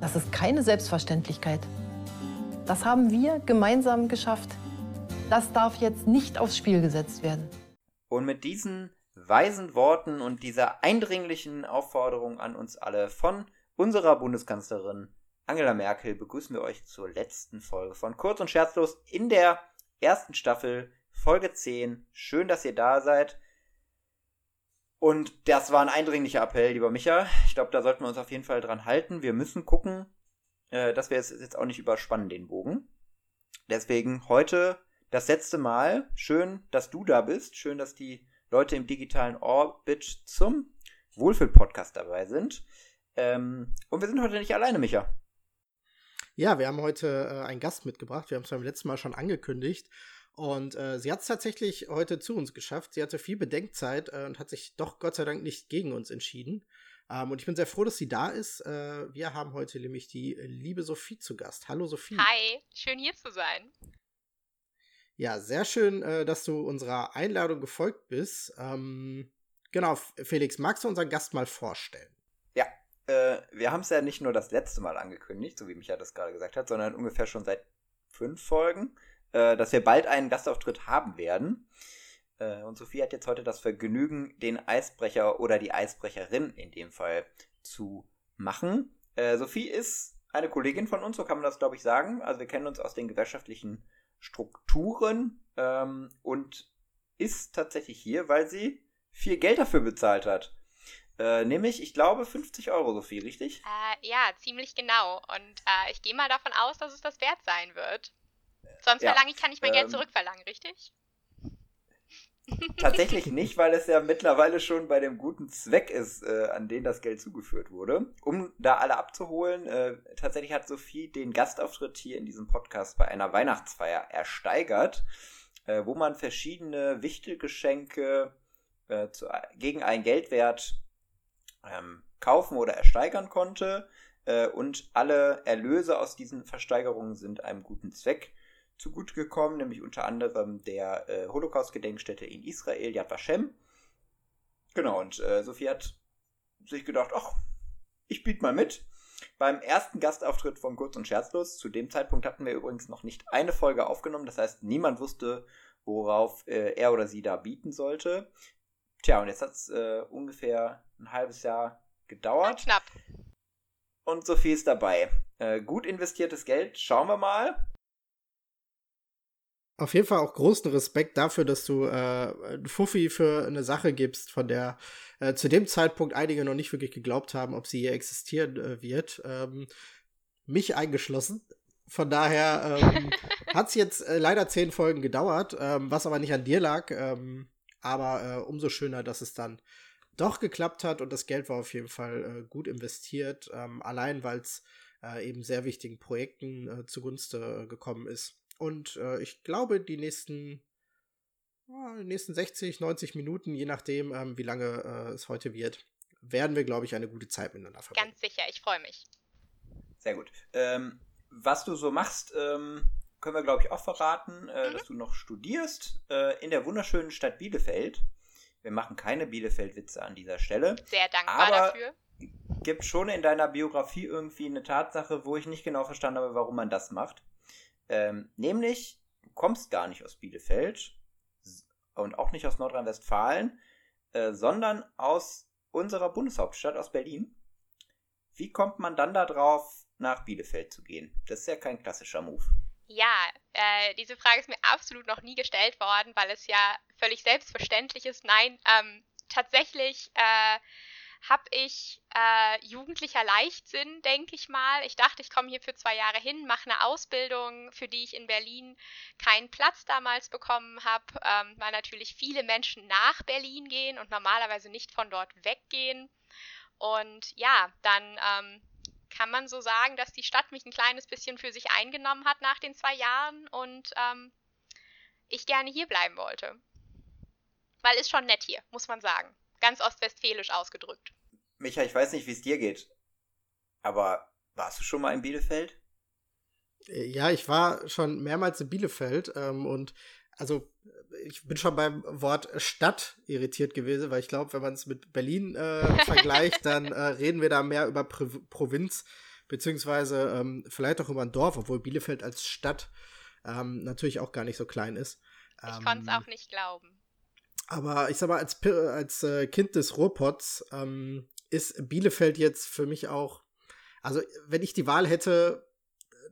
Das ist keine Selbstverständlichkeit. Das haben wir gemeinsam geschafft. Das darf jetzt nicht aufs Spiel gesetzt werden. Und mit diesen weisen Worten und dieser eindringlichen Aufforderung an uns alle von unserer Bundeskanzlerin Angela Merkel begrüßen wir euch zur letzten Folge von Kurz und Scherzlos in der ersten Staffel, Folge 10. Schön, dass ihr da seid. Und das war ein eindringlicher Appell, lieber Micha. Ich glaube, da sollten wir uns auf jeden Fall dran halten. Wir müssen gucken, äh, dass wir es jetzt auch nicht überspannen, den Bogen. Deswegen heute das letzte Mal. Schön, dass du da bist. Schön, dass die Leute im digitalen Orbit zum Wohlfühl-Podcast dabei sind. Ähm, und wir sind heute nicht alleine, Micha. Ja, wir haben heute äh, einen Gast mitgebracht. Wir haben es beim letzten Mal schon angekündigt. Und äh, sie hat es tatsächlich heute zu uns geschafft. Sie hatte viel Bedenkzeit äh, und hat sich doch Gott sei Dank nicht gegen uns entschieden. Ähm, und ich bin sehr froh, dass sie da ist. Äh, wir haben heute nämlich die liebe Sophie zu Gast. Hallo Sophie. Hi, schön hier zu sein. Ja, sehr schön, äh, dass du unserer Einladung gefolgt bist. Ähm, genau, Felix, magst du unseren Gast mal vorstellen? Ja, äh, wir haben es ja nicht nur das letzte Mal angekündigt, so wie Micha das gerade gesagt hat, sondern ungefähr schon seit fünf Folgen äh, dass wir bald einen Gastauftritt haben werden. Äh, und Sophie hat jetzt heute das Vergnügen, den Eisbrecher oder die Eisbrecherin in dem Fall zu machen. Äh, Sophie ist eine Kollegin von uns, so kann man das, glaube ich, sagen. Also wir kennen uns aus den gewerkschaftlichen Strukturen ähm, und ist tatsächlich hier, weil sie viel Geld dafür bezahlt hat. Äh, nämlich, ich glaube, 50 Euro, Sophie, richtig? Äh, ja, ziemlich genau. Und äh, ich gehe mal davon aus, dass es das wert sein wird. Sonst ja, verlange ich, kann ich mein ähm, Geld zurückverlangen, richtig? Tatsächlich nicht, weil es ja mittlerweile schon bei dem guten Zweck ist, äh, an den das Geld zugeführt wurde. Um da alle abzuholen, äh, tatsächlich hat Sophie den Gastauftritt hier in diesem Podcast bei einer Weihnachtsfeier ersteigert, äh, wo man verschiedene Wichtelgeschenke äh, zu, gegen einen Geldwert ähm, kaufen oder ersteigern konnte. Äh, und alle Erlöse aus diesen Versteigerungen sind einem guten Zweck zugute gekommen, nämlich unter anderem der äh, Holocaust-Gedenkstätte in Israel, Yad Vashem. Genau, und äh, Sophie hat sich gedacht, ach, ich biete mal mit. Beim ersten Gastauftritt von Kurz und Scherzlos, zu dem Zeitpunkt hatten wir übrigens noch nicht eine Folge aufgenommen, das heißt, niemand wusste, worauf äh, er oder sie da bieten sollte. Tja, und jetzt hat es äh, ungefähr ein halbes Jahr gedauert. Knapp. Und Sophie ist dabei. Äh, gut investiertes Geld, schauen wir mal. Auf jeden Fall auch großen Respekt dafür, dass du äh, Fuffi für eine Sache gibst, von der äh, zu dem Zeitpunkt einige noch nicht wirklich geglaubt haben, ob sie hier existieren äh, wird. Ähm, mich eingeschlossen. Von daher ähm, hat es jetzt äh, leider zehn Folgen gedauert, ähm, was aber nicht an dir lag. Ähm, aber äh, umso schöner, dass es dann doch geklappt hat und das Geld war auf jeden Fall äh, gut investiert, ähm, allein weil es äh, eben sehr wichtigen Projekten zugunste äh, gekommen ist. Und äh, ich glaube, die nächsten, äh, die nächsten 60, 90 Minuten, je nachdem, ähm, wie lange äh, es heute wird, werden wir, glaube ich, eine gute Zeit miteinander verbringen. Ganz sicher, ich freue mich. Sehr gut. Ähm, was du so machst, ähm, können wir, glaube ich, auch verraten, äh, mhm. dass du noch studierst äh, in der wunderschönen Stadt Bielefeld. Wir machen keine Bielefeld-Witze an dieser Stelle. Sehr dankbar aber dafür. Gibt schon in deiner Biografie irgendwie eine Tatsache, wo ich nicht genau verstanden habe, warum man das macht. Ähm, nämlich, du kommst gar nicht aus Bielefeld und auch nicht aus Nordrhein-Westfalen, äh, sondern aus unserer Bundeshauptstadt, aus Berlin. Wie kommt man dann darauf, nach Bielefeld zu gehen? Das ist ja kein klassischer Move. Ja, äh, diese Frage ist mir absolut noch nie gestellt worden, weil es ja völlig selbstverständlich ist. Nein, ähm, tatsächlich äh, habe ich äh, jugendlicher Leichtsinn, denke ich mal. Ich dachte, ich komme hier für zwei Jahre hin, mache eine Ausbildung, für die ich in Berlin keinen Platz damals bekommen habe, ähm, weil natürlich viele Menschen nach Berlin gehen und normalerweise nicht von dort weggehen. Und ja, dann ähm, kann man so sagen, dass die Stadt mich ein kleines bisschen für sich eingenommen hat nach den zwei Jahren und ähm, ich gerne hier bleiben wollte. Weil ist schon nett hier, muss man sagen. Ganz ostwestfälisch ausgedrückt. Micha, ich weiß nicht, wie es dir geht, aber warst du schon mal in Bielefeld? Äh, ja, ich war schon mehrmals in Bielefeld ähm, und also ich bin schon beim Wort Stadt irritiert gewesen, weil ich glaube, wenn man es mit Berlin äh, vergleicht, dann äh, reden wir da mehr über Pro Provinz. beziehungsweise ähm, vielleicht auch über ein Dorf, obwohl Bielefeld als Stadt ähm, natürlich auch gar nicht so klein ist. Ich ähm, konnte es auch nicht glauben. Aber ich sag mal, als, als äh, Kind des Ruhrpots ähm, ist Bielefeld jetzt für mich auch, also wenn ich die Wahl hätte,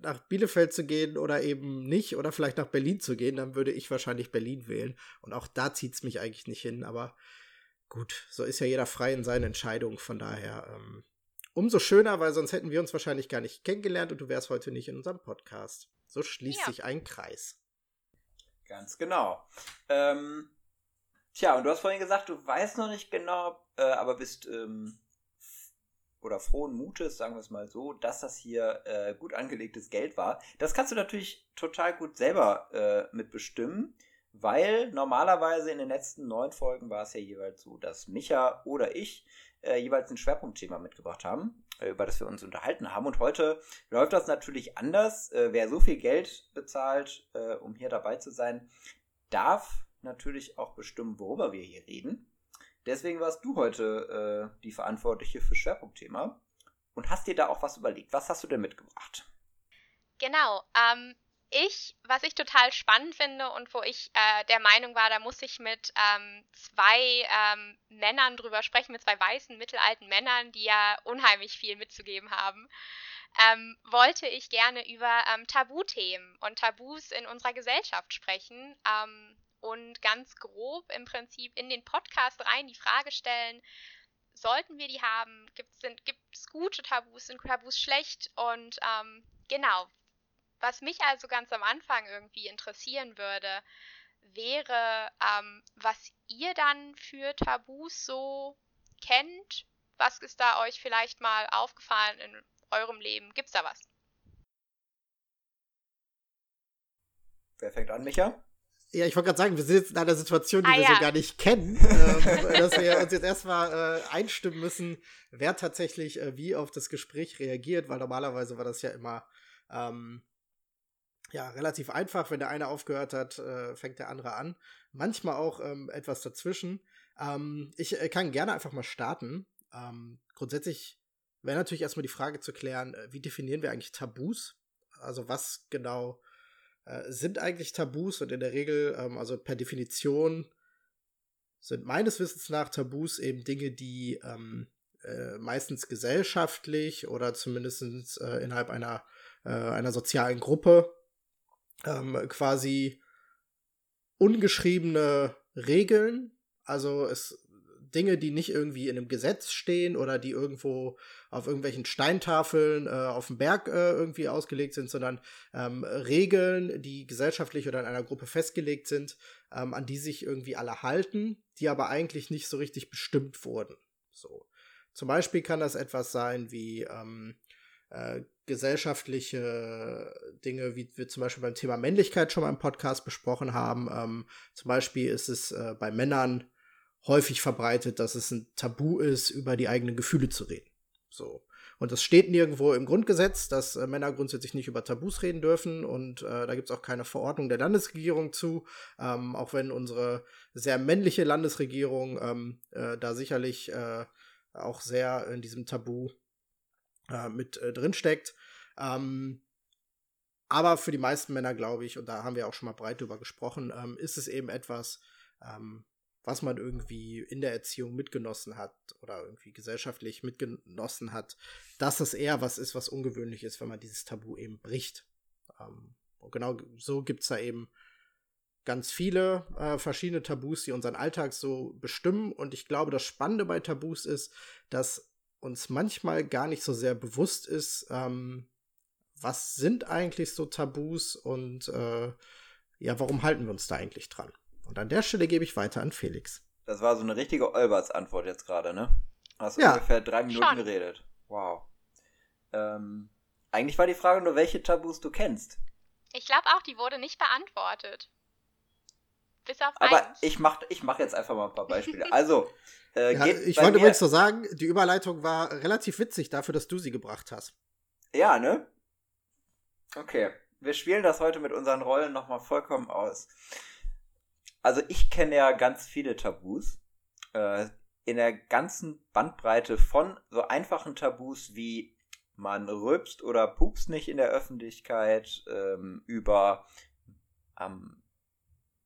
nach Bielefeld zu gehen oder eben nicht oder vielleicht nach Berlin zu gehen, dann würde ich wahrscheinlich Berlin wählen. Und auch da zieht es mich eigentlich nicht hin. Aber gut, so ist ja jeder frei in seinen Entscheidungen. Von daher ähm, umso schöner, weil sonst hätten wir uns wahrscheinlich gar nicht kennengelernt und du wärst heute nicht in unserem Podcast. So schließt ja. sich ein Kreis. Ganz genau. Ähm, tja, und du hast vorhin gesagt, du weißt noch nicht genau, äh, aber bist ähm, oder frohen Mutes, sagen wir es mal so, dass das hier äh, gut angelegtes Geld war. Das kannst du natürlich total gut selber äh, mitbestimmen, weil normalerweise in den letzten neun Folgen war es ja jeweils so, dass Micha oder ich äh, jeweils ein Schwerpunktthema mitgebracht haben, äh, über das wir uns unterhalten haben. Und heute läuft das natürlich anders. Äh, wer so viel Geld bezahlt, äh, um hier dabei zu sein, darf natürlich auch bestimmen, worüber wir hier reden. Deswegen warst du heute äh, die Verantwortliche für Schwerpunktthema und hast dir da auch was überlegt. Was hast du denn mitgebracht? Genau. Ähm, ich, was ich total spannend finde und wo ich äh, der Meinung war, da muss ich mit ähm, zwei ähm, Männern drüber sprechen, mit zwei weißen, mittelalten Männern, die ja unheimlich viel mitzugeben haben, ähm, wollte ich gerne über ähm, Tabuthemen und Tabus in unserer Gesellschaft sprechen. Und ganz grob im Prinzip in den Podcast rein die Frage stellen, sollten wir die haben? Gibt es gute Tabus? Sind Tabus schlecht? Und ähm, genau, was mich also ganz am Anfang irgendwie interessieren würde, wäre, ähm, was ihr dann für Tabus so kennt. Was ist da euch vielleicht mal aufgefallen in eurem Leben? Gibt's da was? Wer fängt an, Micha? Ja, ich wollte gerade sagen, wir sind jetzt in einer Situation, die ah, wir ja. so gar nicht kennen, ähm, dass wir uns jetzt erstmal äh, einstimmen müssen, wer tatsächlich äh, wie auf das Gespräch reagiert, weil normalerweise war das ja immer ähm, ja, relativ einfach. Wenn der eine aufgehört hat, äh, fängt der andere an. Manchmal auch ähm, etwas dazwischen. Ähm, ich äh, kann gerne einfach mal starten. Ähm, grundsätzlich wäre natürlich erstmal die Frage zu klären, äh, wie definieren wir eigentlich Tabus? Also was genau äh, sind eigentlich Tabus und in der Regel, ähm, also per Definition, sind meines Wissens nach Tabus eben Dinge, die ähm, äh, meistens gesellschaftlich oder zumindest äh, innerhalb einer, äh, einer sozialen Gruppe ähm, quasi ungeschriebene Regeln, also es Dinge, die nicht irgendwie in einem Gesetz stehen oder die irgendwo auf irgendwelchen Steintafeln äh, auf dem Berg äh, irgendwie ausgelegt sind, sondern ähm, Regeln, die gesellschaftlich oder in einer Gruppe festgelegt sind, ähm, an die sich irgendwie alle halten, die aber eigentlich nicht so richtig bestimmt wurden. So. Zum Beispiel kann das etwas sein wie ähm, äh, gesellschaftliche Dinge, wie wir zum Beispiel beim Thema Männlichkeit schon mal im Podcast besprochen haben. Ähm, zum Beispiel ist es äh, bei Männern häufig verbreitet, dass es ein Tabu ist, über die eigenen Gefühle zu reden. So. Und das steht nirgendwo im Grundgesetz, dass äh, Männer grundsätzlich nicht über Tabus reden dürfen. Und äh, da gibt es auch keine Verordnung der Landesregierung zu. Ähm, auch wenn unsere sehr männliche Landesregierung ähm, äh, da sicherlich äh, auch sehr in diesem Tabu äh, mit äh, drinsteckt. Ähm, aber für die meisten Männer, glaube ich, und da haben wir auch schon mal breit drüber gesprochen, ähm, ist es eben etwas, ähm, was man irgendwie in der Erziehung mitgenossen hat oder irgendwie gesellschaftlich mitgenossen hat, dass das eher was ist, was ungewöhnlich ist, wenn man dieses Tabu eben bricht. Ähm, und genau so gibt es da eben ganz viele äh, verschiedene Tabus, die unseren Alltag so bestimmen. Und ich glaube, das Spannende bei Tabus ist, dass uns manchmal gar nicht so sehr bewusst ist, ähm, was sind eigentlich so Tabus und äh, ja, warum halten wir uns da eigentlich dran? Und an der Stelle gebe ich weiter an Felix. Das war so eine richtige Olberts-Antwort jetzt gerade, ne? Hast ja. ungefähr drei Minuten Schon. geredet. Wow. Ähm, eigentlich war die Frage nur, welche Tabus du kennst. Ich glaube auch, die wurde nicht beantwortet. Bis auf Aber eins. ich mache ich mach jetzt einfach mal ein paar Beispiele. Also, äh, ja, ich wollte übrigens so sagen, die Überleitung war relativ witzig dafür, dass du sie gebracht hast. Ja, ne? Okay. Wir spielen das heute mit unseren Rollen nochmal vollkommen aus. Also ich kenne ja ganz viele Tabus. Äh, in der ganzen Bandbreite von so einfachen Tabus wie man rülpst oder pupst nicht in der Öffentlichkeit, ähm, über am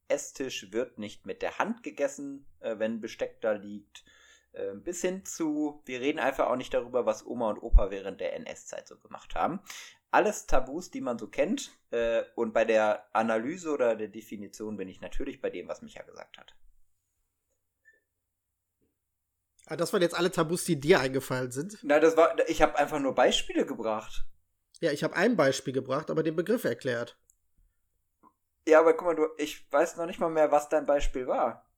Esstisch wird nicht mit der Hand gegessen, äh, wenn Besteck da liegt. Äh, bis hin zu, wir reden einfach auch nicht darüber, was Oma und Opa während der NS-Zeit so gemacht haben. Alles Tabus, die man so kennt. Äh, und bei der Analyse oder der Definition bin ich natürlich bei dem, was Micha gesagt hat. Ah, das waren jetzt alle Tabus, die dir eingefallen sind. Na, das war, ich habe einfach nur Beispiele gebracht. Ja, ich habe ein Beispiel gebracht, aber den Begriff erklärt. Ja, aber guck mal, du, ich weiß noch nicht mal mehr, was dein Beispiel war.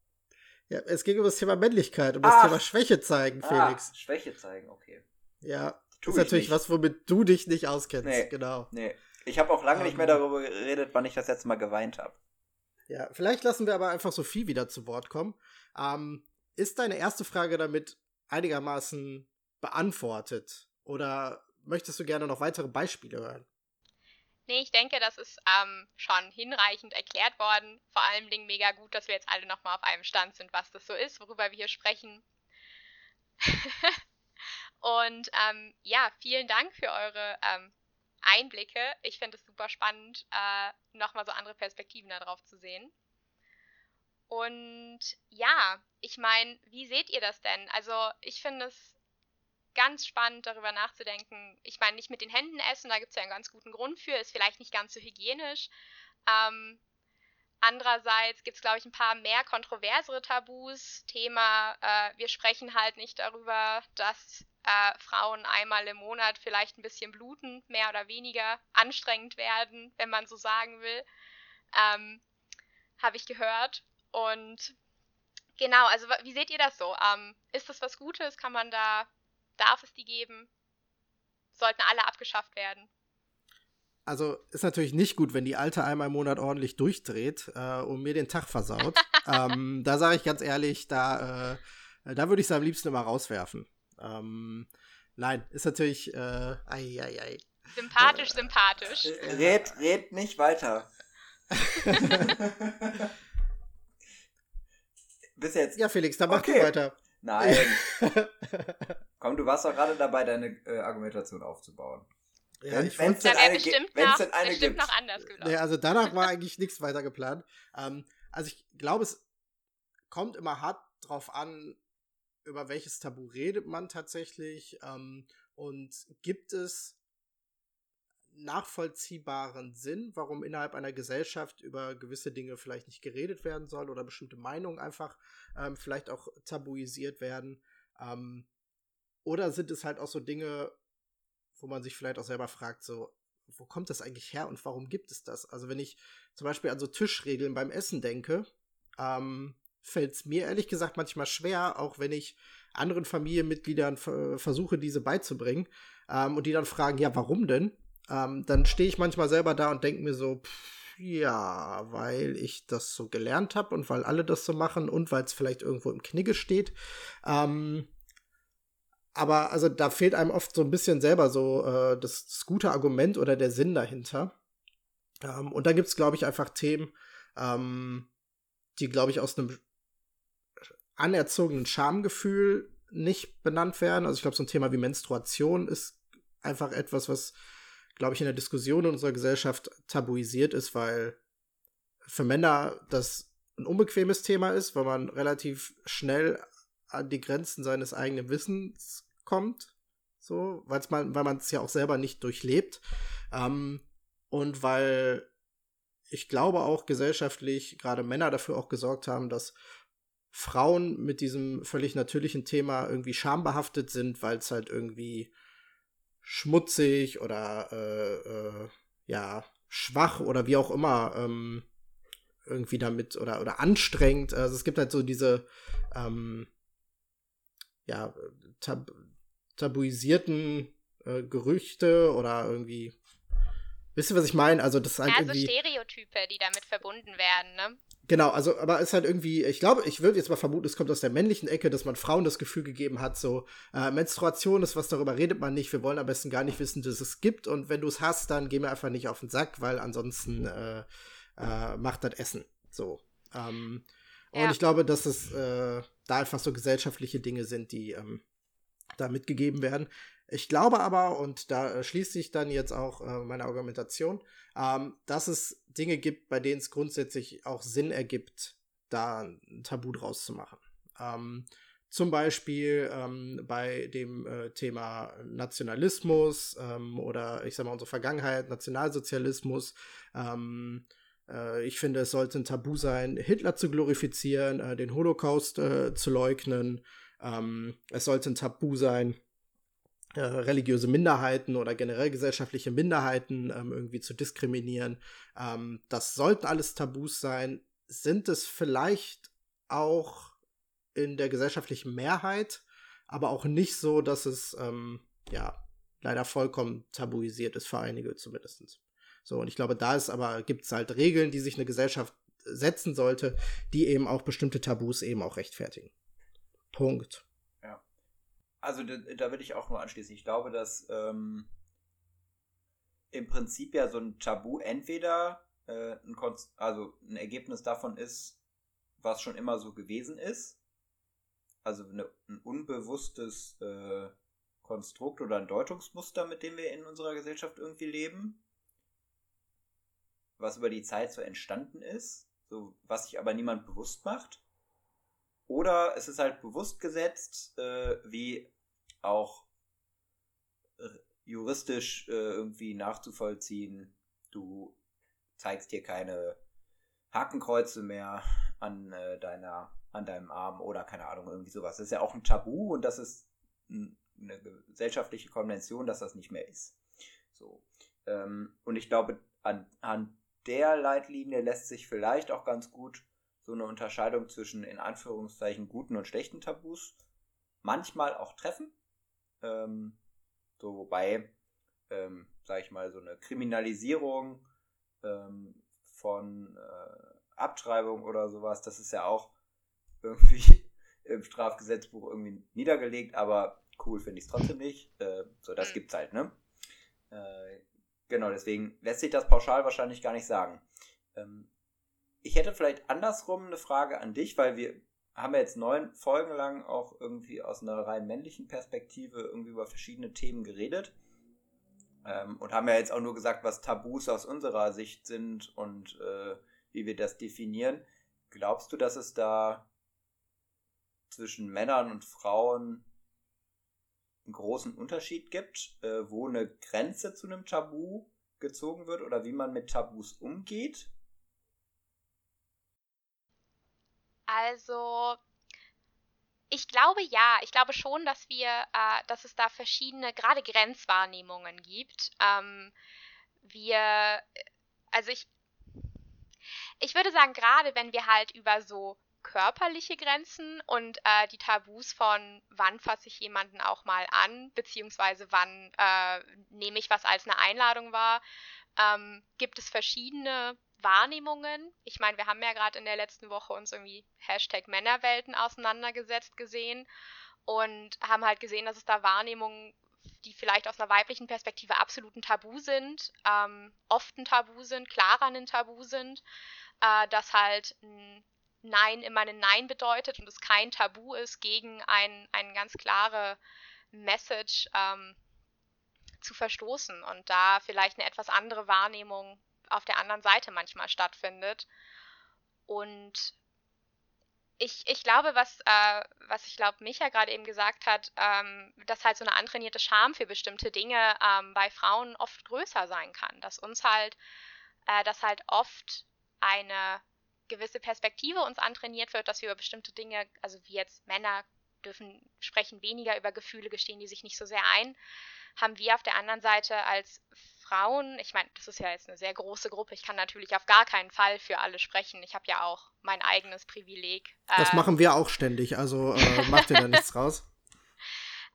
Ja, es ging um das Thema Männlichkeit, um Ach. das Thema Schwäche zeigen, Felix. Ah, Schwäche zeigen, okay. Ja, ist natürlich nicht. was, womit du dich nicht auskennst. Nee, genau. Nee. Ich habe auch lange um, nicht mehr ähm. darüber geredet, wann ich das letzte Mal geweint habe. Ja, vielleicht lassen wir aber einfach Sophie wieder zu Wort kommen. Ähm, ist deine erste Frage damit einigermaßen beantwortet? Oder möchtest du gerne noch weitere Beispiele hören? Nee, ich denke, das ist ähm, schon hinreichend erklärt worden. Vor allem Dingen mega gut, dass wir jetzt alle nochmal auf einem Stand sind, was das so ist, worüber wir hier sprechen. Und ähm, ja, vielen Dank für eure ähm, Einblicke. Ich finde es super spannend, äh, nochmal so andere Perspektiven darauf zu sehen. Und ja, ich meine, wie seht ihr das denn? Also ich finde es ganz spannend, darüber nachzudenken. Ich meine, nicht mit den Händen essen, da gibt es ja einen ganz guten Grund für, ist vielleicht nicht ganz so hygienisch. Ähm, andererseits gibt es, glaube ich, ein paar mehr kontroversere Tabus. Thema, äh, wir sprechen halt nicht darüber, dass äh, Frauen einmal im Monat vielleicht ein bisschen bluten, mehr oder weniger anstrengend werden, wenn man so sagen will. Ähm, Habe ich gehört. Und genau, also wie seht ihr das so? Ähm, ist das was Gutes? Kann man da, darf es die geben? Sollten alle abgeschafft werden? Also ist natürlich nicht gut, wenn die Alte einmal im Monat ordentlich durchdreht äh, und mir den Tag versaut. ähm, da sage ich ganz ehrlich, da, äh, da würde ich es am liebsten immer rauswerfen. Ähm, nein, ist natürlich, äh, ei, ei, ei. Sympathisch, äh, sympathisch. Red, red nicht weiter. Bis jetzt. Ja, Felix, dann mach okay. du weiter. Nein. Komm, du warst doch gerade dabei, deine äh, Argumentation aufzubauen. Ja, wenn, ich wenn es denn eine, bestimmt noch, denn eine bestimmt gibt. noch anders gelaufen. Nee, also danach war eigentlich nichts weiter geplant. Ähm, also ich glaube, es kommt immer hart drauf an, über welches Tabu redet man tatsächlich ähm, und gibt es nachvollziehbaren Sinn, warum innerhalb einer Gesellschaft über gewisse Dinge vielleicht nicht geredet werden soll oder bestimmte Meinungen einfach ähm, vielleicht auch tabuisiert werden. Ähm, oder sind es halt auch so Dinge, wo man sich vielleicht auch selber fragt, so, wo kommt das eigentlich her und warum gibt es das? Also wenn ich zum Beispiel an so Tischregeln beim Essen denke, ähm, fällt es mir ehrlich gesagt manchmal schwer, auch wenn ich anderen Familienmitgliedern versuche, diese beizubringen ähm, und die dann fragen, ja, warum denn? ähm, dann stehe ich manchmal selber da und denke mir so, pff, ja, weil ich das so gelernt habe und weil alle das so machen und weil es vielleicht irgendwo im Knigge steht. Ähm, aber also da fehlt einem oft so ein bisschen selber so äh, das, das, gute Argument oder der Sinn dahinter. Ähm, und da gibt es, glaube ich, einfach Themen, ähm, die, glaube ich, aus einem anerzogenen Schamgefühl nicht benannt werden. Also ich glaube, so ein Thema wie Menstruation ist einfach etwas, was glaube ich, in der Diskussion in unserer Gesellschaft tabuisiert ist, weil für Männer das ein unbequemes Thema ist, weil man relativ schnell an die Grenzen seines eigenen Wissens kommt, so, weil's man, weil man es ja auch selber nicht durchlebt. Ähm, und weil ich glaube auch gesellschaftlich gerade Männer dafür auch gesorgt haben, dass Frauen mit diesem völlig natürlichen Thema irgendwie schambehaftet sind, weil es halt irgendwie schmutzig oder äh, äh, ja schwach oder wie auch immer ähm, irgendwie damit oder oder anstrengend. Also es gibt halt so diese ähm, ja tab tabuisierten äh, Gerüchte oder irgendwie Wisst ihr, was ich meine? Also das ist halt ja, irgendwie... Stereotype, die damit verbunden werden, ne? Genau, also, aber es ist halt irgendwie, ich glaube, ich würde jetzt mal vermuten, es kommt aus der männlichen Ecke, dass man Frauen das Gefühl gegeben hat, so, äh, Menstruation ist was, darüber redet man nicht, wir wollen am besten gar nicht wissen, dass es gibt und wenn du es hast, dann geh mir einfach nicht auf den Sack, weil ansonsten äh, äh, macht das Essen. So. Ähm, ja. Und ich glaube, dass es äh, da einfach so gesellschaftliche Dinge sind, die ähm, da mitgegeben werden. Ich glaube aber, und da äh, schließt sich dann jetzt auch äh, meine Argumentation, ähm, dass es Dinge gibt, bei denen es grundsätzlich auch Sinn ergibt, da ein Tabu draus zu machen. Ähm, zum Beispiel ähm, bei dem äh, Thema Nationalismus ähm, oder ich sag mal unsere Vergangenheit, Nationalsozialismus. Ähm, äh, ich finde, es sollte ein Tabu sein, Hitler zu glorifizieren, äh, den Holocaust äh, zu leugnen. Ähm, es sollte ein Tabu sein, äh, religiöse Minderheiten oder generell gesellschaftliche Minderheiten ähm, irgendwie zu diskriminieren. Ähm, das sollten alles Tabus sein. Sind es vielleicht auch in der gesellschaftlichen Mehrheit, aber auch nicht so, dass es ähm, ja leider vollkommen tabuisiert ist, für einige zumindest. So, und ich glaube, da ist aber, gibt es halt Regeln, die sich eine Gesellschaft setzen sollte, die eben auch bestimmte Tabus eben auch rechtfertigen. Punkt. Also da, da würde ich auch nur anschließen. Ich glaube, dass ähm, im Prinzip ja so ein Tabu entweder äh, ein, also ein Ergebnis davon ist, was schon immer so gewesen ist. Also eine, ein unbewusstes äh, Konstrukt oder ein Deutungsmuster, mit dem wir in unserer Gesellschaft irgendwie leben. Was über die Zeit so entstanden ist, so was sich aber niemand bewusst macht. Oder es ist halt bewusst gesetzt, äh, wie auch äh, juristisch äh, irgendwie nachzuvollziehen. Du zeigst dir keine Hakenkreuze mehr an äh, deiner, an deinem Arm oder keine Ahnung, irgendwie sowas. Das ist ja auch ein Tabu und das ist eine gesellschaftliche Konvention, dass das nicht mehr ist. So. Ähm, und ich glaube, an, an der Leitlinie lässt sich vielleicht auch ganz gut so eine Unterscheidung zwischen in Anführungszeichen guten und schlechten Tabus manchmal auch treffen. Ähm, so, wobei, ähm, sag ich mal, so eine Kriminalisierung ähm, von äh, Abtreibung oder sowas, das ist ja auch irgendwie im Strafgesetzbuch irgendwie niedergelegt, aber cool finde ich es trotzdem nicht. Äh, so, das mhm. gibt's halt, ne? Äh, genau, deswegen lässt sich das pauschal wahrscheinlich gar nicht sagen. Ähm, ich hätte vielleicht andersrum eine Frage an dich, weil wir haben wir jetzt neun Folgen lang auch irgendwie aus einer rein männlichen Perspektive irgendwie über verschiedene Themen geredet. Ähm, und haben ja jetzt auch nur gesagt, was Tabus aus unserer Sicht sind und äh, wie wir das definieren. Glaubst du, dass es da zwischen Männern und Frauen einen großen Unterschied gibt, äh, wo eine Grenze zu einem Tabu gezogen wird oder wie man mit Tabus umgeht? Also, ich glaube ja. Ich glaube schon, dass wir, äh, dass es da verschiedene, gerade Grenzwahrnehmungen gibt. Ähm, wir, also ich, ich würde sagen, gerade wenn wir halt über so körperliche Grenzen und äh, die Tabus von wann fasse ich jemanden auch mal an, beziehungsweise wann äh, nehme ich was als eine Einladung wahr, ähm, gibt es verschiedene Wahrnehmungen. Ich meine, wir haben ja gerade in der letzten Woche uns irgendwie Hashtag Männerwelten auseinandergesetzt gesehen und haben halt gesehen, dass es da Wahrnehmungen, die vielleicht aus einer weiblichen Perspektive absolut ein Tabu sind, ähm, oft ein Tabu sind, klarer ein Tabu sind, äh, dass halt ein Nein immer ein Nein bedeutet und es kein Tabu ist, gegen ein, eine ganz klare Message ähm, zu verstoßen und da vielleicht eine etwas andere Wahrnehmung auf der anderen Seite manchmal stattfindet. Und ich, ich glaube, was, äh, was ich glaube, Micha gerade eben gesagt hat, ähm, dass halt so eine antrainierte Scham für bestimmte Dinge ähm, bei Frauen oft größer sein kann. Dass uns halt, äh, dass halt oft eine gewisse Perspektive uns antrainiert wird, dass wir über bestimmte Dinge, also wie jetzt Männer dürfen sprechen weniger über Gefühle, gestehen die sich nicht so sehr ein, haben wir auf der anderen Seite als Frauen, ich meine, das ist ja jetzt eine sehr große Gruppe, ich kann natürlich auf gar keinen Fall für alle sprechen. Ich habe ja auch mein eigenes Privileg. Das äh, machen wir auch ständig, also äh, macht ihr da nichts raus.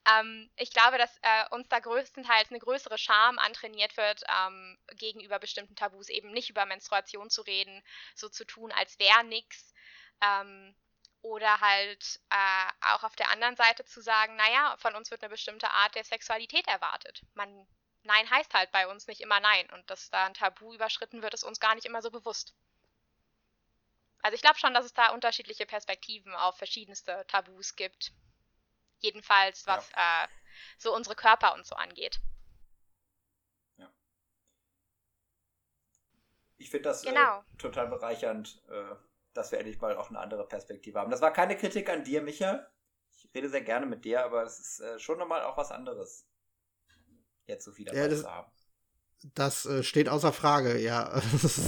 Ähm, ich glaube, dass äh, uns da größtenteils eine größere Scham antrainiert wird, ähm, gegenüber bestimmten Tabus eben nicht über Menstruation zu reden, so zu tun, als wäre nichts. Ähm, oder halt äh, auch auf der anderen Seite zu sagen, naja, von uns wird eine bestimmte Art der Sexualität erwartet. Man Nein heißt halt bei uns nicht immer Nein. Und dass da ein Tabu überschritten wird, ist uns gar nicht immer so bewusst. Also ich glaube schon, dass es da unterschiedliche Perspektiven auf verschiedenste Tabus gibt. Jedenfalls was ja. äh, so unsere Körper und so angeht. Ja. Ich finde das äh, genau. äh, total bereichernd, äh, dass wir endlich mal auch eine andere Perspektive haben. Das war keine Kritik an dir, Micha. Ich rede sehr gerne mit dir, aber es ist äh, schon nochmal auch was anderes. Jetzt so viel dabei ja, das, zu haben. Das äh, steht außer Frage, ja.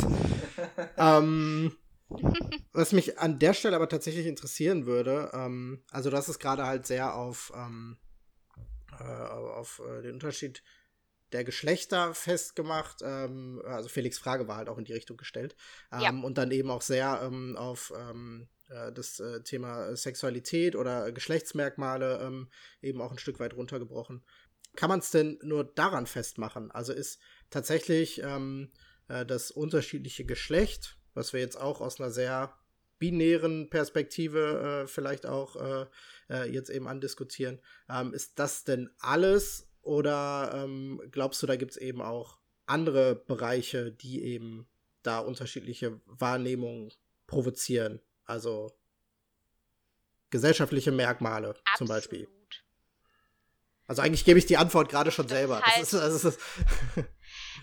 ähm, was mich an der Stelle aber tatsächlich interessieren würde, ähm, also du hast es gerade halt sehr auf, ähm, äh, auf äh, den Unterschied der Geschlechter festgemacht. Ähm, also Felix Frage war halt auch in die Richtung gestellt. Ja. Ähm, und dann eben auch sehr ähm, auf ähm, äh, das äh, Thema Sexualität oder Geschlechtsmerkmale ähm, eben auch ein Stück weit runtergebrochen. Kann man es denn nur daran festmachen? Also ist tatsächlich ähm, äh, das unterschiedliche Geschlecht, was wir jetzt auch aus einer sehr binären Perspektive äh, vielleicht auch äh, äh, jetzt eben andiskutieren, ähm, ist das denn alles oder ähm, glaubst du, da gibt es eben auch andere Bereiche, die eben da unterschiedliche Wahrnehmungen provozieren? Also gesellschaftliche Merkmale Absolut. zum Beispiel. Also eigentlich gebe ich die Antwort gerade schon das selber. Halt das ist, das ist,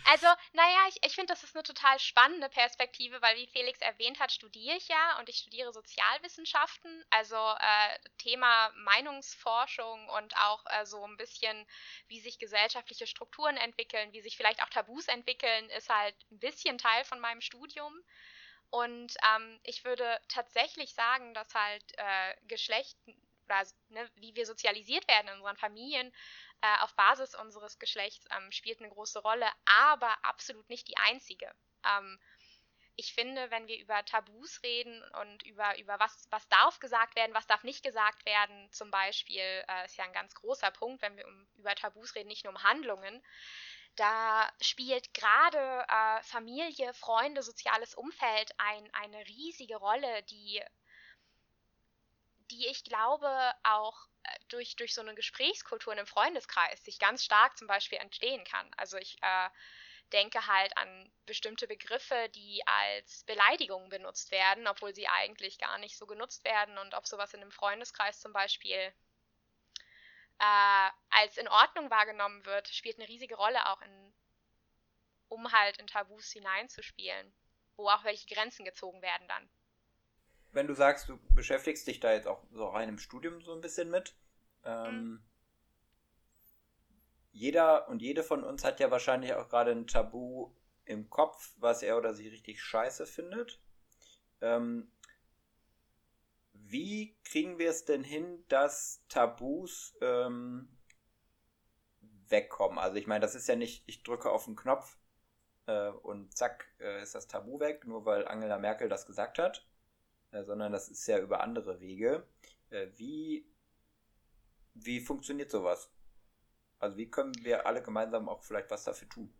Also, naja, ich, ich finde, das ist eine total spannende Perspektive, weil, wie Felix erwähnt hat, studiere ich ja und ich studiere Sozialwissenschaften, also äh, Thema Meinungsforschung und auch äh, so ein bisschen, wie sich gesellschaftliche Strukturen entwickeln, wie sich vielleicht auch Tabus entwickeln, ist halt ein bisschen Teil von meinem Studium. Und ähm, ich würde tatsächlich sagen, dass halt äh, Geschlecht oder ne, wie wir sozialisiert werden in unseren Familien äh, auf Basis unseres Geschlechts ähm, spielt eine große Rolle, aber absolut nicht die einzige. Ähm, ich finde, wenn wir über Tabus reden und über, über was, was darf gesagt werden, was darf nicht gesagt werden, zum Beispiel, äh, ist ja ein ganz großer Punkt, wenn wir um, über Tabus reden, nicht nur um Handlungen, da spielt gerade äh, Familie, Freunde, soziales Umfeld ein, eine riesige Rolle, die die ich glaube auch äh, durch, durch so eine Gesprächskultur in einem Freundeskreis sich ganz stark zum Beispiel entstehen kann. Also ich äh, denke halt an bestimmte Begriffe, die als Beleidigung benutzt werden, obwohl sie eigentlich gar nicht so genutzt werden und ob sowas in einem Freundeskreis zum Beispiel äh, als in Ordnung wahrgenommen wird, spielt eine riesige Rolle auch in, um halt in Tabus hineinzuspielen, wo auch welche Grenzen gezogen werden dann wenn du sagst, du beschäftigst dich da jetzt auch so rein im Studium so ein bisschen mit. Ähm, mhm. Jeder und jede von uns hat ja wahrscheinlich auch gerade ein Tabu im Kopf, was er oder sie richtig scheiße findet. Ähm, wie kriegen wir es denn hin, dass Tabus ähm, wegkommen? Also ich meine, das ist ja nicht, ich drücke auf den Knopf äh, und zack äh, ist das Tabu weg, nur weil Angela Merkel das gesagt hat, sondern das ist ja über andere Wege. Äh, wie, wie funktioniert sowas? Also wie können wir alle gemeinsam auch vielleicht was dafür tun?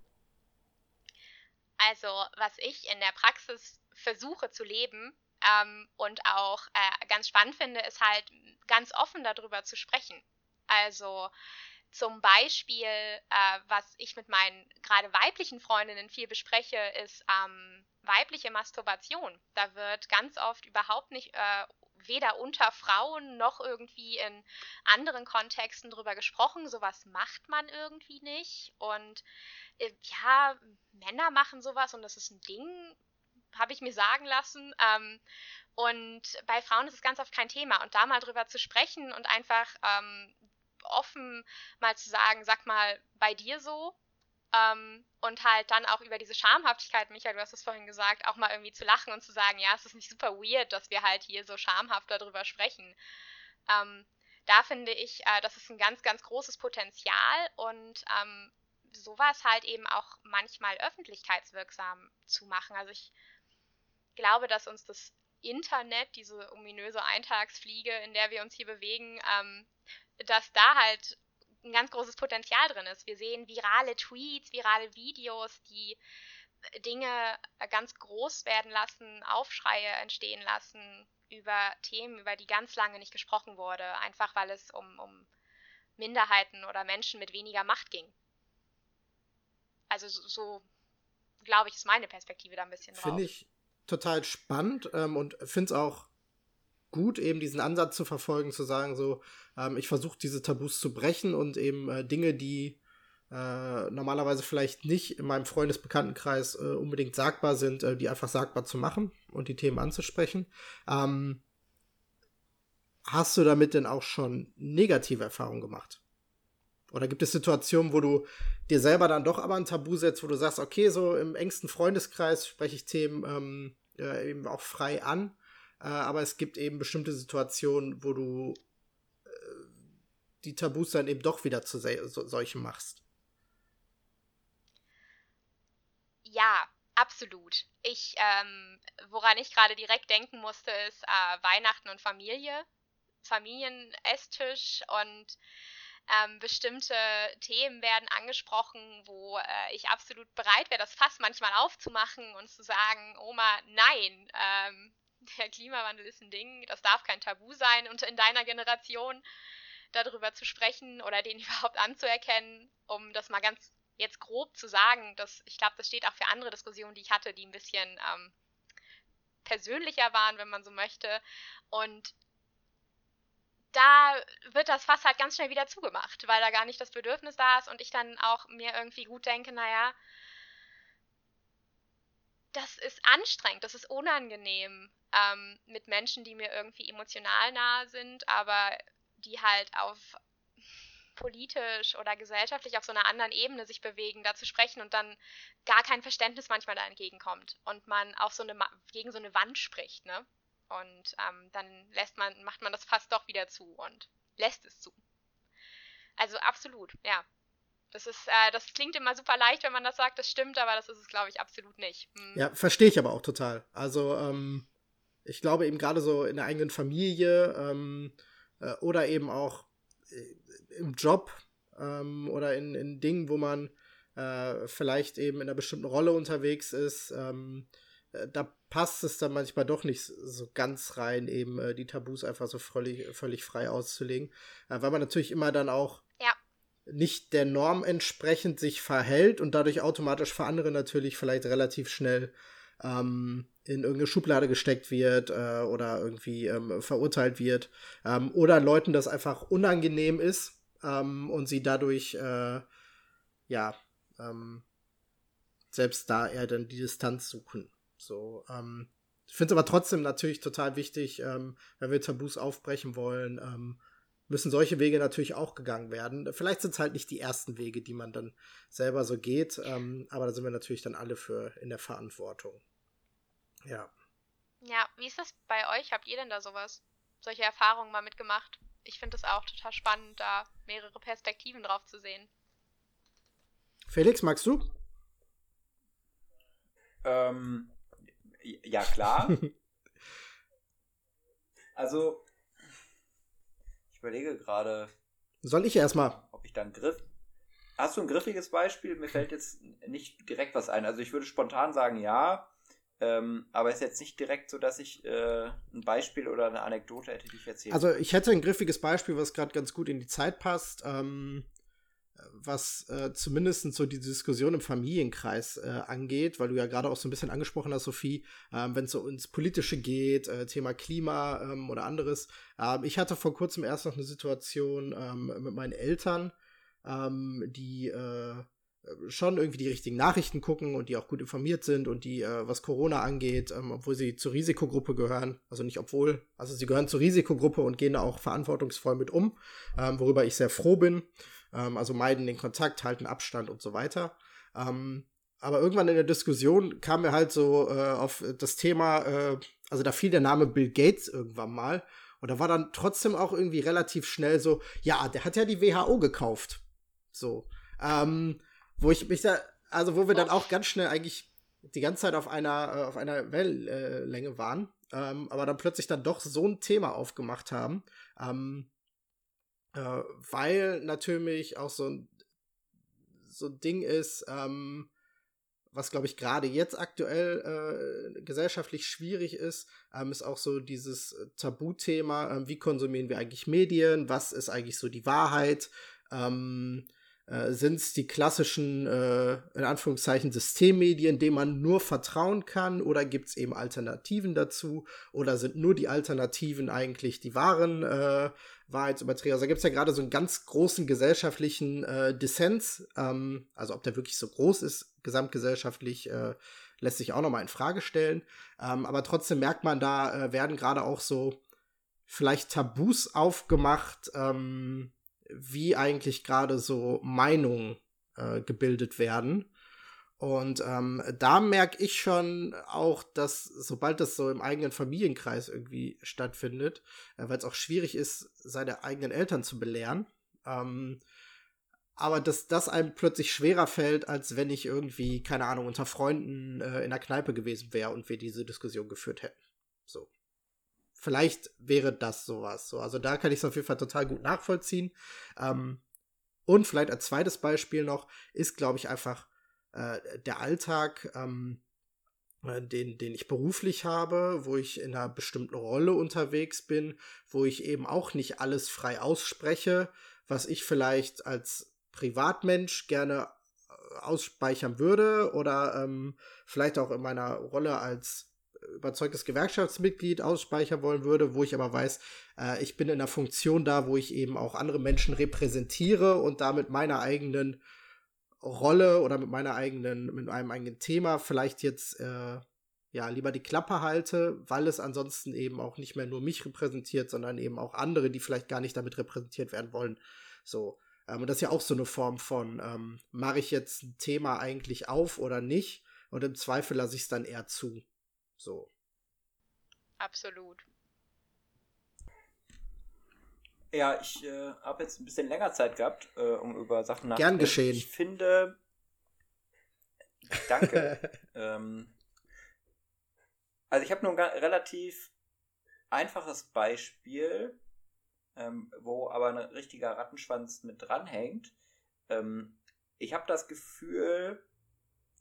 Also was ich in der Praxis versuche zu leben ähm, und auch äh, ganz spannend finde, ist halt ganz offen darüber zu sprechen. Also zum Beispiel, äh, was ich mit meinen gerade weiblichen Freundinnen viel bespreche, ist ähm, weibliche Masturbation. Da wird ganz oft überhaupt nicht äh, weder unter Frauen noch irgendwie in anderen Kontexten drüber gesprochen. Sowas macht man irgendwie nicht. Und äh, ja, Männer machen sowas und das ist ein Ding, habe ich mir sagen lassen. Ähm, und bei Frauen ist es ganz oft kein Thema. Und da mal drüber zu sprechen und einfach ähm, offen mal zu sagen, sag mal, bei dir so, ähm, und halt dann auch über diese Schamhaftigkeit, Michael, du hast es vorhin gesagt, auch mal irgendwie zu lachen und zu sagen, ja, es ist nicht super weird, dass wir halt hier so schamhaft darüber sprechen. Ähm, da finde ich, äh, das ist ein ganz, ganz großes Potenzial und ähm, sowas halt eben auch manchmal öffentlichkeitswirksam zu machen. Also ich glaube, dass uns das Internet, diese ominöse Eintagsfliege, in der wir uns hier bewegen, ähm, dass da halt ein ganz großes Potenzial drin ist. Wir sehen virale Tweets, virale Videos, die äh, Dinge äh, ganz groß werden lassen, Aufschreie entstehen lassen über Themen, über die ganz lange nicht gesprochen wurde, einfach weil es um, um Minderheiten oder Menschen mit weniger Macht ging. Also so, so glaube ich, ist meine Perspektive da ein bisschen drauf. Finde ich total spannend ähm, und finde es auch gut, eben diesen Ansatz zu verfolgen, zu sagen, so, ähm, ich versuche diese Tabus zu brechen und eben äh, Dinge, die äh, normalerweise vielleicht nicht in meinem Freundesbekanntenkreis äh, unbedingt sagbar sind, äh, die einfach sagbar zu machen und die Themen anzusprechen. Ähm, hast du damit denn auch schon negative Erfahrungen gemacht? Oder gibt es Situationen, wo du dir selber dann doch aber ein Tabu setzt, wo du sagst, okay, so im engsten Freundeskreis spreche ich Themen ähm, äh, eben auch frei an, äh, aber es gibt eben bestimmte Situationen, wo du äh, die Tabus dann eben doch wieder zu so, solchen machst. Ja, absolut. Ich, ähm, woran ich gerade direkt denken musste, ist äh, Weihnachten und Familie, Familienesstisch und ähm, bestimmte Themen werden angesprochen, wo äh, ich absolut bereit wäre, das Fass manchmal aufzumachen und zu sagen, Oma, nein, ähm, der Klimawandel ist ein Ding, das darf kein Tabu sein und in deiner Generation darüber zu sprechen oder den überhaupt anzuerkennen, um das mal ganz jetzt grob zu sagen, dass ich glaube, das steht auch für andere Diskussionen, die ich hatte, die ein bisschen ähm, persönlicher waren, wenn man so möchte. Und da wird das Fass halt ganz schnell wieder zugemacht, weil da gar nicht das Bedürfnis da ist und ich dann auch mir irgendwie gut denke, naja, das ist anstrengend, das ist unangenehm ähm, mit Menschen, die mir irgendwie emotional nahe sind, aber die halt auf politisch oder gesellschaftlich auf so einer anderen Ebene sich bewegen, da zu sprechen und dann gar kein Verständnis manchmal da entgegenkommt und man auf so eine gegen so eine Wand spricht, ne? Und ähm, dann lässt man, macht man das fast doch wieder zu und lässt es zu. Also absolut, ja. Das ist, äh, das klingt immer super leicht, wenn man das sagt, das stimmt, aber das ist es, glaube ich, absolut nicht. Hm. Ja, verstehe ich aber auch total. Also, ähm, ich glaube eben gerade so in der eigenen Familie ähm, äh, oder eben auch äh, im Job ähm, oder in, in Dingen, wo man äh, vielleicht eben in einer bestimmten Rolle unterwegs ist, ähm, äh, da passt es dann manchmal doch nicht so ganz rein, eben äh, die Tabus einfach so völlig, völlig frei auszulegen. Weil man natürlich immer dann auch. Nicht der Norm entsprechend sich verhält und dadurch automatisch für andere natürlich vielleicht relativ schnell ähm, in irgendeine Schublade gesteckt wird äh, oder irgendwie ähm, verurteilt wird. Ähm, oder Leuten das einfach unangenehm ist ähm, und sie dadurch äh, ja ähm, selbst da eher dann die Distanz suchen. So, ähm, ich finde es aber trotzdem natürlich total wichtig, wenn wir Tabus aufbrechen wollen, müssen solche Wege natürlich auch gegangen werden. Vielleicht sind es halt nicht die ersten Wege, die man dann selber so geht, ähm, aber da sind wir natürlich dann alle für in der Verantwortung. Ja. Ja, wie ist das bei euch? Habt ihr denn da sowas? Solche Erfahrungen mal mitgemacht? Ich finde es auch total spannend, da mehrere Perspektiven drauf zu sehen. Felix, magst du? Ähm, ja, klar. also, ich überlege gerade. Soll ich erstmal? Ob ich dann Griff. Hast du ein griffiges Beispiel? Mir fällt jetzt nicht direkt was ein. Also, ich würde spontan sagen, ja. Ähm, aber es ist jetzt nicht direkt so, dass ich äh, ein Beispiel oder eine Anekdote hätte, die ich erzählen Also ich hätte ein griffiges Beispiel, was gerade ganz gut in die Zeit passt. Ähm, was äh, zumindest so die Diskussion im Familienkreis äh, angeht, weil du ja gerade auch so ein bisschen angesprochen hast, Sophie, ähm, wenn es so ins Politische geht, äh, Thema Klima ähm, oder anderes. Ähm, ich hatte vor kurzem erst noch eine Situation ähm, mit meinen Eltern, ähm, die äh, schon irgendwie die richtigen Nachrichten gucken und die auch gut informiert sind und die, äh, was Corona angeht, ähm, obwohl sie zur Risikogruppe gehören, also nicht obwohl, also sie gehören zur Risikogruppe und gehen da auch verantwortungsvoll mit um, worüber ich sehr froh bin ähm, also meiden den Kontakt, halten Abstand und so weiter. Ähm, aber irgendwann in der Diskussion kam mir halt so äh, auf das Thema, äh, also da fiel der Name Bill Gates irgendwann mal. Und da war dann trotzdem auch irgendwie relativ schnell so, ja, der hat ja die WHO gekauft. So. Ähm, wo ich mich da, also wo wir dann auch ganz schnell eigentlich die ganze Zeit auf einer, äh, auf einer Wellenlänge waren, ähm, aber dann plötzlich dann doch so ein Thema aufgemacht haben, ähm, äh, weil natürlich auch so ein, so ein Ding ist, ähm, was glaube ich gerade jetzt aktuell äh, gesellschaftlich schwierig ist, ähm, ist auch so dieses Tabuthema, ähm, wie konsumieren wir eigentlich Medien, was ist eigentlich so die Wahrheit, ähm, Äh, Sind es die klassischen, äh, in Anführungszeichen, Systemmedien, denen man nur vertrauen kann? Oder gibt es eben Alternativen dazu? Oder sind nur die Alternativen eigentlich die wahren äh, Wahrheitsüberträger? Also da gibt es ja gerade so einen ganz großen gesellschaftlichen äh, Dissens. Ähm, also ob der wirklich so groß ist, gesamtgesellschaftlich, äh, lässt sich auch nochmal in Frage stellen. Ähm, aber trotzdem merkt man, da äh, werden gerade auch so vielleicht Tabus aufgemacht, ähm, wie eigentlich gerade so Meinungen äh, gebildet werden. Und ähm, da merke ich schon auch, dass sobald das so im eigenen Familienkreis irgendwie stattfindet, äh, weil es auch schwierig ist, seine eigenen Eltern zu belehren, ähm, aber dass das einem plötzlich schwerer fällt, als wenn ich irgendwie, keine Ahnung, unter Freunden äh, in der Kneipe gewesen wäre und wir diese Diskussion geführt hätten. So. Vielleicht wäre das sowas. So. Also da kann ich es auf jeden Fall total gut nachvollziehen. Ähm, und vielleicht als zweites Beispiel noch ist, glaube ich, einfach äh, der Alltag, ähm, äh, den, den ich beruflich habe, wo ich in einer bestimmten Rolle unterwegs bin, wo ich eben auch nicht alles frei ausspreche, was ich vielleicht als Privatmensch gerne äh, ausspeichern würde oder ähm, vielleicht auch in meiner Rolle als überzeugtes Gewerkschaftsmitglied ausspeichern wollen würde, wo ich aber weiß, äh, ich bin in einer Funktion da, wo ich eben auch andere Menschen repräsentiere und damit meiner eigenen Rolle oder mit meiner eigenen, mit einem eigenen Thema vielleicht jetzt äh, ja lieber die Klappe halte, weil es ansonsten eben auch nicht mehr nur mich repräsentiert, sondern eben auch andere, die vielleicht gar nicht damit repräsentiert werden wollen. So. Ähm, und das ist ja auch so eine Form von, ähm, mache ich jetzt ein Thema eigentlich auf oder nicht? Und im Zweifel lasse ich es dann eher zu. So. Absolut. Ja, ich äh, habe jetzt ein bisschen länger Zeit gehabt, äh, um über Sachen nachzudenken. Gern geschehen. Ich finde. Danke. ähm, also ich habe nur ein relativ einfaches Beispiel, ähm, wo aber ein richtiger Rattenschwanz mit dranhängt. Ähm, ich habe das Gefühl,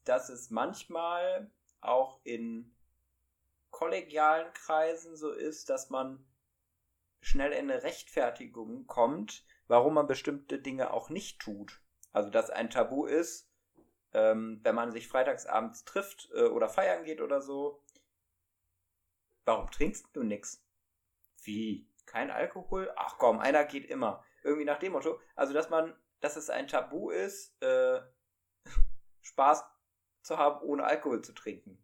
dass es manchmal auch in kollegialen Kreisen so ist, dass man schnell in eine Rechtfertigung kommt, warum man bestimmte Dinge auch nicht tut. Also dass ein Tabu ist, ähm, wenn man sich freitagsabends trifft äh, oder feiern geht oder so. Warum trinkst du nix? Wie? Kein Alkohol? Ach komm, einer geht immer. Irgendwie nach dem Motto. Also dass man, dass es ein Tabu ist, äh, Spaß zu haben, ohne Alkohol zu trinken.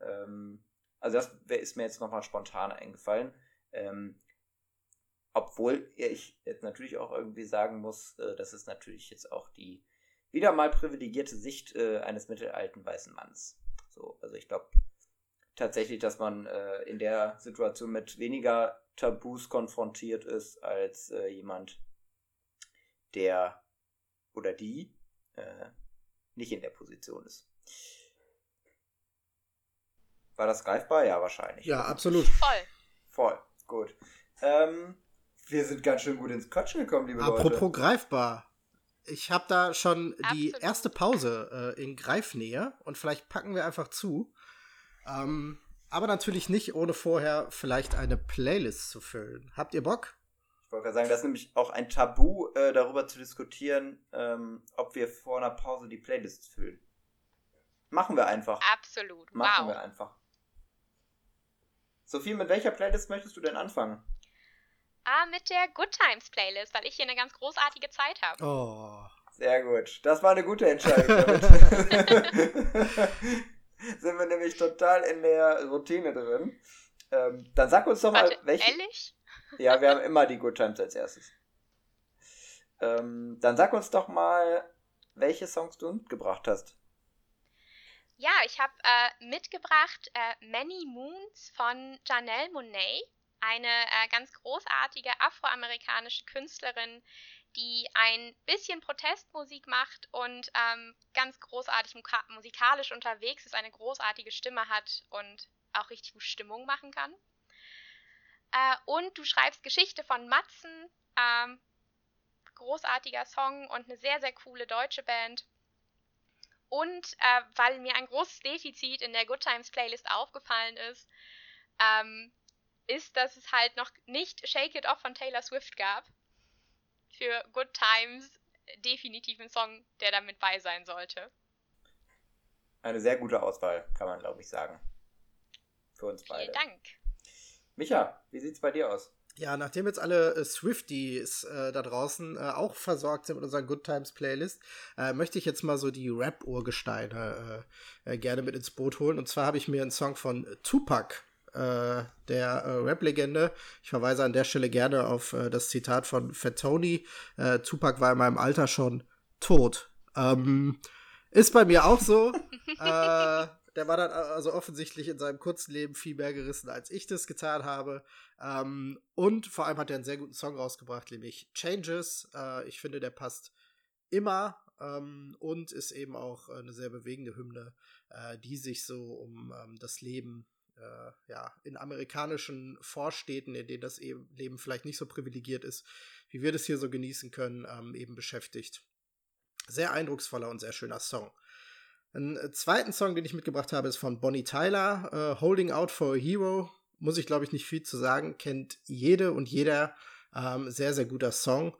Ähm, also das ist mir jetzt nochmal spontan eingefallen. Ähm, obwohl ich jetzt natürlich auch irgendwie sagen muss, äh, das ist natürlich jetzt auch die wieder mal privilegierte Sicht äh, eines mittelalten weißen Manns. So, also ich glaube tatsächlich, dass man äh, in der Situation mit weniger Tabus konfrontiert ist als äh, jemand, der oder die äh, nicht in der Position ist. War das greifbar? Ja, wahrscheinlich. Ja, absolut. Voll. Voll, gut. Ähm, wir sind ganz schön gut ins Quatschen gekommen, liebe Apropos Leute. Apropos greifbar. Ich habe da schon absolut. die erste Pause äh, in Greifnähe und vielleicht packen wir einfach zu. Ähm, aber natürlich nicht, ohne vorher vielleicht eine Playlist zu füllen. Habt ihr Bock? Ich wollte gerade sagen, das ist nämlich auch ein Tabu, äh, darüber zu diskutieren, ähm, ob wir vor einer Pause die Playlist füllen. Machen wir einfach. Absolut. Machen wow. wir einfach. Sophie, mit welcher Playlist möchtest du denn anfangen? Ah, mit der Good Times Playlist, weil ich hier eine ganz großartige Zeit habe. Oh. Sehr gut. Das war eine gute Entscheidung. sind wir nämlich total in der Routine drin. Ähm, dann sag uns doch mal, Warte, welche. Ehrlich? Ja, wir haben immer die Good Times als erstes. Ähm, dann sag uns doch mal, welche Songs du mitgebracht hast. Ja, ich habe äh, mitgebracht äh, Many Moons von Janelle Monet, eine äh, ganz großartige afroamerikanische Künstlerin, die ein bisschen Protestmusik macht und ähm, ganz großartig musikalisch unterwegs ist, eine großartige Stimme hat und auch richtig Stimmung machen kann. Äh, und du schreibst Geschichte von Matzen, ähm, großartiger Song und eine sehr, sehr coole deutsche Band. Und äh, weil mir ein großes Defizit in der Good Times Playlist aufgefallen ist, ähm, ist, dass es halt noch nicht Shake It Off von Taylor Swift gab. Für Good Times definitiv ein Song, der damit bei sein sollte. Eine sehr gute Auswahl, kann man, glaube ich, sagen. Für uns beide. Vielen Dank. Micha, wie sieht's bei dir aus? Ja, nachdem jetzt alle äh, Swifties äh, da draußen äh, auch versorgt sind mit unserer Good Times Playlist, äh, möchte ich jetzt mal so die Rap-Urgesteine äh, äh, gerne mit ins Boot holen. Und zwar habe ich mir einen Song von Tupac, der Rap-Legende. Ich verweise an der Stelle gerne auf das Zitat von Fat Tony. Tupac war in meinem Alter schon tot. Ähm, ist bei mir auch so. der war dann also offensichtlich in seinem kurzen Leben viel mehr gerissen, als ich das getan habe. Ähm, und vor allem hat er einen sehr guten Song rausgebracht, nämlich Changes. Äh, ich finde, der passt immer ähm, und ist eben auch eine sehr bewegende Hymne, äh, die sich so um ähm, das Leben äh, ja, in amerikanischen Vorstädten, in denen das eben Leben vielleicht nicht so privilegiert ist, wie wir das hier so genießen können, ähm, eben beschäftigt. Sehr eindrucksvoller und sehr schöner Song. Einen äh, zweiten Song, den ich mitgebracht habe, ist von Bonnie Tyler, uh, Holding Out for a Hero. Muss ich, glaube ich, nicht viel zu sagen. Kennt jede und jeder. Ähm, sehr, sehr guter Song.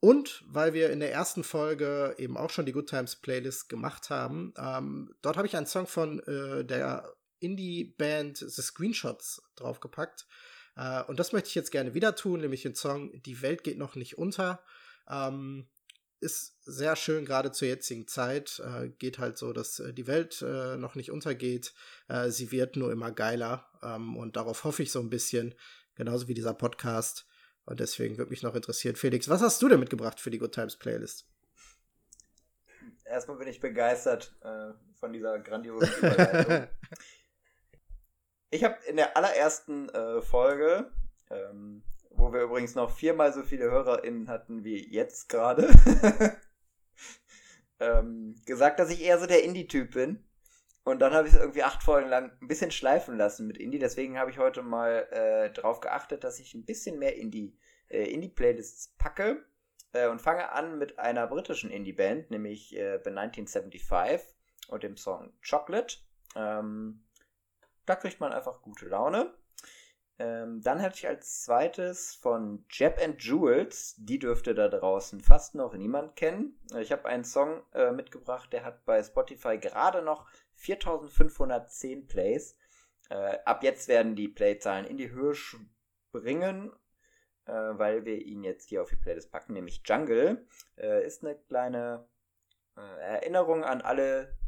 Und weil wir in der ersten Folge eben auch schon die Good Times Playlist gemacht haben, ähm, dort habe ich einen Song von äh, der Indie-Band The Screenshots draufgepackt. Äh, und das möchte ich jetzt gerne wieder tun, nämlich den Song Die Welt geht noch nicht unter. Ähm, ist sehr schön, gerade zur jetzigen Zeit. Äh, geht halt so, dass äh, die Welt äh, noch nicht untergeht. Äh, sie wird nur immer geiler. Ähm, und darauf hoffe ich so ein bisschen, genauso wie dieser Podcast. Und deswegen würde mich noch interessieren, Felix, was hast du denn mitgebracht für die Good Times Playlist? Erstmal bin ich begeistert äh, von dieser grandiosen Überleitung. ich habe in der allerersten äh, Folge ähm, wo wir übrigens noch viermal so viele HörerInnen hatten wie jetzt gerade, ähm, gesagt, dass ich eher so der Indie-Typ bin. Und dann habe ich es irgendwie acht Folgen lang ein bisschen schleifen lassen mit Indie. Deswegen habe ich heute mal äh, darauf geachtet, dass ich ein bisschen mehr Indie, äh, Indie-Playlists packe. Äh, und fange an mit einer britischen Indie-Band, nämlich äh, The 1975 und dem Song Chocolate. Ähm, da kriegt man einfach gute Laune. Ähm, dann hatte ich als zweites von Jeb and Jules, die dürfte da draußen fast noch niemand kennen. Ich habe einen Song äh, mitgebracht, der hat bei Spotify gerade noch 4510 Plays. Äh, ab jetzt werden die Playzahlen in die Höhe springen, äh, weil wir ihn jetzt hier auf die Playlist packen, nämlich Jungle. Äh, ist eine kleine äh, Erinnerung an alle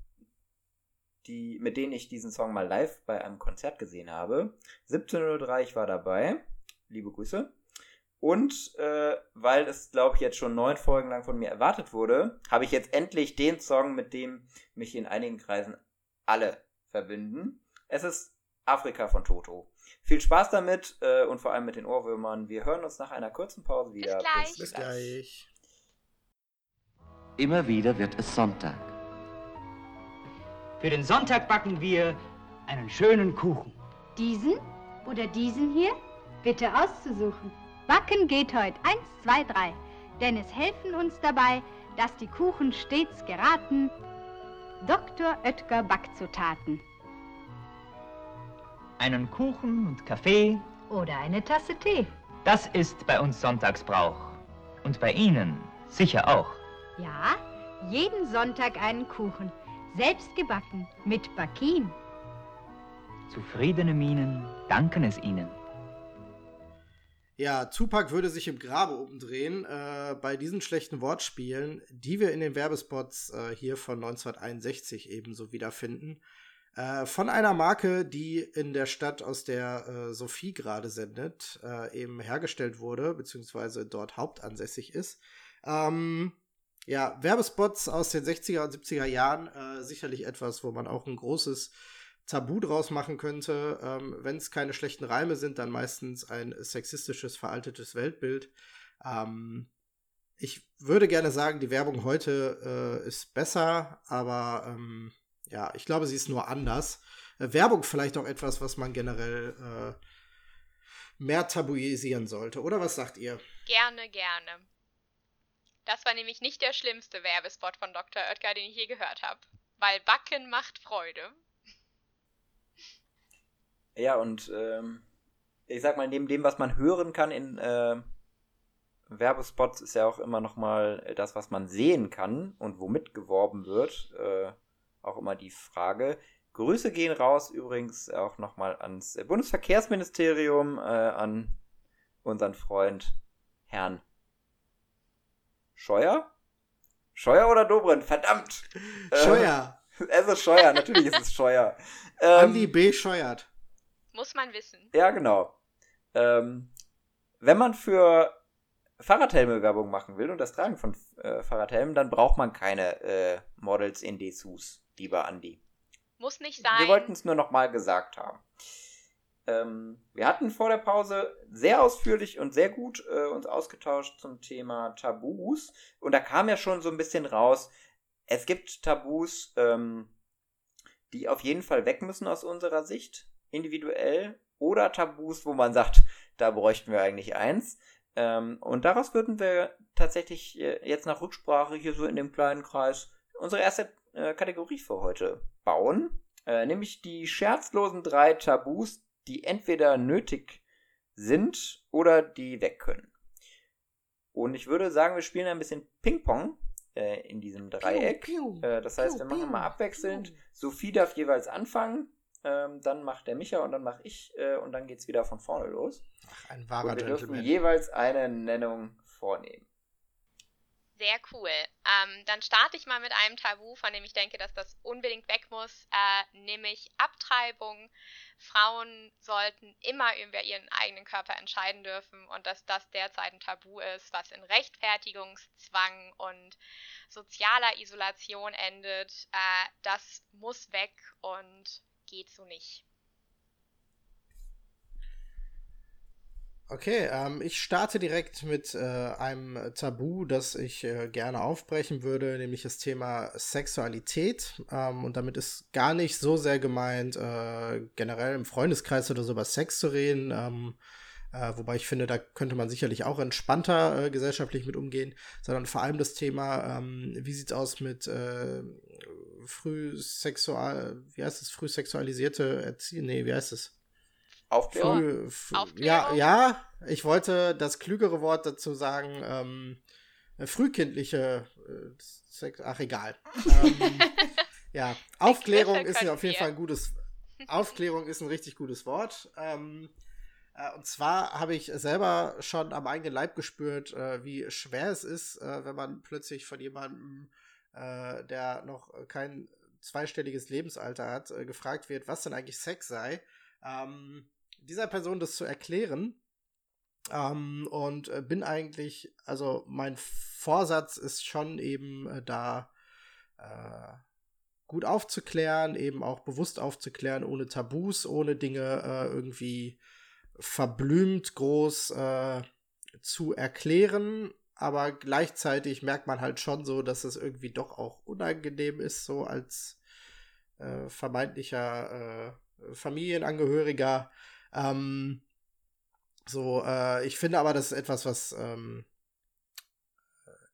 die, mit denen ich diesen Song mal live bei einem Konzert gesehen habe. 17.03 ich war dabei. Liebe Grüße. Und äh, weil es, glaube ich, jetzt schon neun Folgen lang von mir erwartet wurde, habe ich jetzt endlich den Song, mit dem mich in einigen Kreisen alle verbinden. Es ist Afrika von Toto. Viel Spaß damit äh, und vor allem mit den Ohrwürmern. Wir hören uns nach einer kurzen Pause wieder. Bis gleich. Bis gleich. Immer wieder wird es Sonntag. Für den Sonntag backen wir einen schönen Kuchen. Diesen oder diesen hier? Bitte auszusuchen. Backen geht heute. Eins, zwei, drei. Denn es helfen uns dabei, dass die Kuchen stets geraten. Dr. Oetker Backzutaten. Einen Kuchen und Kaffee. Oder eine Tasse Tee. Das ist bei uns Sonntagsbrauch. Und bei Ihnen sicher auch. Ja, jeden Sonntag einen Kuchen. Selbst gebacken mit Bakin. Zufriedene Minen danken es Ihnen. Ja, Tupac würde sich im Grabe umdrehen äh, bei diesen schlechten Wortspielen, die wir in den Werbespots äh, hier von 1961 ebenso wiederfinden. Äh, von einer Marke, die in der Stadt, aus der äh, Sophie gerade sendet, äh, eben hergestellt wurde, beziehungsweise dort hauptansässig ist. Ähm, ja, Werbespots aus den 60er und 70er Jahren, äh, sicherlich etwas, wo man auch ein großes Tabu draus machen könnte. Ähm, Wenn es keine schlechten Reime sind, dann meistens ein sexistisches, veraltetes Weltbild. Ähm, ich würde gerne sagen, die Werbung heute äh, ist besser, aber ähm, ja, ich glaube, sie ist nur anders. Äh, Werbung vielleicht auch etwas, was man generell äh, mehr tabuisieren sollte, oder was sagt ihr? Gerne, gerne. Das war nämlich nicht der schlimmste Werbespot von Dr. Oetker, den ich je gehört habe. Weil Backen macht Freude. Ja, und ähm, ich sag mal, neben dem, was man hören kann in äh, Werbespots ist ja auch immer noch mal das, was man sehen kann und womit geworben wird. Äh, auch immer die Frage. Grüße gehen raus übrigens auch noch mal ans Bundesverkehrsministerium, äh, an unseren Freund Herrn Scheuer? Scheuer oder Dobrindt? Verdammt! Scheuer. Ähm, es ist Scheuer, natürlich ist es Scheuer. Ähm, Andi B. Scheuert. Muss man wissen. Ja, genau. Ähm, wenn man für Fahrradhelme Werbung machen will und das Tragen von äh, Fahrradhelmen, dann braucht man keine äh, Models in Dessous, lieber Andi. Muss nicht sein. Wir wollten es nur noch mal gesagt haben. Ähm, wir hatten vor der Pause sehr ausführlich und sehr gut äh, uns ausgetauscht zum Thema Tabus. Und da kam ja schon so ein bisschen raus, es gibt Tabus, ähm, die auf jeden Fall weg müssen aus unserer Sicht, individuell. Oder Tabus, wo man sagt, da bräuchten wir eigentlich eins. Ähm, und daraus würden wir tatsächlich äh, jetzt nach Rücksprache hier so in dem kleinen Kreis unsere erste äh, Kategorie für heute bauen. Äh, nämlich die scherzlosen drei Tabus, die entweder nötig sind oder die weg können. Und ich würde sagen, wir spielen ein bisschen Ping-Pong äh, in diesem Dreieck. Piu, piu, äh, das heißt, piu, wir machen mal abwechselnd. Sophie darf jeweils anfangen, ähm, dann macht der Micha und dann mache ich äh, und dann geht es wieder von vorne los. Ach, ein wahrer und wir dürfen jeweils eine Nennung vornehmen. Sehr cool. Ähm, dann starte ich mal mit einem Tabu, von dem ich denke, dass das unbedingt weg muss, äh, nämlich Abtreibung. Frauen sollten immer über ihren eigenen Körper entscheiden dürfen und dass das derzeit ein Tabu ist, was in Rechtfertigungszwang und sozialer Isolation endet. Äh, das muss weg und geht so nicht. Okay, ähm, ich starte direkt mit äh, einem Tabu, das ich äh, gerne aufbrechen würde, nämlich das Thema Sexualität. Ähm, und damit ist gar nicht so sehr gemeint, äh, generell im Freundeskreis oder so über Sex zu reden. Ähm, äh, wobei ich finde, da könnte man sicherlich auch entspannter äh, gesellschaftlich mit umgehen, sondern vor allem das Thema, ähm, wie sieht's aus mit äh, frühsexual, wie heißt es, frühsexualisierte Erziehung, nee, wie heißt es? Aufklärung? Früh, ja, ja, ich wollte das klügere Wort dazu sagen, ähm, frühkindliche äh, Sex, ach egal. ähm, ja, Aufklärung ist ja auf jeden Fall ein gutes, Aufklärung ist ein richtig gutes Wort. Ähm, äh, und zwar habe ich selber schon am eigenen Leib gespürt, äh, wie schwer es ist, äh, wenn man plötzlich von jemandem, äh, der noch kein zweistelliges Lebensalter hat, äh, gefragt wird, was denn eigentlich Sex sei. Ähm, dieser Person das zu erklären. Ähm, und äh, bin eigentlich, also mein Vorsatz ist schon eben äh, da äh, gut aufzuklären, eben auch bewusst aufzuklären, ohne Tabus, ohne Dinge äh, irgendwie verblümt groß äh, zu erklären. Aber gleichzeitig merkt man halt schon so, dass es irgendwie doch auch unangenehm ist, so als äh, vermeintlicher Familienangehöriger ähm, so, äh, ich finde aber, das ist etwas, was ähm,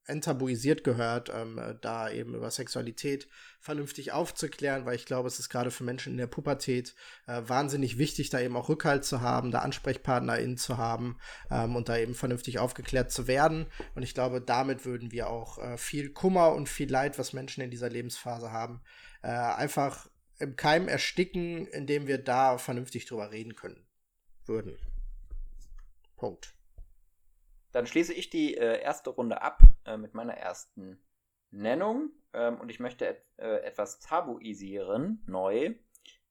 enttabuisiert gehört, ähm, da eben über Sexualität vernünftig aufzuklären, weil ich glaube, es ist gerade für Menschen in der Pubertät äh, wahnsinnig wichtig, da eben auch Rückhalt zu haben, da AnsprechpartnerInnen zu haben ähm, und da eben vernünftig aufgeklärt zu werden. Und ich glaube, damit würden wir auch äh, viel Kummer und viel Leid, was Menschen in dieser Lebensphase haben, äh, einfach im Keim ersticken, indem wir da vernünftig drüber reden können würden. Punkt. Dann schließe ich die äh, erste Runde ab äh, mit meiner ersten Nennung ähm, und ich möchte et äh, etwas tabuisieren, neu,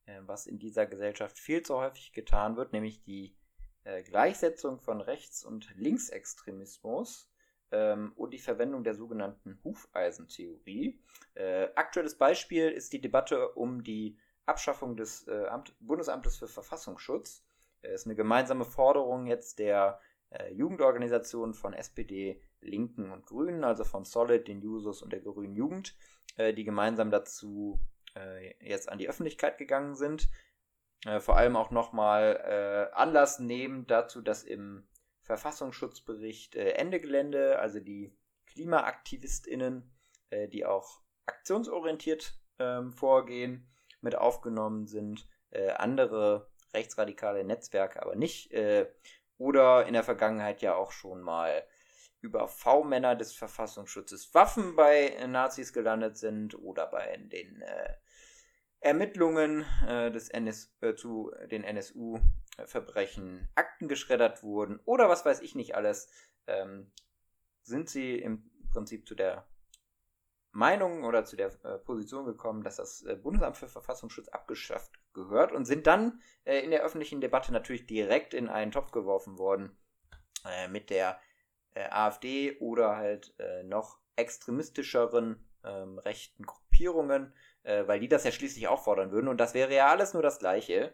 äh, was in dieser Gesellschaft viel zu häufig getan wird, nämlich die äh, Gleichsetzung von Rechts- und Linksextremismus ähm, und die Verwendung der sogenannten Hufeisentheorie. Äh, aktuelles Beispiel ist die Debatte um die Abschaffung des äh, Amt Bundesamtes für Verfassungsschutz. Äh, ist eine gemeinsame Forderung jetzt der äh, Jugendorganisationen von SPD, Linken und Grünen, also von Solid, den Jusos und der Grünen Jugend, äh, die gemeinsam dazu äh, jetzt an die Öffentlichkeit gegangen sind. vor allem auch nochmal Anlass nehmen dazu, dass im Verfassungsschutzbericht äh, Ende Gelände, also die KlimaaktivistInnen, äh, die auch aktionsorientiert ähm, vorgehen, mit aufgenommen sind, äh, andere rechtsradikale Netzwerke aber nicht. Äh, oder in der Vergangenheit ja auch schon mal über V-Männer des Verfassungsschutzes Waffen bei Nazis gelandet sind oder bei den äh, Ermittlungen äh, des NS, äh, zu den NSU-Verbrechen Akten geschreddert wurden oder was weiß ich nicht alles, ähm, sind sie im Prinzip zu der Meinung oder zu der äh, Position gekommen, dass das äh, Bundesamt für Verfassungsschutz abgeschafft gehört und sind dann äh, in der öffentlichen Debatte natürlich direkt in einen Topf geworfen worden äh, mit der äh, AfD oder halt äh, noch extremistischeren ähm, rechten Gruppierungen, weil die das ja schließlich auch fordern würden und das wäre ja alles nur das Gleiche.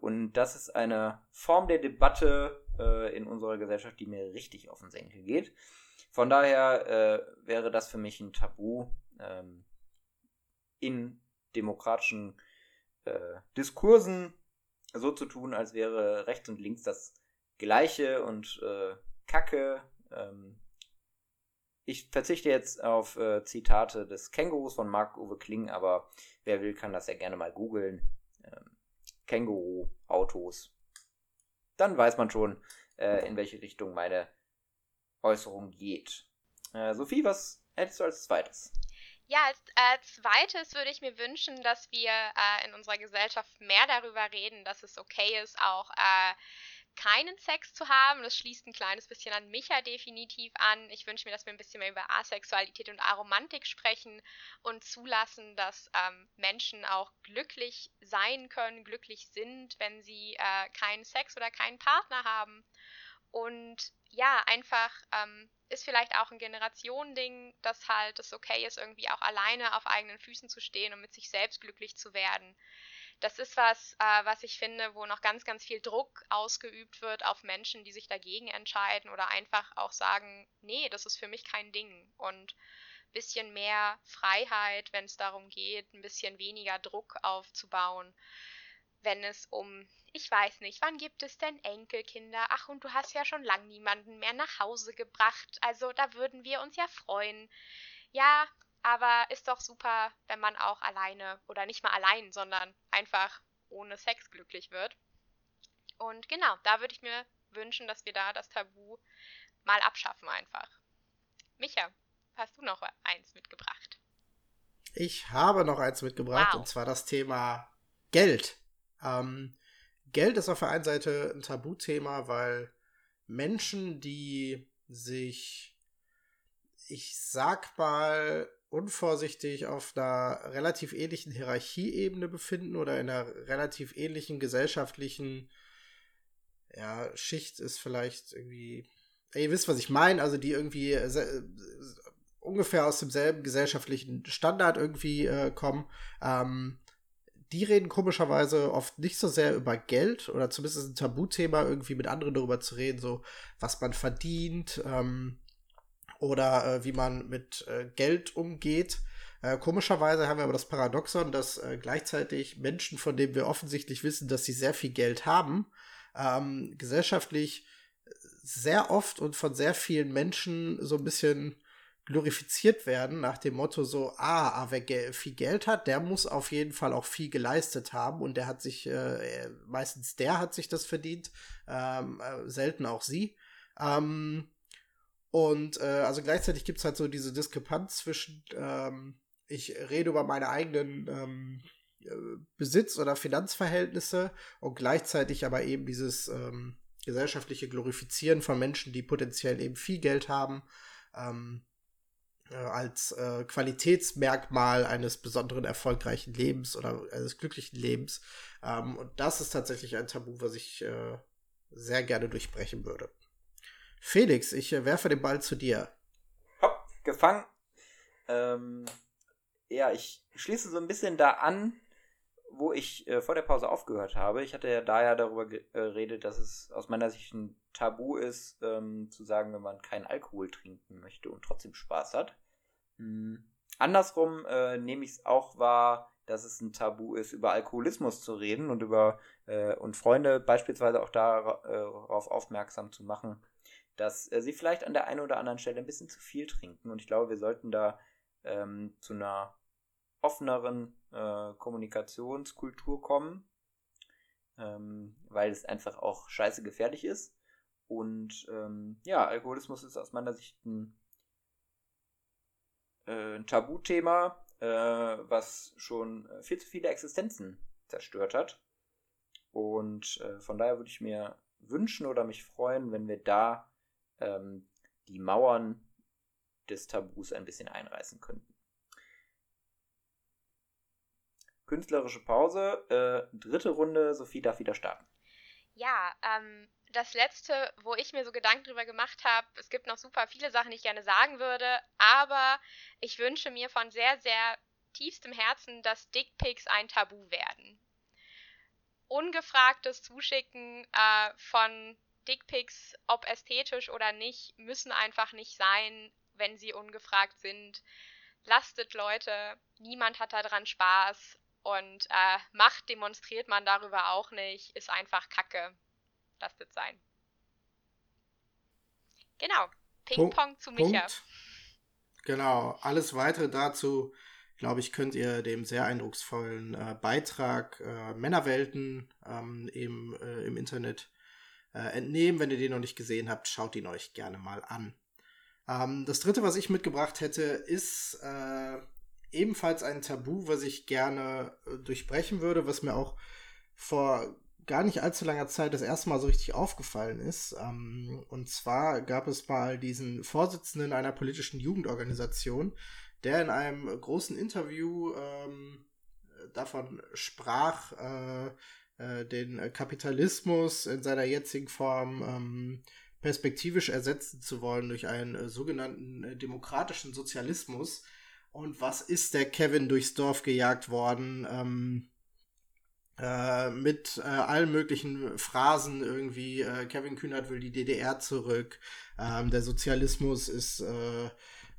und das ist eine Form der Debatte in unserer Gesellschaft, die mir richtig auf den Senkel geht. Von daher äh, wäre das für mich ein Tabu ähm, in demokratischen äh, Diskursen so zu tun, als wäre rechts und links das Gleiche und äh, Kacke. Ähm, ich verzichte jetzt auf äh, Zitate des Kängurus von Marc-Uwe Kling, aber wer will, kann das ja gerne mal googeln. Ähm, Känguru-Autos. Dann weiß man schon, äh, in welche Richtung meine Äußerung geht. Äh, Sophie, was hättest du als zweites? Ja, als äh, zweites würde ich mir wünschen, dass wir äh, in unserer Gesellschaft mehr darüber reden, dass es okay ist, auch äh, keinen Sex zu haben. Das schließt ein kleines bisschen an Micha definitiv an. Ich wünsche mir, dass wir ein bisschen mehr über Asexualität und Aromantik sprechen und zulassen, dass ähm, Menschen auch glücklich sein können, glücklich sind, wenn sie äh, keinen Sex oder keinen Partner haben. Und ja, einfach ähm, ist vielleicht auch ein Generationending, dass halt es okay ist, irgendwie auch alleine auf eigenen Füßen zu stehen und mit sich selbst glücklich zu werden. Das ist was, äh, was ich finde, wo noch ganz, ganz viel Druck ausgeübt wird auf Menschen, die sich dagegen entscheiden oder einfach auch sagen, nee, das ist für mich kein Ding. Und ein bisschen mehr Freiheit, wenn es darum geht, ein bisschen weniger Druck aufzubauen wenn es um, ich weiß nicht, wann gibt es denn Enkelkinder? Ach, und du hast ja schon lang niemanden mehr nach Hause gebracht. Also da würden wir uns ja freuen. Ja, aber ist doch super, wenn man auch alleine oder nicht mal allein, sondern einfach ohne Sex glücklich wird. Und genau, da würde ich mir wünschen, dass wir da das Tabu mal abschaffen einfach. Micha, hast du noch eins mitgebracht? Ich habe noch eins mitgebracht wow. und zwar das Thema Geld. Ähm, Geld ist auf der einen Seite ein Tabuthema, weil Menschen, die sich, ich sag mal, unvorsichtig auf einer relativ ähnlichen Hierarchieebene befinden oder in einer relativ ähnlichen gesellschaftlichen ja, Schicht ist vielleicht irgendwie. Ihr wisst, was ich meine, also die irgendwie äh, ungefähr aus demselben gesellschaftlichen Standard irgendwie äh, kommen. Ähm, die reden komischerweise oft nicht so sehr über Geld oder zumindest ein Tabuthema, irgendwie mit anderen darüber zu reden, so was man verdient ähm, oder äh, wie man mit äh, Geld umgeht. Äh, komischerweise haben wir aber das Paradoxon, dass äh, gleichzeitig Menschen, von denen wir offensichtlich wissen, dass sie sehr viel Geld haben, ähm, gesellschaftlich sehr oft und von sehr vielen Menschen so ein bisschen glorifiziert werden nach dem Motto so, ah, ah wer ge viel Geld hat, der muss auf jeden Fall auch viel geleistet haben und der hat sich, äh, meistens der hat sich das verdient, ähm, äh, selten auch sie. Ähm, und äh, also gleichzeitig gibt es halt so diese Diskrepanz zwischen, ähm, ich rede über meine eigenen ähm, äh, Besitz- oder Finanzverhältnisse und gleichzeitig aber eben dieses ähm, gesellschaftliche Glorifizieren von Menschen, die potenziell eben viel Geld haben. Ähm, äh, als äh, Qualitätsmerkmal eines besonderen erfolgreichen Lebens oder eines glücklichen Lebens. Ähm, und das ist tatsächlich ein Tabu, was ich äh, sehr gerne durchbrechen würde. Felix, ich äh, werfe den Ball zu dir. Hopp, gefangen. Ähm, ja, ich schließe so ein bisschen da an, wo ich äh, vor der Pause aufgehört habe. Ich hatte ja da ja darüber geredet, dass es aus meiner Sicht ein Tabu ist, ähm, zu sagen, wenn man keinen Alkohol trinken möchte und trotzdem Spaß hat. Mhm. Andersrum äh, nehme ich es auch wahr, dass es ein Tabu ist, über Alkoholismus zu reden und über äh, und Freunde beispielsweise auch darauf aufmerksam zu machen, dass äh, sie vielleicht an der einen oder anderen Stelle ein bisschen zu viel trinken. Und ich glaube, wir sollten da ähm, zu einer offeneren äh, Kommunikationskultur kommen, ähm, weil es einfach auch scheiße gefährlich ist. Und ähm, ja, Alkoholismus ist aus meiner Sicht ein, äh, ein Tabuthema, äh, was schon viel zu viele Existenzen zerstört hat. Und äh, von daher würde ich mir wünschen oder mich freuen, wenn wir da ähm, die Mauern des Tabus ein bisschen einreißen könnten. Künstlerische Pause, äh, dritte Runde, Sophie darf wieder starten. Ja, ähm, das letzte, wo ich mir so Gedanken drüber gemacht habe, es gibt noch super viele Sachen, die ich gerne sagen würde, aber ich wünsche mir von sehr, sehr tiefstem Herzen, dass Dickpics ein Tabu werden. Ungefragtes Zuschicken äh, von Dickpics, ob ästhetisch oder nicht, müssen einfach nicht sein, wenn sie ungefragt sind. Lastet Leute, niemand hat daran Spaß und äh, Macht demonstriert man darüber auch nicht, ist einfach Kacke. Lastet sein. Genau, Ping-Pong zu Micha. Punkt. Genau, alles weitere dazu, glaube ich, könnt ihr dem sehr eindrucksvollen äh, Beitrag äh, Männerwelten ähm, im, äh, im Internet äh, entnehmen. Wenn ihr den noch nicht gesehen habt, schaut ihn euch gerne mal an. Ähm, das dritte, was ich mitgebracht hätte, ist äh, ebenfalls ein Tabu, was ich gerne äh, durchbrechen würde, was mir auch vor gar nicht allzu langer Zeit das erste Mal so richtig aufgefallen ist. Ähm, und zwar gab es mal diesen Vorsitzenden einer politischen Jugendorganisation, der in einem großen Interview ähm, davon sprach, äh, den Kapitalismus in seiner jetzigen Form ähm, perspektivisch ersetzen zu wollen durch einen äh, sogenannten äh, demokratischen Sozialismus. Und was ist der Kevin durchs Dorf gejagt worden? Ähm, äh, mit äh, allen möglichen Phrasen irgendwie, äh, Kevin Kühnert will die DDR zurück, ähm, der Sozialismus ist äh,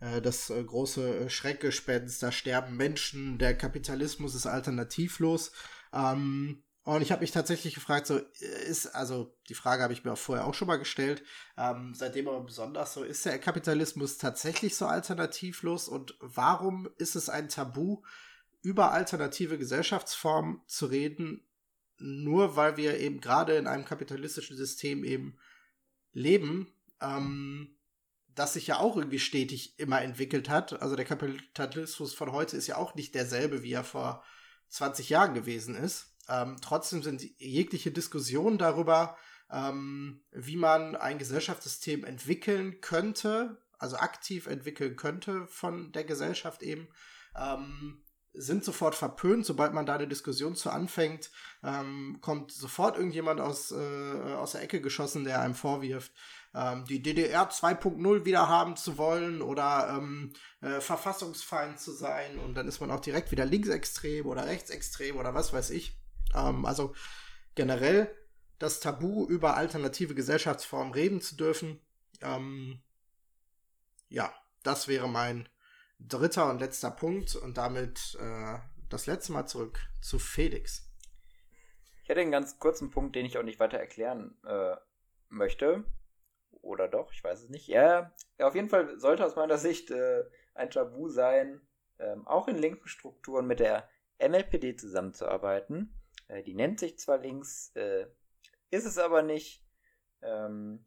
äh, das äh, große Schreckgespenst, da sterben Menschen, der Kapitalismus ist alternativlos. Ähm, und ich habe mich tatsächlich gefragt, so ist, also die Frage habe ich mir auch vorher auch schon mal gestellt, ähm, seitdem aber besonders so, ist der Kapitalismus tatsächlich so alternativlos und warum ist es ein Tabu, über alternative Gesellschaftsformen zu reden, nur weil wir eben gerade in einem kapitalistischen System eben leben, ähm, das sich ja auch irgendwie stetig immer entwickelt hat. Also der Kapitalismus von heute ist ja auch nicht derselbe, wie er vor 20 Jahren gewesen ist. Ähm, trotzdem sind jegliche Diskussionen darüber, ähm, wie man ein Gesellschaftssystem entwickeln könnte, also aktiv entwickeln könnte von der Gesellschaft eben, ähm, sind sofort verpönt. Sobald man da eine Diskussion zu anfängt, ähm, kommt sofort irgendjemand aus, äh, aus der Ecke geschossen, der einem vorwirft, ähm, die DDR 2.0 wieder haben zu wollen oder ähm, äh, Verfassungsfeind zu sein. Und dann ist man auch direkt wieder linksextrem oder rechtsextrem oder was weiß ich. Ähm, also generell das Tabu über alternative Gesellschaftsformen reden zu dürfen. Ähm, ja, das wäre mein dritter und letzter Punkt und damit äh, das letzte Mal zurück zu Felix. Ich hätte einen ganz kurzen Punkt, den ich auch nicht weiter erklären äh, möchte. Oder doch, ich weiß es nicht. Ja, auf jeden Fall sollte aus meiner Sicht äh, ein Tabu sein, ähm, auch in linken Strukturen mit der MLPD zusammenzuarbeiten. Äh, die nennt sich zwar links, äh, ist es aber nicht, ähm,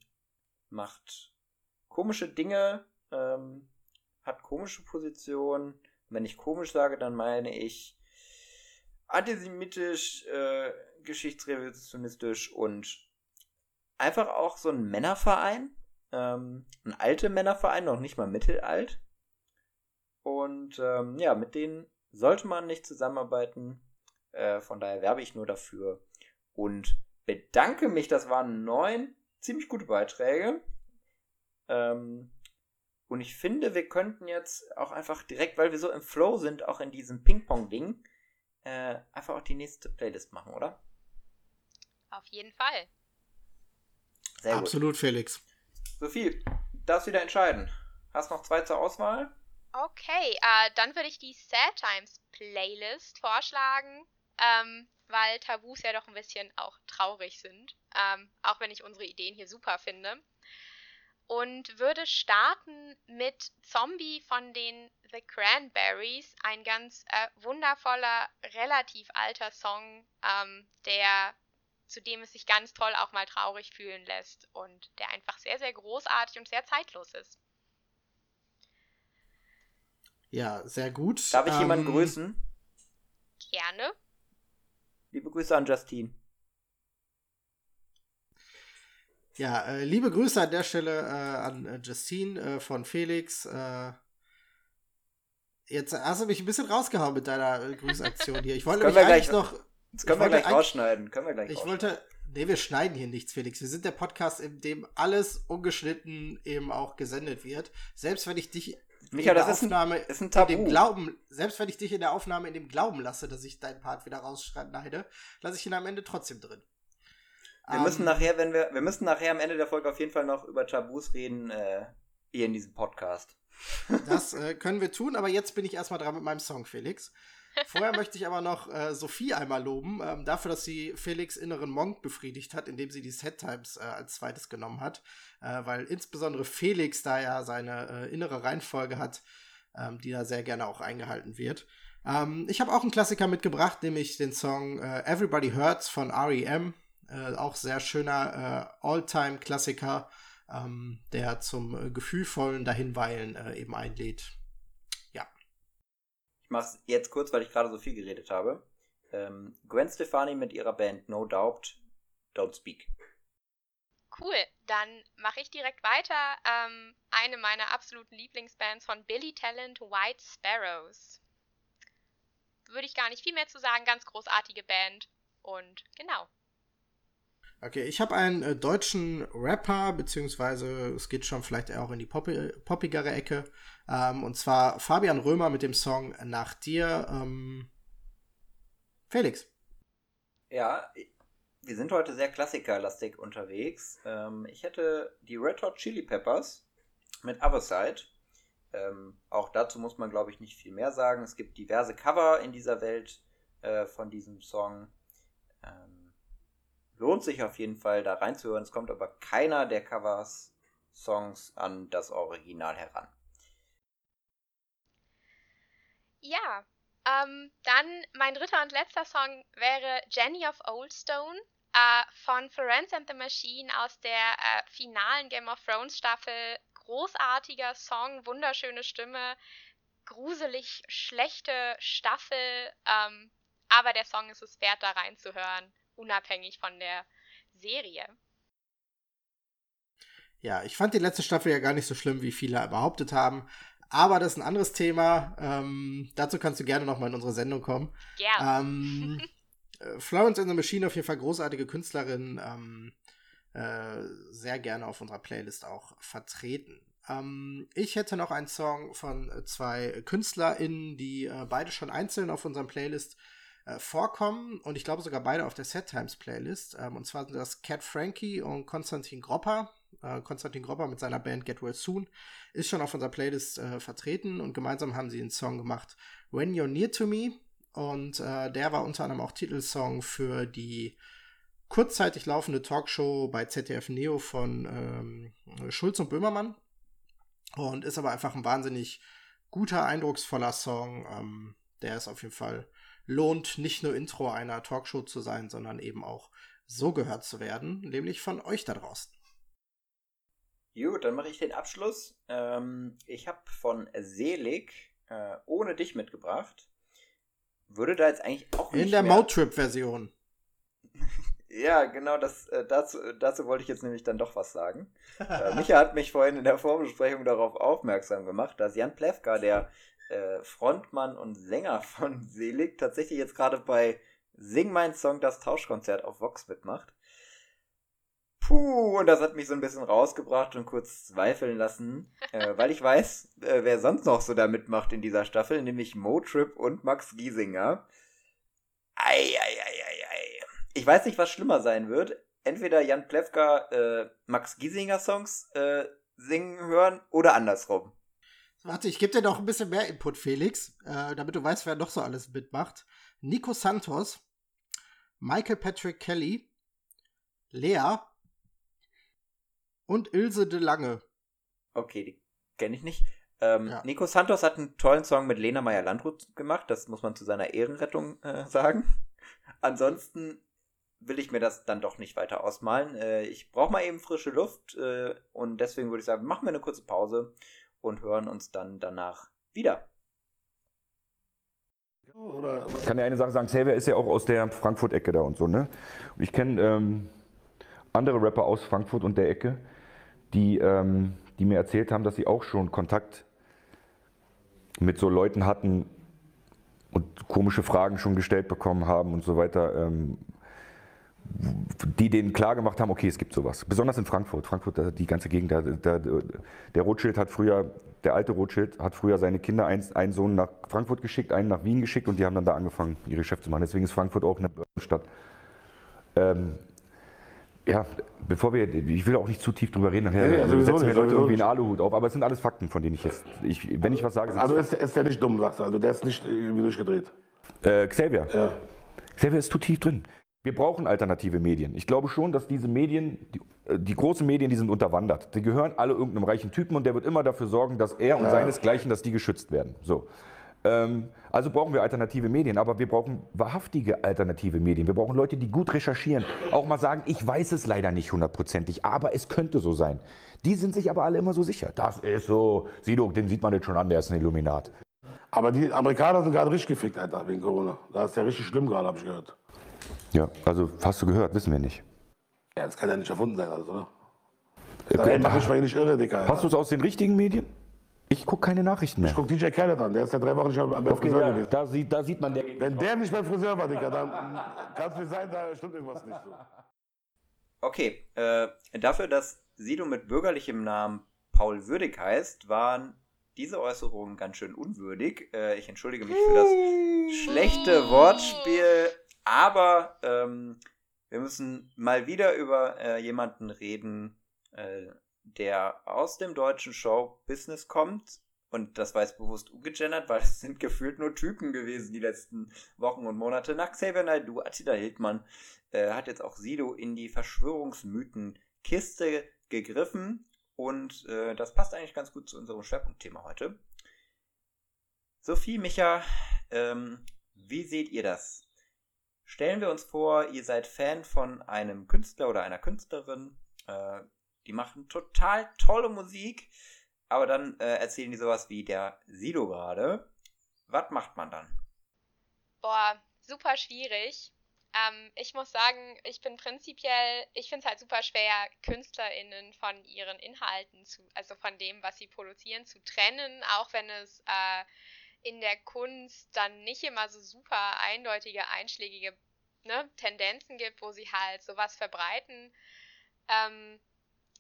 macht komische Dinge, ähm, hat komische Positionen. Wenn ich komisch sage, dann meine ich antisemitisch, äh, geschichtsrevisionistisch und einfach auch so ein Männerverein. Ähm, ein alter Männerverein, noch nicht mal mittelalt. Und ähm, ja, mit denen sollte man nicht zusammenarbeiten. Äh, von daher werbe ich nur dafür und bedanke mich. Das waren neun ziemlich gute Beiträge. Ähm, und ich finde, wir könnten jetzt auch einfach direkt, weil wir so im Flow sind, auch in diesem Ping-Pong-Ding, äh, einfach auch die nächste Playlist machen, oder? Auf jeden Fall. Sehr Absolut, gut. Felix. Sophie, darfst wieder entscheiden. Hast noch zwei zur Auswahl? Okay, äh, dann würde ich die Sad Times Playlist vorschlagen ähm, weil Tabus ja doch ein bisschen auch traurig sind, ähm, auch wenn ich unsere Ideen hier super finde. Und würde starten mit Zombie von den The Cranberries, ein ganz äh, wundervoller, relativ alter Song, ähm, der zu dem es sich ganz toll auch mal traurig fühlen lässt und der einfach sehr, sehr großartig und sehr zeitlos ist. Ja, sehr gut. Darf ich ähm, jemanden grüßen? Gerne. Liebe Grüße an Justine. Ja, äh, liebe Grüße an der Stelle äh, an äh, Justine äh, von Felix. Äh, jetzt hast du mich ein bisschen rausgehauen mit deiner äh, Grüßaktion hier. Ich wollte mich eigentlich noch. Das können wir gleich rausschneiden. Können wir gleich Ich wollte. Nee, wir schneiden hier nichts, Felix. Wir sind der Podcast, in dem alles ungeschnitten eben auch gesendet wird. Selbst wenn ich dich Micha, das ist ein, ist ein Tabu. In dem Glauben, selbst wenn ich dich in der Aufnahme in dem Glauben lasse, dass ich deinen Part wieder rausschneide, lasse ich ihn am Ende trotzdem drin. Wir um, müssen ähm, nachher, wenn wir, wir müssen nachher am Ende der Folge auf jeden Fall noch über Tabus reden, äh, hier in diesem Podcast. Das äh, können wir tun, aber jetzt bin ich erstmal dran mit meinem Song, Felix. Vorher möchte ich aber noch äh, Sophie einmal loben, ähm, dafür, dass sie Felix inneren Monk befriedigt hat, indem sie die Set Times äh, als zweites genommen hat. Äh, weil insbesondere Felix da ja seine äh, innere Reihenfolge hat, ähm, die da sehr gerne auch eingehalten wird. Ähm, ich habe auch einen Klassiker mitgebracht, nämlich den Song äh, Everybody Hurts von REM. Äh, auch sehr schöner All-Time-Klassiker, ähm, der zum gefühlvollen Dahinweilen eben einlädt. Ich mach's jetzt kurz, weil ich gerade so viel geredet habe. Ähm, Gwen Stefani mit ihrer Band No Doubt, Don't Speak. Cool, dann mache ich direkt weiter. Ähm, eine meiner absoluten Lieblingsbands von Billy Talent, White Sparrows. Würde ich gar nicht viel mehr zu sagen, ganz großartige Band. Und genau. Okay, ich habe einen äh, deutschen Rapper, beziehungsweise es geht schon vielleicht auch in die poppigere Ecke. Ähm, und zwar Fabian Römer mit dem Song Nach dir. Ähm, Felix. Ja, wir sind heute sehr klassikerlastig unterwegs. Ähm, ich hätte die Red Hot Chili Peppers mit Other. Ähm, auch dazu muss man, glaube ich, nicht viel mehr sagen. Es gibt diverse Cover in dieser Welt äh, von diesem Song. Ähm, lohnt sich auf jeden Fall da reinzuhören. Es kommt aber keiner der Covers Songs an das Original heran. Ja, ähm, dann mein dritter und letzter Song wäre Jenny of Oldstone äh, von Florence and the Machine aus der äh, finalen Game of Thrones Staffel. Großartiger Song, wunderschöne Stimme, gruselig schlechte Staffel, ähm, aber der Song ist es wert, da reinzuhören unabhängig von der Serie. Ja, ich fand die letzte Staffel ja gar nicht so schlimm, wie viele behauptet haben. Aber das ist ein anderes Thema. Ähm, dazu kannst du gerne nochmal in unsere Sendung kommen. Gerne. Ähm, äh, Florence in the Machine auf jeden Fall großartige Künstlerin. Ähm, äh, sehr gerne auf unserer Playlist auch vertreten. Ähm, ich hätte noch einen Song von zwei KünstlerInnen, die äh, beide schon einzeln auf unserem Playlist äh, vorkommen und ich glaube sogar beide auf der Set Times Playlist. Ähm, und zwar sind das Cat Frankie und Konstantin Gropper. Äh, Konstantin Gropper mit seiner Band Get Well Soon ist schon auf unserer Playlist äh, vertreten und gemeinsam haben sie einen Song gemacht, When You're Near to Me. Und äh, der war unter anderem auch Titelsong für die kurzzeitig laufende Talkshow bei ZDF Neo von ähm, Schulz und Böhmermann. Und ist aber einfach ein wahnsinnig guter, eindrucksvoller Song. Ähm, der ist auf jeden Fall lohnt, nicht nur Intro einer Talkshow zu sein, sondern eben auch so gehört zu werden, nämlich von euch da draußen. Gut, dann mache ich den Abschluss. Ähm, ich habe von Selig äh, ohne dich mitgebracht. Würde da jetzt eigentlich auch nicht In der Motrip-Version. ja, genau, das, äh, dazu, dazu wollte ich jetzt nämlich dann doch was sagen. äh, Micha hat mich vorhin in der Vorbesprechung darauf aufmerksam gemacht, dass Jan Plewka, der äh, Frontmann und Sänger von Selig tatsächlich jetzt gerade bei Sing mein Song das Tauschkonzert auf Vox mitmacht. Puh, und das hat mich so ein bisschen rausgebracht und kurz zweifeln lassen, äh, weil ich weiß, äh, wer sonst noch so da mitmacht in dieser Staffel, nämlich Motrip und Max Giesinger. Ei, ei, ei, ei, ei. Ich weiß nicht, was schlimmer sein wird. Entweder Jan Plewka äh, Max Giesinger Songs äh, singen hören oder andersrum. Warte, ich gebe dir noch ein bisschen mehr Input, Felix, äh, damit du weißt, wer noch so alles mitmacht. Nico Santos, Michael Patrick Kelly, Lea und Ilse de Lange. Okay, die kenne ich nicht. Ähm, ja. Nico Santos hat einen tollen Song mit Lena Meyer-Landrut gemacht, das muss man zu seiner Ehrenrettung äh, sagen. Ansonsten will ich mir das dann doch nicht weiter ausmalen. Äh, ich brauche mal eben frische Luft äh, und deswegen würde ich sagen, machen wir eine kurze Pause und hören uns dann danach wieder. Ich kann ja eine Sache sagen, Xavier ist ja auch aus der Frankfurt-Ecke da und so, ne? Und ich kenne ähm, andere Rapper aus Frankfurt und der Ecke, die, ähm, die mir erzählt haben, dass sie auch schon Kontakt mit so Leuten hatten und komische Fragen schon gestellt bekommen haben und so weiter, ähm, die denen klar gemacht haben, okay, es gibt sowas. Besonders in Frankfurt. Frankfurt, die ganze Gegend, der, der, der Rothschild hat früher, der alte Rothschild hat früher seine Kinder, einen, einen Sohn nach Frankfurt geschickt, einen nach Wien geschickt und die haben dann da angefangen, ihre Geschäfte zu machen. Deswegen ist Frankfurt auch eine Stadt. Ähm, ja, bevor wir, ich will auch nicht zu tief drüber reden, nachher Nee, also setzen wir Leute irgendwie einen. Aluhut auf, aber es sind alles Fakten, von denen ich jetzt, ich, wenn ich was sage, Also ist, ist der nicht dumm, sagst du. Also der ist nicht irgendwie durchgedreht. Äh, Xavier. Ja. Xavier ist zu tief drin. Wir brauchen alternative Medien. Ich glaube schon, dass diese Medien, die, äh, die großen Medien, die sind unterwandert. Die gehören alle irgendeinem reichen Typen und der wird immer dafür sorgen, dass er und seinesgleichen, dass die geschützt werden. So. Ähm, also brauchen wir alternative Medien, aber wir brauchen wahrhaftige alternative Medien. Wir brauchen Leute, die gut recherchieren, auch mal sagen, ich weiß es leider nicht hundertprozentig, aber es könnte so sein. Die sind sich aber alle immer so sicher. Das ist so, Sido, den sieht man jetzt schon an, der ist ein Illuminat. Aber die Amerikaner sind gerade richtig gefickt, Alter, wegen Corona. Da ist ja richtig schlimm gerade, habe ich gehört. Ja, also hast du gehört, wissen wir nicht. Ja, das kann ja nicht erfunden sein, alles, oder? Äh, Da mach ich mal nicht irre, Dicker. Hast du es aus den richtigen Medien? Ich gucke keine Nachrichten mehr. Ich guck DJ Khaled an, der ist ja drei Wochen nicht mehr beim Okay, Friseur ja, gewesen. da, sieht, da sieht man der. Wenn der nicht beim Friseur war, Dicker, dann kann es nicht sein, da stimmt irgendwas nicht so. Okay, äh, dafür, dass Sido mit bürgerlichem Namen Paul Würdig heißt, waren diese Äußerungen ganz schön unwürdig. Äh, ich entschuldige mich für das schlechte Wortspiel, aber ähm, wir müssen mal wieder über äh, jemanden reden, äh, der aus dem deutschen Show-Business kommt. Und das war jetzt bewusst ungegendert, weil es sind gefühlt nur Typen gewesen die letzten Wochen und Monate. Nach Xavier Naidoo, Attila Hildmann, äh, hat jetzt auch Sido in die Verschwörungsmythen-Kiste gegriffen. Und äh, das passt eigentlich ganz gut zu unserem Schwerpunktthema heute. Sophie, Micha, ähm, wie seht ihr das? Stellen wir uns vor, ihr seid Fan von einem Künstler oder einer Künstlerin. Äh, die machen total tolle Musik, aber dann äh, erzählen die sowas wie der Sido gerade. Was macht man dann? Boah, super schwierig. Ähm, ich muss sagen, ich bin prinzipiell, ich finde es halt super schwer, KünstlerInnen von ihren Inhalten zu, also von dem, was sie produzieren, zu trennen, auch wenn es äh, in der Kunst dann nicht immer so super eindeutige, einschlägige ne, Tendenzen gibt, wo sie halt sowas verbreiten. Ähm,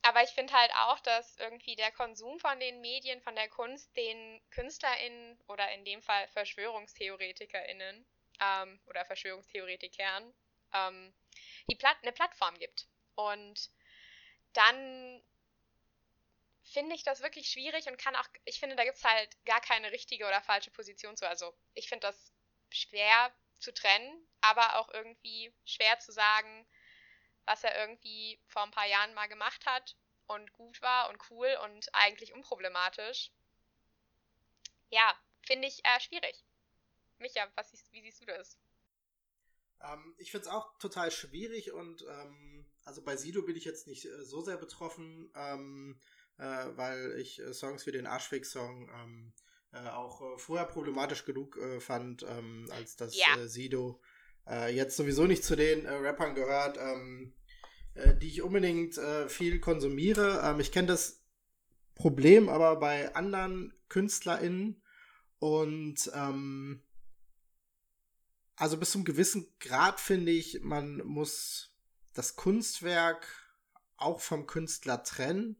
aber ich finde halt auch, dass irgendwie der Konsum von den Medien, von der Kunst, den KünstlerInnen oder in dem Fall VerschwörungstheoretikerInnen ähm, oder Verschwörungstheoretikern ähm, die Plat eine Plattform gibt. Und dann finde ich das wirklich schwierig und kann auch, ich finde, da gibt es halt gar keine richtige oder falsche Position zu. Also ich finde das schwer zu trennen, aber auch irgendwie schwer zu sagen, was er irgendwie vor ein paar Jahren mal gemacht hat und gut war und cool und eigentlich unproblematisch. Ja, finde ich äh, schwierig. Micha, was siehst, wie siehst du das? Ähm, ich finde es auch total schwierig und ähm, also bei Sido bin ich jetzt nicht äh, so sehr betroffen, ähm, äh, weil ich äh, Songs wie den Arschweg-Song ähm, äh, auch äh, vorher problematisch genug fand, ähm, als dass Ja. Sido äh, jetzt sowieso nicht zu den äh, Rappern gehört, ähm, äh, die ich unbedingt äh, viel konsumiere. Ähm, ich kenne das Problem aber bei anderen KünstlerInnen und ähm, also bis zum gewissen Grad finde ich, man muss das Kunstwerk auch vom Künstler trennen.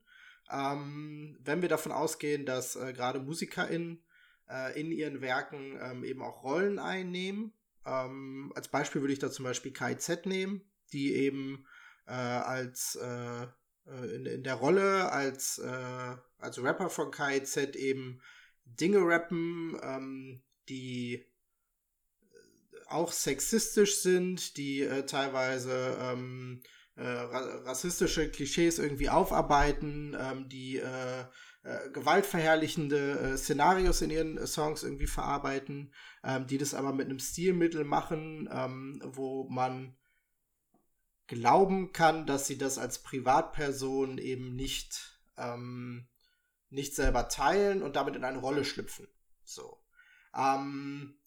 Ähm, wenn wir davon ausgehen, dass äh, gerade MusikerInnen äh, in ihren Werken ähm, eben auch Rollen einnehmen. Ähm, als Beispiel würde ich da zum Beispiel KIZ nehmen, die eben äh, als äh, äh, in, in der Rolle als, äh, als Rapper von KIZ eben Dinge rappen, ähm, die auch sexistisch sind, die äh, teilweise ähm, äh, ra rassistische Klischees irgendwie aufarbeiten, ähm, die äh, gewaltverherrlichende äh, Szenarios in ihren äh, Songs irgendwie verarbeiten, ähm, die das aber mit einem Stilmittel machen, ähm, wo man glauben kann, dass sie das als Privatperson eben nicht, ähm, nicht selber teilen und damit in eine Rolle schlüpfen. So. Ähm,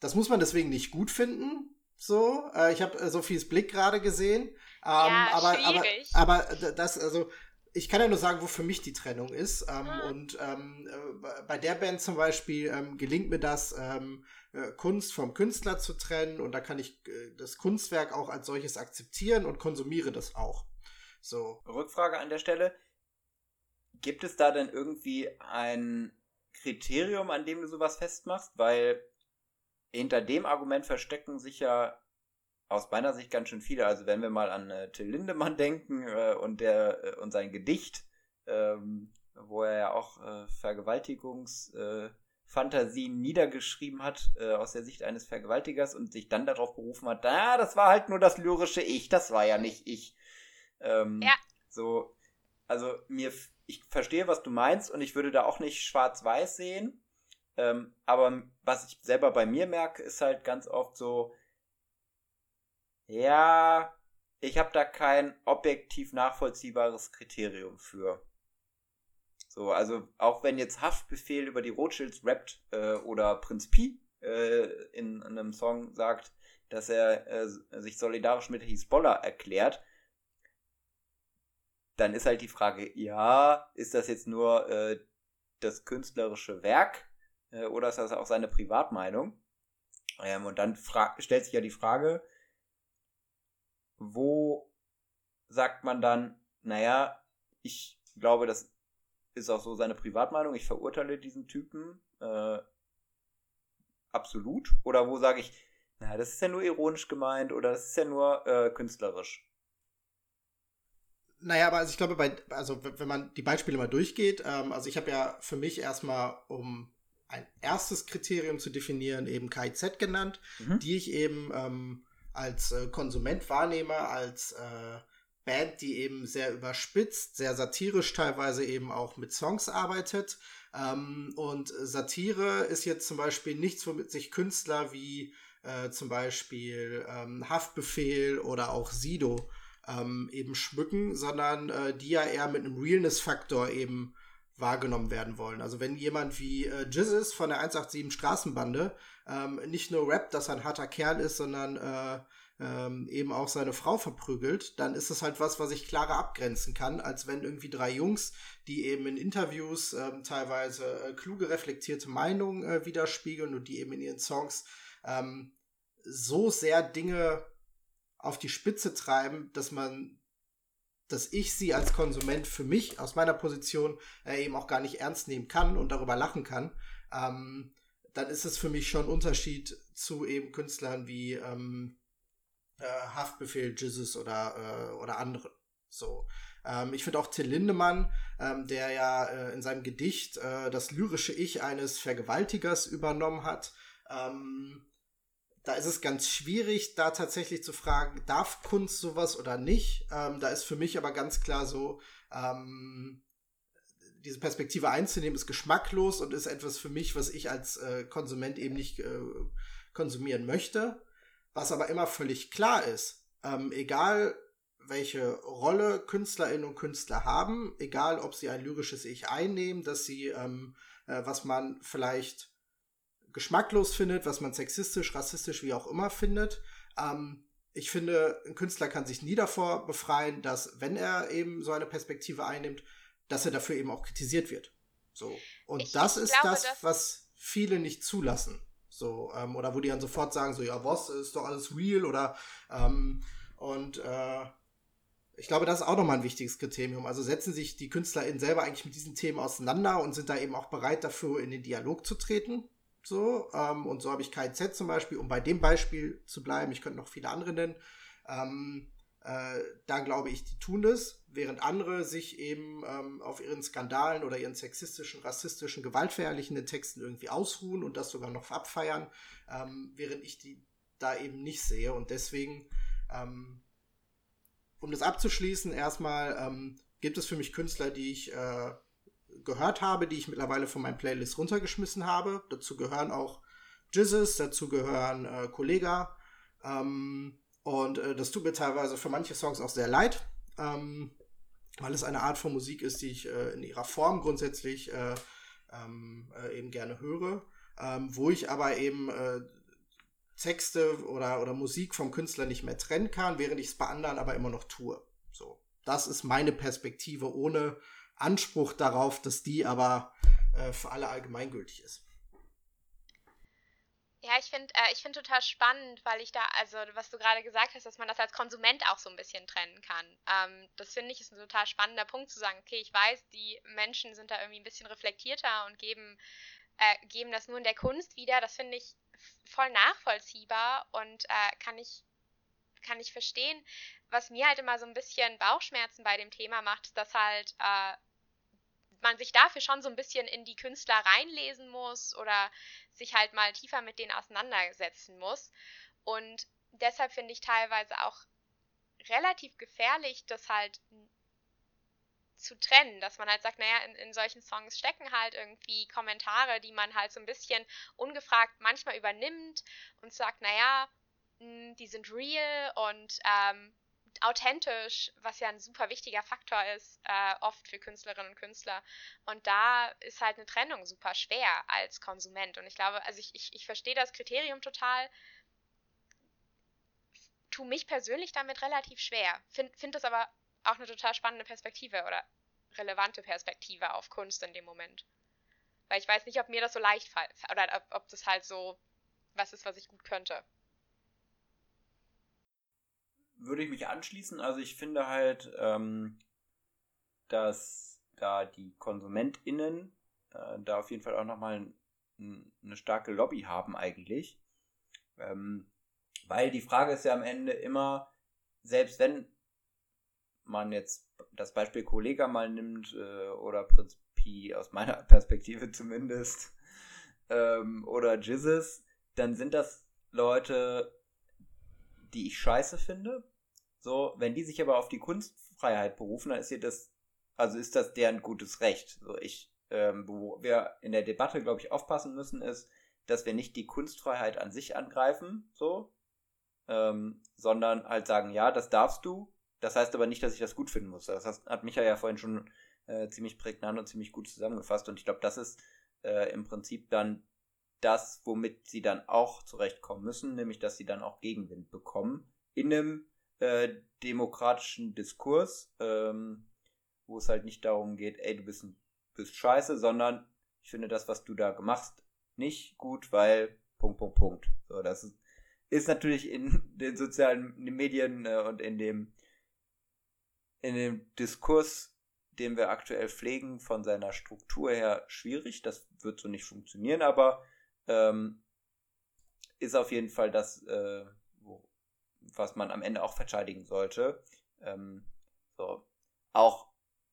das muss man deswegen nicht gut finden. So, äh, ich habe äh, Sophies Blick gerade gesehen. Ähm, Ja, aber, aber, aber das, also, ich kann ja nur sagen, wo für mich die Trennung ist. Ähm, Ah. Und ähm, äh, bei der Band zum Beispiel ähm, gelingt mir das, ähm, äh, Kunst vom Künstler zu trennen und da kann ich äh, das Kunstwerk auch als solches akzeptieren und konsumiere das auch. So. Rückfrage an der Stelle. Gibt es da denn irgendwie ein Kriterium, an dem du sowas festmachst? Weil hinter dem Argument verstecken sich ja aus meiner Sicht ganz schön viele. Also wenn wir mal an äh, Till Lindemann denken äh, und der äh, und sein Gedicht, ähm, wo er ja auch äh, Vergewaltigungsfantasien äh, niedergeschrieben hat äh, aus der Sicht eines Vergewaltigers und sich dann darauf berufen hat, na, das war halt nur das lyrische Ich, das war ja nicht ich. Ähm, Ja. So, also mir, ich verstehe, was du meinst und ich würde da auch nicht schwarz-weiß sehen. Ähm, aber was ich selber bei mir merke, ist halt ganz oft so, ja, ich habe da kein objektiv nachvollziehbares Kriterium für. So, also auch wenn jetzt Haftbefehl über die Rothschilds rappt äh, oder Prinz Pi äh, in, einem Song sagt, dass er äh, sich solidarisch mit Hisbollah erklärt, dann ist halt die Frage, ja, ist das jetzt nur äh, das künstlerische Werk äh, oder ist das auch seine Privatmeinung? Ähm, und dann stellt sich ja die Frage, wo sagt man dann, naja, ich glaube, das ist auch so seine Privatmeinung, ich verurteile diesen Typen äh, absolut? Oder wo sage ich, na, das ist ja nur ironisch gemeint oder das ist ja nur äh, künstlerisch? Naja, aber also ich glaube, bei, also wenn man die Beispiele mal durchgeht, ähm, also ich habe ja für mich erstmal, um ein erstes Kriterium zu definieren, eben KIZ genannt, Mhm. die ich eben ähm, als äh, Konsument wahrnehme, als äh, Band, die eben sehr überspitzt, sehr satirisch teilweise eben auch mit Songs arbeitet. Ähm, und Satire ist jetzt zum Beispiel nichts, womit sich Künstler wie äh, zum Beispiel ähm, Haftbefehl oder auch Sido ähm, eben schmücken, sondern äh, die ja eher mit einem Realness-Faktor eben wahrgenommen werden wollen. Also wenn jemand wie äh, Jizzes von der 187 Straßenbande ähm, nicht nur rappt, dass er ein harter Kerl ist, sondern äh, ähm, eben auch seine Frau verprügelt, dann ist es halt was, was ich klarer abgrenzen kann, als wenn irgendwie drei Jungs, die eben in Interviews ähm, teilweise äh, kluge, reflektierte Meinungen äh, widerspiegeln und die eben in ihren Songs ähm, so sehr Dinge auf die Spitze treiben, dass man, dass ich sie als Konsument für mich aus meiner Position äh, eben auch gar nicht ernst nehmen kann und darüber lachen kann, ähm, dann ist es für mich schon ein Unterschied zu eben Künstlern wie ähm, äh, Haftbefehl, Jizzes oder, äh, oder anderen. So. Ähm, ich finde auch Till Lindemann, ähm, der ja äh, in seinem Gedicht äh, das lyrische Ich eines Vergewaltigers übernommen hat, ähm, da ist es ganz schwierig, da tatsächlich zu fragen, darf Kunst sowas oder nicht? Ähm, da ist für mich aber ganz klar so, ähm, diese Perspektive einzunehmen, ist geschmacklos und ist etwas für mich, was ich als äh, Konsument eben nicht äh, konsumieren möchte. Was aber immer völlig klar ist, ähm, egal welche Rolle Künstlerinnen und Künstler haben, egal ob sie ein lyrisches Ich einnehmen, dass sie, ähm, äh, was man vielleicht geschmacklos findet, was man sexistisch, rassistisch, wie auch immer findet. Ähm, ich finde, ein Künstler kann sich nie davor befreien, dass, wenn er eben so eine Perspektive einnimmt, dass er dafür eben auch kritisiert wird. So. Und Ich- das ich ist glaube, das, was viele nicht zulassen. So, ähm, oder wo die dann sofort sagen, so, ja, was, ist doch alles real oder ähm, und äh, ich glaube, das ist auch nochmal ein wichtiges Kriterium. Also setzen sich die KünstlerInnen selber eigentlich mit diesen Themen auseinander und sind da eben auch bereit dafür, in den Dialog zu treten. So, ähm, und so habe ich KZ zum Beispiel, um bei dem Beispiel zu bleiben, ich könnte noch viele andere nennen, ähm, äh, da glaube ich, die tun das, während andere sich eben ähm, auf ihren Skandalen oder ihren sexistischen, rassistischen, gewaltverherrlichenden Texten irgendwie ausruhen und das sogar noch abfeiern, ähm, während ich die da eben nicht sehe. Und deswegen, ähm, um das abzuschließen, erstmal ähm, gibt es für mich Künstler, die ich äh, gehört habe, die ich mittlerweile von meinen Playlist runtergeschmissen habe. Dazu gehören auch Jizzes, dazu gehören äh, Kollega. Ähm, Und äh, das tut mir teilweise für manche Songs auch sehr leid, ähm, weil es eine Art von Musik ist, die ich äh, in ihrer Form grundsätzlich äh, ähm, äh, eben gerne höre, ähm, wo ich aber eben äh, Texte oder, oder Musik vom Künstler nicht mehr trennen kann, während ich es bei anderen aber immer noch tue. So, das ist meine Perspektive ohne Anspruch darauf, dass die aber äh, für alle allgemeingültig ist. Ja, ich finde äh, find total spannend, weil ich da, also was du gerade gesagt hast, dass man das als Konsument auch so ein bisschen trennen kann. Ähm, das finde ich ist ein total spannender Punkt zu sagen, okay, ich weiß, die Menschen sind da irgendwie ein bisschen reflektierter und geben, äh, geben das nur in der Kunst wieder. Das finde ich voll nachvollziehbar und äh, kann ich kann ich verstehen. Was mir halt immer so ein bisschen Bauchschmerzen bei dem Thema macht, dass halt äh, man sich dafür schon so ein bisschen in die Künstler reinlesen muss oder sich halt mal tiefer mit denen auseinandersetzen muss. Und deshalb finde ich teilweise auch relativ gefährlich, das halt zu trennen, dass man halt sagt, naja, in, in solchen Songs stecken halt irgendwie Kommentare, die man halt so ein bisschen ungefragt manchmal übernimmt und sagt, naja, hm, die sind real und ähm, authentisch, was ja ein super wichtiger Faktor ist, äh, oft für Künstlerinnen und Künstler. Und da ist halt eine Trennung super schwer als Konsument. Und ich glaube, also ich, ich, ich verstehe das Kriterium total, tue mich persönlich damit relativ schwer. Finde find das aber auch eine total spannende Perspektive oder relevante Perspektive auf Kunst in dem Moment. Weil ich weiß nicht, ob mir das so leicht fällt oder ob, ob das halt so was ist, was ich gut könnte würde ich mich anschließen. Also ich finde halt, ähm, dass da die KonsumentInnen äh, da auf jeden Fall auch nochmal ein, eine starke Lobby haben eigentlich. Ähm, weil die Frage ist ja am Ende immer, selbst wenn man jetzt das Beispiel Kollega mal nimmt äh, oder Prinz Pi aus meiner Perspektive zumindest ähm, oder Jizzes, dann sind das Leute, die ich scheiße finde. So, wenn die sich aber auf die Kunstfreiheit berufen, dann ist ihr das, also ist das deren gutes Recht. So, ich, ähm, wo wir in der Debatte, glaube ich, aufpassen müssen, ist, dass wir nicht die Kunstfreiheit an sich angreifen, so, ähm, sondern halt sagen, ja, das darfst du. Das heißt aber nicht, dass ich das gut finden muss. Das hat Micha ja vorhin schon äh, ziemlich prägnant und ziemlich gut zusammengefasst. Und ich glaube, das ist äh, im Prinzip dann das, womit sie dann auch zurechtkommen müssen, nämlich dass sie dann auch Gegenwind bekommen in einem äh, demokratischen Diskurs, ähm, wo es halt nicht darum geht, ey, du bist, bist scheiße, sondern ich finde das, was du da gemacht, nicht gut, weil Punkt, Punkt, Punkt. So, das ist, ist natürlich in den sozialen Medien äh, und in dem in dem Diskurs, den wir aktuell pflegen, von seiner Struktur her schwierig. Das wird so nicht funktionieren, aber ähm, ist auf jeden Fall das, äh, wo, was man am Ende auch verteidigen sollte. Ähm, so. Auch,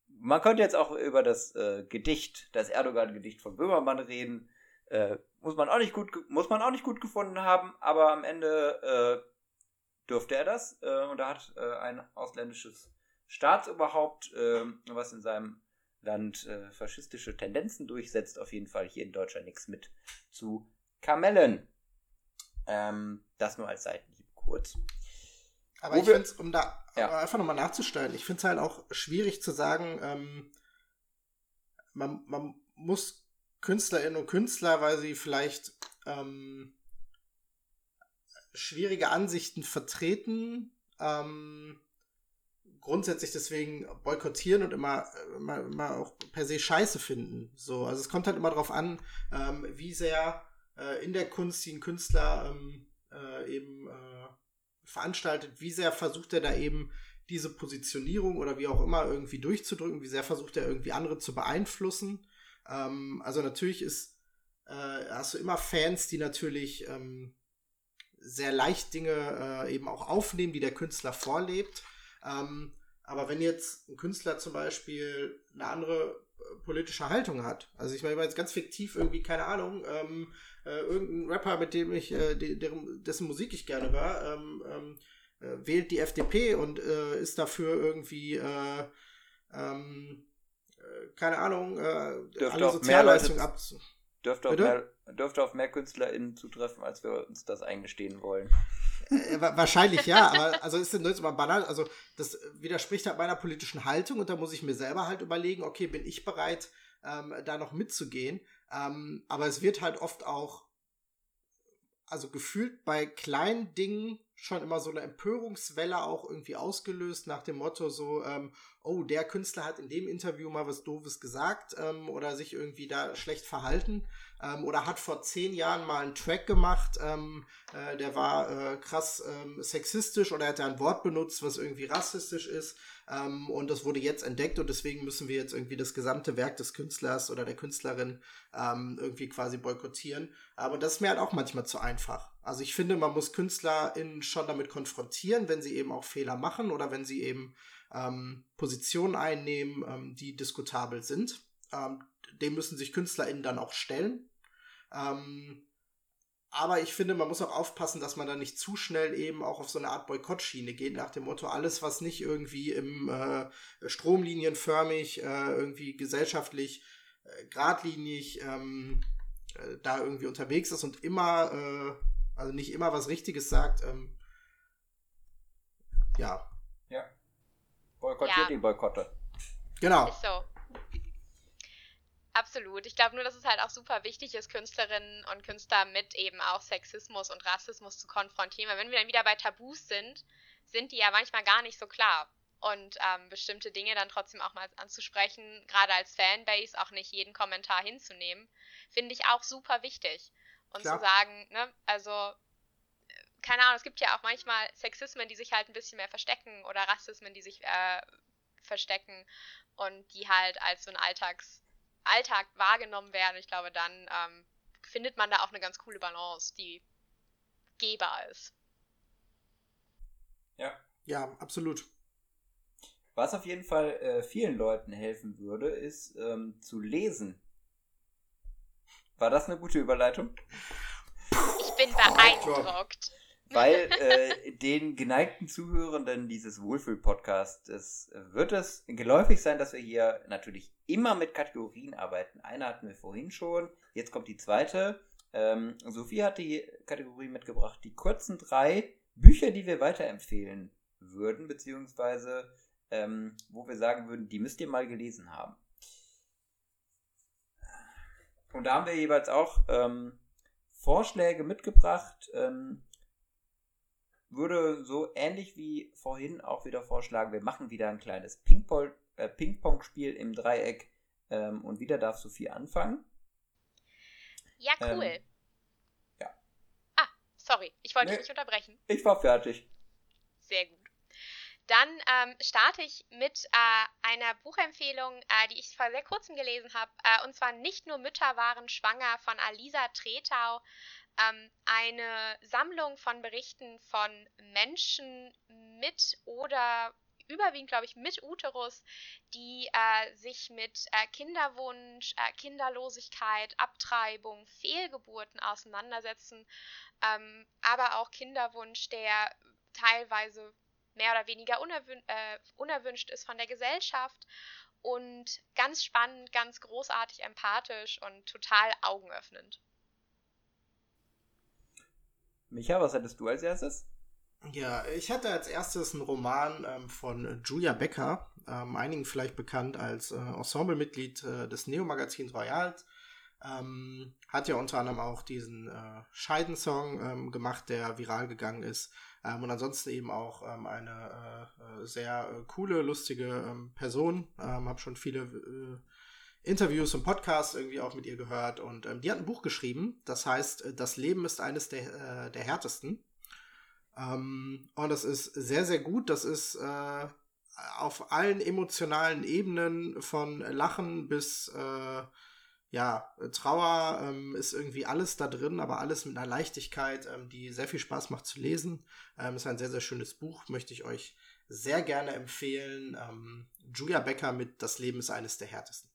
man könnte jetzt auch über das äh, Gedicht, das Erdogan-Gedicht von Böhmermann reden. Äh, muss man auch nicht gut, muss man auch nicht gut gefunden haben, aber am Ende äh, dürfte er das. Äh, und da hat äh, ein ausländisches Staatsoberhaupt, was in seinem Land äh, faschistische Tendenzen durchsetzt, auf jeden Fall hier in Deutschland nichts mit zu kamellen. Ähm, das nur als Seitenhieb kurz. Aber Wo ich finde es, um da ja. einfach nochmal nachzustellen, ich finde es halt auch schwierig zu sagen, ähm, man, man muss Künstlerinnen und Künstler, weil sie vielleicht ähm, schwierige Ansichten vertreten, ähm, grundsätzlich deswegen boykottieren und immer, immer, immer auch per se scheiße finden. So, also es kommt halt immer darauf an, ähm, wie sehr äh, in der Kunst die ein Künstler ähm, äh, eben äh, veranstaltet, wie sehr versucht er da eben diese Positionierung oder wie auch immer irgendwie durchzudrücken, wie sehr versucht er irgendwie andere zu beeinflussen. Ähm, also natürlich ist, äh, hast du immer Fans, die natürlich ähm, sehr leicht Dinge äh, eben auch aufnehmen, die der Künstler vorlebt. Ähm, aber wenn jetzt ein Künstler zum Beispiel eine andere äh, politische Haltung hat, also ich meine jetzt ganz fiktiv irgendwie, keine Ahnung, ähm, äh, irgendein Rapper, mit dem ich, äh, de, deren, dessen Musik ich gerne höre, ähm, ähm, äh, wählt die FDP und äh, ist dafür irgendwie, äh, ähm, keine Ahnung, alle Sozialleistungen ab. Dürfte auf, mehr, dürfte auf mehr KünstlerInnen zutreffen, als wir uns das eingestehen wollen. Äh, wahrscheinlich ja, aber also ist jetzt mal banal, also das widerspricht halt meiner politischen Haltung und da muss ich mir selber halt überlegen, okay, bin ich bereit, ähm, da noch mitzugehen? Ähm, aber es wird halt oft auch, also gefühlt bei kleinen Dingen schon immer so eine Empörungswelle auch irgendwie ausgelöst nach dem Motto so, ähm, oh, der Künstler hat in dem Interview mal was Doofes gesagt ähm, oder sich irgendwie da schlecht verhalten ähm, oder hat vor zehn Jahren mal einen Track gemacht, ähm, äh, der war äh, krass ähm, sexistisch oder er hat da ein Wort benutzt, was irgendwie rassistisch ist ähm, und das wurde jetzt entdeckt und deswegen müssen wir jetzt irgendwie das gesamte Werk des Künstlers oder der Künstlerin ähm, irgendwie quasi boykottieren. Aber das ist mir halt auch manchmal zu einfach. Also ich finde, man muss KünstlerInnen schon damit konfrontieren, wenn sie eben auch Fehler machen oder wenn sie eben ähm, Positionen einnehmen, ähm, die diskutabel sind. Ähm, dem müssen sich KünstlerInnen dann auch stellen. Ähm, aber ich finde, man muss auch aufpassen, dass man da nicht zu schnell eben auch auf so eine Art Boykottschiene geht, nach dem Motto, alles, was nicht irgendwie im äh, stromlinienförmig, äh, irgendwie gesellschaftlich äh, geradlinig ähm, äh, da irgendwie unterwegs ist und immer, äh, also nicht immer was Richtiges sagt, ähm, ja. Ja. Boykottiert ja. die Boykotte. Genau. Ist so. Absolut. Ich glaube nur, dass es halt auch super wichtig ist, Künstlerinnen und Künstler mit eben auch Sexismus und Rassismus zu konfrontieren. Weil wenn wir dann wieder bei Tabus sind, sind die ja manchmal gar nicht so klar. Und ähm, bestimmte Dinge dann trotzdem auch mal anzusprechen, gerade als Fanbase auch nicht jeden Kommentar hinzunehmen, finde ich auch super wichtig. Und Klar. zu sagen, ne, also, keine Ahnung, es gibt ja auch manchmal Sexismen, die sich halt ein bisschen mehr verstecken oder Rassismen, die sich äh, verstecken und die halt als so ein Alltags- Alltag wahrgenommen werden. Ich glaube, dann ähm, findet man da auch eine ganz coole Balance, die gehbar ist. Ja. Ja, absolut. Was auf jeden Fall äh, vielen Leuten helfen würde, ist ähm, zu lesen. War das eine gute Überleitung? Ich bin beeindruckt weil äh, den geneigten Zuhörenden dieses Wohlfühl-Podcasts wird es geläufig sein, dass wir hier natürlich immer mit Kategorien arbeiten. Eine hatten wir vorhin schon, jetzt kommt die zweite. Ähm, Sophie hat die Kategorie mitgebracht, die kurzen drei Bücher, die wir weiterempfehlen würden, beziehungsweise ähm, wo wir sagen würden, die müsst ihr mal gelesen haben. Und da haben wir jeweils auch ähm, Vorschläge mitgebracht, ähm, würde so ähnlich wie vorhin auch wieder vorschlagen, wir machen wieder ein kleines äh, Ping-Pong-Spiel im Dreieck ähm, und wieder darf Sophie anfangen. Ja, cool. Ähm, ja. Ah, sorry, ich wollte nee, nicht unterbrechen. Ich war fertig. Sehr gut. Dann ähm, starte ich mit äh, einer Buchempfehlung, äh, die ich vor sehr kurzem gelesen habe. Äh, und zwar nicht nur Mütter waren schwanger von Alisa Tretau, ähm, eine Sammlung von Berichten von Menschen mit oder überwiegend, glaube ich, mit Uterus, die äh, sich mit äh, Kinderwunsch, äh, Kinderlosigkeit, Abtreibung, Fehlgeburten auseinandersetzen, ähm, aber auch Kinderwunsch, der teilweise mehr oder weniger unerwün äh, unerwünscht ist von der Gesellschaft und ganz spannend, ganz großartig empathisch und total augenöffnend. Micha, was hattest du als erstes? Ja, ich hatte als erstes einen Roman ähm, von Julia Becker, ähm, einigen vielleicht bekannt als äh, Ensemblemitglied äh, des Neo-Magazins Royals. Ähm, hat ja unter anderem auch diesen äh, Scheidensong ähm, gemacht, der viral gegangen ist. Ähm, und ansonsten eben auch ähm, eine äh, äh, sehr äh, coole, lustige ähm, Person. Ähm, habe schon viele äh, Interviews und Podcasts irgendwie auch mit ihr gehört und ähm, die hat ein Buch geschrieben, das heißt, äh, das Leben ist eines der, äh, der härtesten. Ähm, und das ist sehr, sehr gut. Das ist auf allen emotionalen Ebenen von Lachen bis ja, Trauer ähm, ist irgendwie alles da drin, aber alles mit einer Leichtigkeit, ähm, die sehr viel Spaß macht zu lesen. Ähm, ist ein sehr, sehr schönes Buch, möchte ich euch sehr gerne empfehlen. Ähm, Julia Becker mit Das Leben ist eines der härtesten.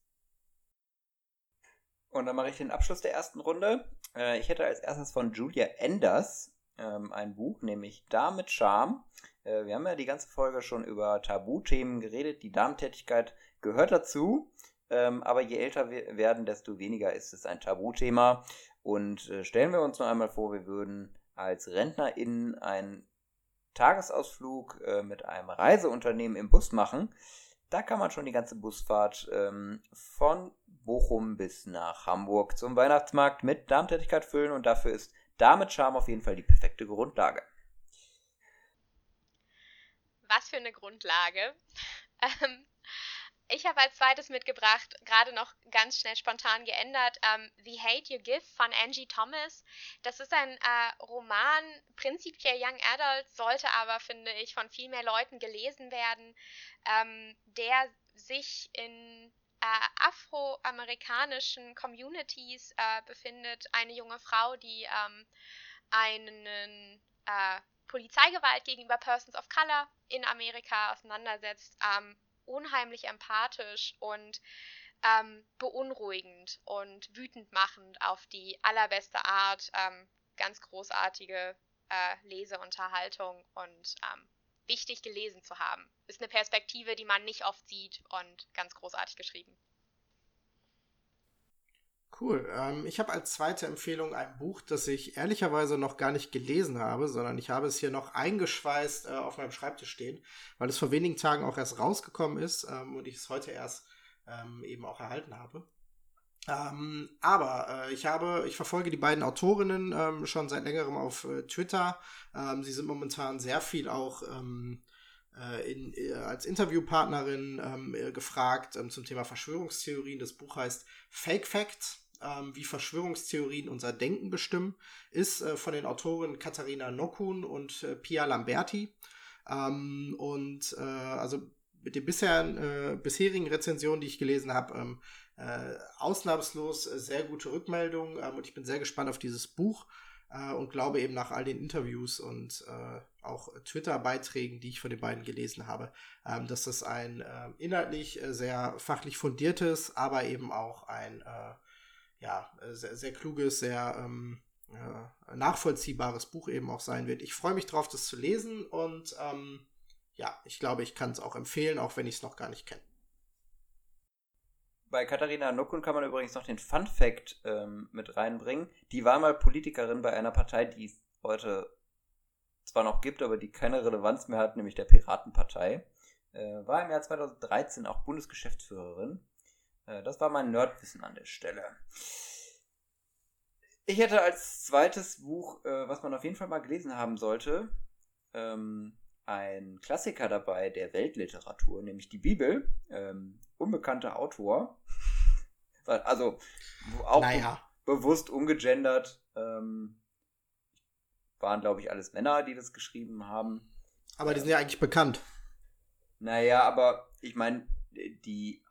Und dann mache ich den Abschluss der ersten Runde. Äh, ich hätte als erstes von Julia Enders ähm, ein Buch, nämlich Da mit Charme. Äh, wir haben ja die ganze Folge schon über Tabuthemen geredet. Die Darmtätigkeit gehört dazu. Ähm, aber je älter wir werden, desto weniger ist es ein Tabuthema. Und äh, stellen wir uns noch einmal vor, wir würden als RentnerInnen ein Tagesausflug äh, mit einem Reiseunternehmen im Bus machen. Da kann man schon die ganze Busfahrt ähm, von Bochum bis nach Hamburg zum Weihnachtsmarkt mit Darmtätigkeit füllen und dafür ist damit Charme auf jeden Fall die perfekte Grundlage. Was für eine Grundlage. Ähm, ich habe als zweites mitgebracht, gerade noch ganz schnell spontan geändert, ähm, The Hate You Give von Angie Thomas. Das ist ein äh, Roman, prinzipiell Young Adult, sollte aber, finde ich, von viel mehr Leuten gelesen werden, ähm, der sich in äh, afroamerikanischen Communities äh, befindet. Eine junge Frau, die ähm, einen äh, Polizeigewalt gegenüber Persons of Color in Amerika auseinandersetzt. Ähm, unheimlich empathisch und ähm, beunruhigend und wütend machend auf die allerbeste Art. Ähm, ganz großartige äh, Leseunterhaltung und ähm, wichtig gelesen zu haben. Ist eine Perspektive, die man nicht oft sieht und ganz großartig geschrieben. Cool. Ähm, ich habe als zweite Empfehlung ein Buch, das ich ehrlicherweise noch gar nicht gelesen habe, sondern ich habe es hier noch eingeschweißt äh, auf meinem Schreibtisch stehen, weil es vor wenigen Tagen auch erst rausgekommen ist ähm, und ich es heute erst ähm, eben auch erhalten habe. Ähm, aber äh, ich habe, ich verfolge die beiden Autorinnen ähm, schon seit längerem auf äh, Twitter. Ähm, sie sind momentan sehr viel auch in, äh, als Interviewpartnerin ähm, gefragt ähm, zum Thema Verschwörungstheorien. Das Buch heißt Fake Facts ähm, wie Verschwörungstheorien unser Denken bestimmen, ist äh, von den Autoren Katharina Nokun und äh, Pia Lamberti. Ähm, und äh, also mit den bisher, äh, bisherigen Rezensionen, die ich gelesen habe, ähm, äh, ausnahmslos äh, sehr gute Rückmeldungen ähm, und ich bin sehr gespannt auf dieses Buch und glaube eben nach all den Interviews und auch Twitter-Beiträgen, die ich von den beiden gelesen habe, ähm, dass das ein inhaltlich sehr fachlich fundiertes, aber eben auch ein ja, äh, sehr, sehr kluges, sehr ähm, äh, nachvollziehbares Buch eben auch sein wird. Ich freue mich drauf, das zu lesen und ähm, ja, ich glaube, ich kann es auch empfehlen, auch wenn ich es noch gar nicht kenne. Bei Katharina Nokun kann man übrigens noch den Fun Fact ähm, mit reinbringen. Die war mal Politikerin bei einer Partei, die es heute zwar noch gibt, aber die keine Relevanz mehr hat, nämlich der Piratenpartei. Äh, war im Jahr 2013 auch Bundesgeschäftsführerin äh, das war mein Nerdwissen an der Stelle. Ich hätte als zweites Buch, äh, was man auf jeden Fall mal gelesen haben sollte, ähm, ein Klassiker dabei der Weltliteratur, nämlich die Bibel. Ähm, unbekannter Autor. Also auch naja. be bewusst ungegendert. Ähm, waren, glaube ich, alles Männer, die das geschrieben haben. Aber die sind ja eigentlich bekannt. Naja, aber ich meine, die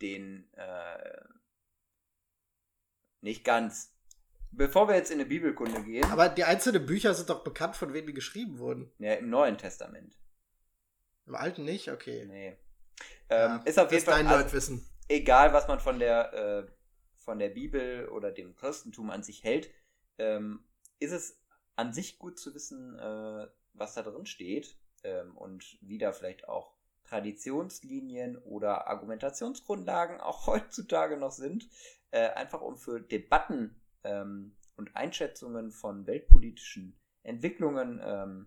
den äh, nicht ganz. Bevor wir jetzt in eine Bibelkunde gehen. Aber die einzelnen Bücher sind doch bekannt, von wem die geschrieben wurden. Ja, im Neuen Testament. Im Alten nicht? Okay. Nee. Ähm, ja, ist auf jeden Fall. Also. Egal, was man von der, äh, von der Bibel oder dem Christentum an sich hält, ähm, ist es an sich gut zu wissen, äh, was da drin steht ähm, und wie da vielleicht auch Traditionslinien oder Argumentationsgrundlagen auch heutzutage noch sind, äh, einfach um für Debatten ähm, und Einschätzungen von weltpolitischen Entwicklungen ähm,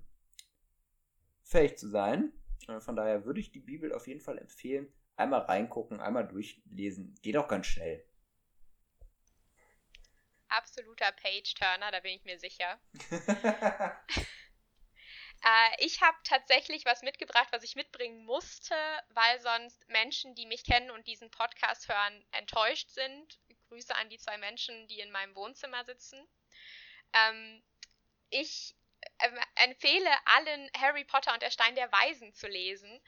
fähig zu sein. Äh, von daher würde ich die Bibel auf jeden Fall empfehlen. Einmal reingucken, einmal durchlesen. Geht auch ganz schnell. Absoluter Page-Turner, da bin ich mir sicher. Äh, ich habe tatsächlich was mitgebracht, was ich mitbringen musste, weil sonst Menschen, die mich kennen und diesen Podcast hören, enttäuscht sind. Grüße an die zwei Menschen, die in meinem Wohnzimmer sitzen. Ähm, ich empfehle allen Harry Potter und der Stein der Weisen zu lesen.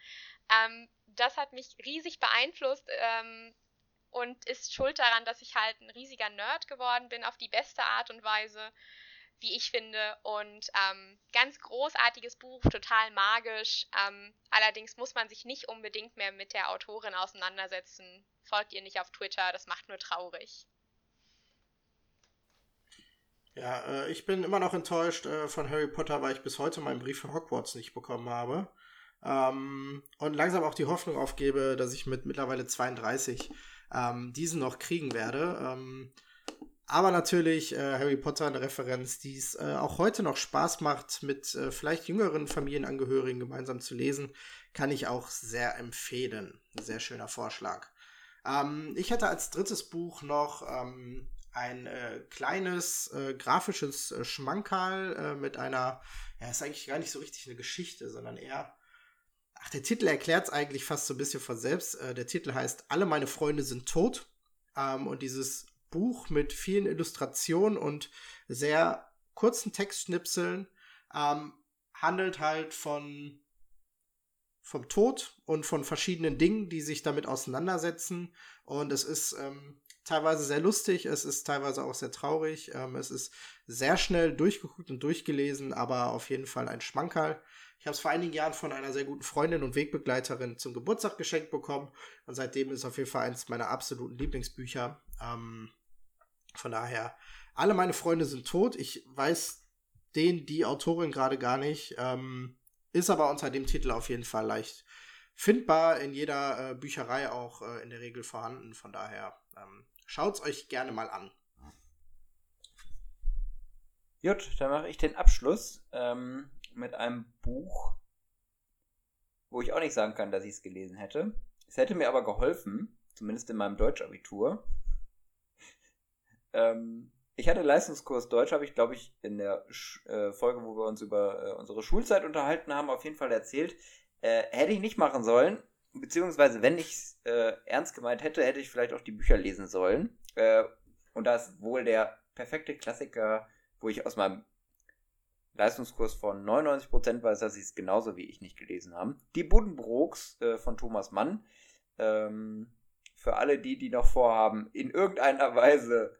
Ähm, das hat mich riesig beeinflusst ähm, und ist schuld daran, dass ich halt ein riesiger Nerd geworden bin auf die beste Art und Weise wie ich finde. Und ähm, ganz großartiges Buch, total magisch. Ähm, allerdings muss man sich nicht unbedingt mehr mit der Autorin auseinandersetzen. Folgt ihr nicht auf Twitter, das macht nur traurig. Ja, äh, ich bin immer noch enttäuscht äh, von Harry Potter, weil ich bis heute meinen Brief für Hogwarts nicht bekommen habe. Ähm, und langsam auch die Hoffnung aufgebe, dass ich mit mittlerweile 32 ähm, diesen noch kriegen werde. Ähm, aber natürlich äh, Harry Potter eine Referenz, die es äh, auch heute noch Spaß macht, mit äh, vielleicht jüngeren Familienangehörigen gemeinsam zu lesen, kann ich auch sehr empfehlen. Sehr schöner Vorschlag. Ähm, ich hätte als drittes Buch noch ähm, ein äh, kleines äh, grafisches äh, Schmankerl mit einer, ja, ist eigentlich gar nicht so richtig eine Geschichte, sondern eher Ach, der Titel erklärt es eigentlich fast so ein bisschen von selbst. Äh, der Titel heißt Alle meine Freunde sind tot. Ähm, und dieses Buch mit vielen Illustrationen und sehr kurzen Textschnipseln ähm, handelt halt von vom Tod und von verschiedenen Dingen, die sich damit auseinandersetzen. Und es ist ähm, teilweise sehr lustig, es ist teilweise auch sehr traurig. Ähm, es ist sehr schnell durchgeguckt und durchgelesen, aber auf jeden Fall ein Schmankerl. Ich habe es vor einigen Jahren von einer sehr guten Freundin und Wegbegleiterin zum Geburtstag geschenkt bekommen. Und seitdem ist es auf jeden Fall eines meiner absoluten Lieblingsbücher. Ähm, von daher, alle meine Freunde sind tot. Ich weiß den, die Autorin gerade gar nicht. Ähm, ist aber unter dem Titel auf jeden Fall leicht findbar. In jeder äh, Bücherei auch äh, in der Regel vorhanden. Von daher, ähm, schaut es euch gerne mal an. Gut, dann mache ich den Abschluss. Ähm, mit einem Buch, wo ich auch nicht sagen kann, dass ich es gelesen hätte. Es hätte mir aber geholfen, zumindest in meinem Deutschabitur. ähm, ich hatte Leistungskurs Deutsch, habe ich, glaube ich, in der Sch äh, Folge, wo wir uns über äh, unsere Schulzeit unterhalten haben, auf jeden Fall erzählt. Äh, hätte ich nicht machen sollen, beziehungsweise wenn ich es äh, ernst gemeint hätte, hätte ich vielleicht auch die Bücher lesen sollen. Äh, und da ist wohl der perfekte Klassiker, wo ich aus meinem Leistungskurs von 99% weiß, dass sie es genauso wie ich nicht gelesen haben. Die Buddenbrooks äh, von Thomas Mann. Ähm, für alle die, die noch vorhaben, in irgendeiner Weise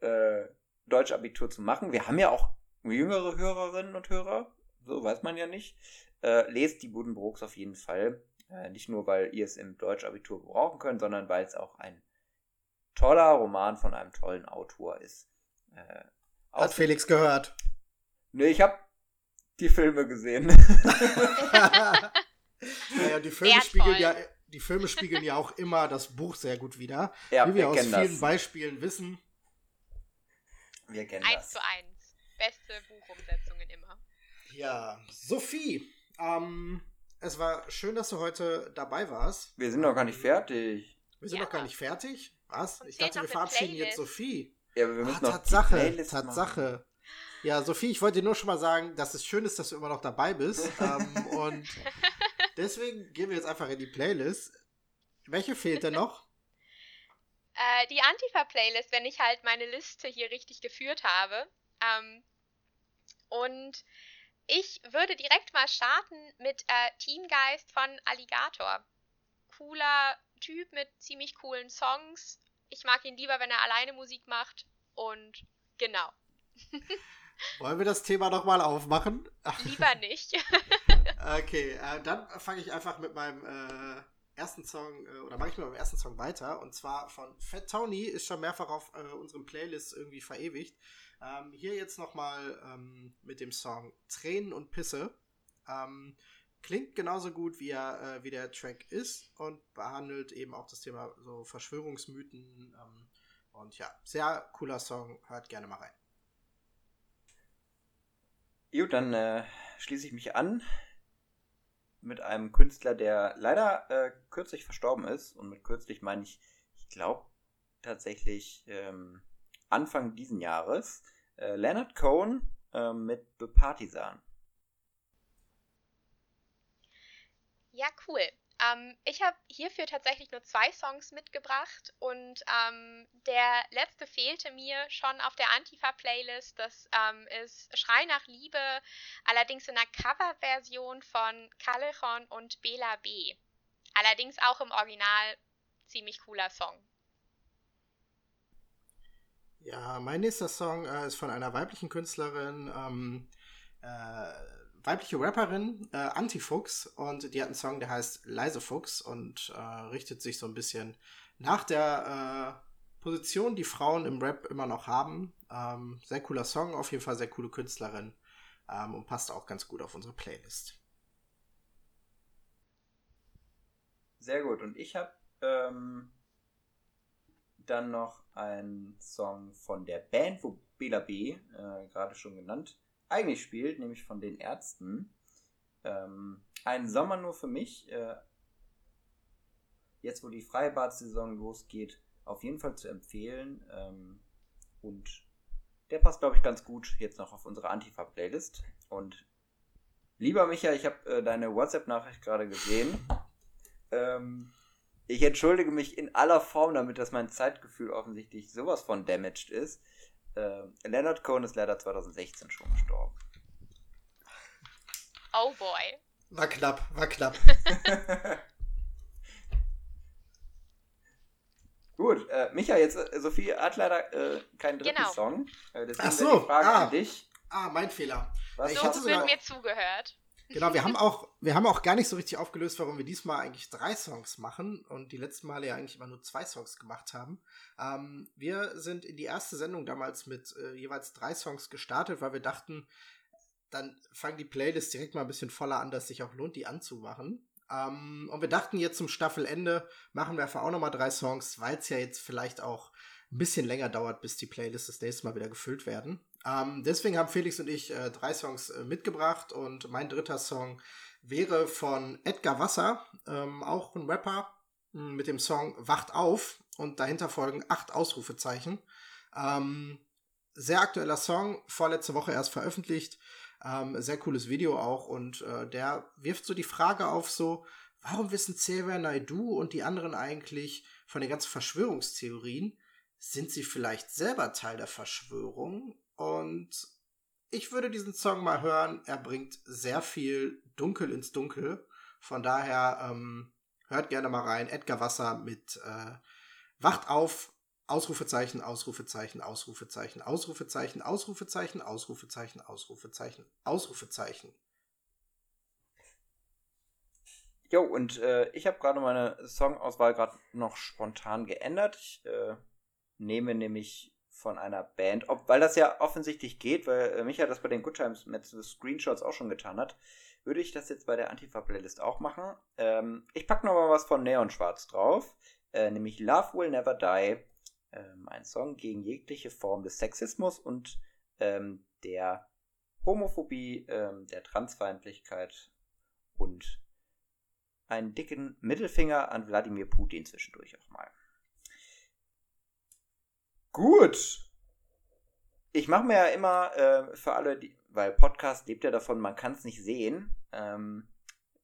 äh, Deutschabitur zu machen. Wir haben ja auch jüngere Hörerinnen und Hörer, so weiß man ja nicht. Äh, lest die Buddenbrooks auf jeden Fall. Äh, nicht nur, weil ihr es im Deutschabitur gebrauchen könnt, sondern weil es auch ein toller Roman von einem tollen Autor ist. Äh, Hat Felix gehört. Nee, ich habe die Filme gesehen. naja, die Filme, spiegeln ja, die Filme spiegeln ja auch immer das Buch sehr gut wieder. Ja, wie wir, wir aus vielen das. Beispielen wissen. Wir kennen eins das. zu eins. Beste Buchumsetzungen immer. Ja, Sophie, ähm, es war schön, dass du heute dabei warst. Wir sind noch gar nicht fertig. Wir sind ja. noch gar nicht fertig? Was? ich dachte, wir verabschieden jetzt Sophie. Ja, aber wir müssen ah, noch Tatsache, Tatsache. Machen. Ja, Sophie, ich wollte dir nur schon mal sagen, dass es schön ist, dass du immer noch dabei bist. ähm, und deswegen gehen wir jetzt einfach in die Playlist. Welche fehlt denn noch? Äh, die Antifa-Playlist, wenn ich halt meine Liste hier richtig geführt habe. Ähm, und ich würde direkt mal starten mit äh, Teamgeist von Alligator. Cooler Typ mit ziemlich coolen Songs. Ich mag ihn lieber, wenn er alleine Musik macht. Und genau. Wollen wir das Thema nochmal aufmachen? Lieber nicht. okay, äh, dann fange ich einfach mit meinem äh, ersten Song, äh, oder mache ich mit meinem ersten Song weiter. Und zwar von Fat Tony, ist schon mehrfach auf äh, unserem Playlist irgendwie verewigt. Ähm, hier jetzt nochmal ähm, mit dem Song Tränen und Pisse. Ähm, klingt genauso gut, wie, er, äh, wie der Track ist und behandelt eben auch das Thema so Verschwörungsmythen. Ähm, und ja, sehr cooler Song, hört gerne mal rein. Gut, dann äh, schließe ich mich an mit einem Künstler, der leider äh, kürzlich verstorben ist. Und mit kürzlich meine ich, ich glaube tatsächlich ähm, Anfang diesen Jahres. Äh, Leonard Cohen äh, mit The Partisan. Ja, cool. Ähm, ich habe hierfür tatsächlich nur zwei Songs mitgebracht und ähm, der letzte fehlte mir schon auf der Antifa-Playlist. Das ähm, ist Schrei nach Liebe, allerdings in einer Coverversion von Callejon und Bela B. Allerdings auch im Original ziemlich cooler Song. Ja, mein nächster Song äh, ist von einer weiblichen Künstlerin. Ähm, äh, weibliche Rapperin, äh, Antifuchs, und die hat einen Song, der heißt Leise Fuchs und äh, richtet sich so ein bisschen nach der äh, Position, die Frauen im Rap immer noch haben. Ähm, sehr cooler Song, auf jeden Fall sehr coole Künstlerin ähm, und passt auch ganz gut auf unsere Playlist. Sehr gut, und ich habe ähm, dann noch ein Song von der Band, wo Bela B, äh, gerade schon genannt, eigentlich spielt, nämlich von den Ärzten. Ähm, ein Sommer nur für mich. Äh, jetzt, wo die Freibad-Saison losgeht, auf jeden Fall zu empfehlen. Ähm, und der passt, glaube ich, ganz gut jetzt noch auf unsere Antifa-Playlist. Und lieber Micha, ich habe äh, deine WhatsApp-Nachricht gerade gesehen. Ähm, ich entschuldige mich in aller Form damit, dass mein Zeitgefühl offensichtlich sowas von damaged ist. Äh, Leonard Cohen ist leider 2016 schon gestorben. Oh boy. War knapp, war knapp. Gut, äh, Micha, jetzt äh, Sophie hat leider äh, keinen dritten Genau. Song. Äh, deswegen Ach so, die Frage ah. an dich. Ah, mein Fehler. Was Ich So hatte wird sogar- mir zugehört. Genau, wir haben auch, wir haben auch gar nicht so richtig aufgelöst, warum wir diesmal eigentlich drei Songs machen und die letzten Male ja eigentlich immer nur zwei Songs gemacht haben. Ähm, wir sind in die erste Sendung damals mit äh, jeweils drei Songs gestartet, weil wir dachten, dann fangen die Playlists direkt mal ein bisschen voller an, dass sich auch lohnt, die anzumachen. Ähm, und wir dachten jetzt zum Staffelende machen wir einfach auch nochmal drei Songs, weil es ja jetzt vielleicht auch ein bisschen länger dauert, bis die Playlists das nächste Mal wieder gefüllt werden. Ähm, deswegen haben Felix und ich äh, drei Songs äh, mitgebracht und mein dritter Song wäre von Edgar Wasser, ähm, auch ein Rapper, mh, mit dem Song Wacht auf und dahinter folgen acht Ausrufezeichen. Ähm, sehr aktueller Song, vorletzte Woche erst veröffentlicht. Ähm, sehr cooles Video auch und äh, der wirft so die Frage auf so, warum wissen Xavier Naidoo und die anderen eigentlich von den ganzen Verschwörungstheorien? Sind sie vielleicht selber Teil der Verschwörung? Und ich würde diesen Song mal hören. Er bringt sehr viel Dunkel ins Dunkel. Von daher ähm, hört gerne mal rein. Edgar Wasser mit äh, Wacht auf, Ausrufezeichen, Ausrufezeichen, Ausrufezeichen, Ausrufezeichen, Ausrufezeichen, Ausrufezeichen, Ausrufezeichen, Ausrufezeichen. Jo, und äh, ich habe gerade meine Songauswahl gerade noch spontan geändert. Ich äh, nehme nämlich von einer Band, ob, weil das ja offensichtlich geht, weil äh, Micha das bei den Good Times mit Screenshots auch schon getan hat, würde ich das jetzt bei der Antifa-Playlist auch machen. Ähm, ich packe nochmal was von Neon Schwarz drauf, äh, nämlich Love Will Never Die, ähm, ein Song gegen jegliche Form des Sexismus und ähm, der Homophobie, ähm, der Transfeindlichkeit und einen dicken Mittelfinger an Wladimir Putin zwischendurch auch mal. Gut. Ich mache mir ja immer äh, für alle, die, weil Podcast lebt ja davon, man kann es nicht sehen. Ähm,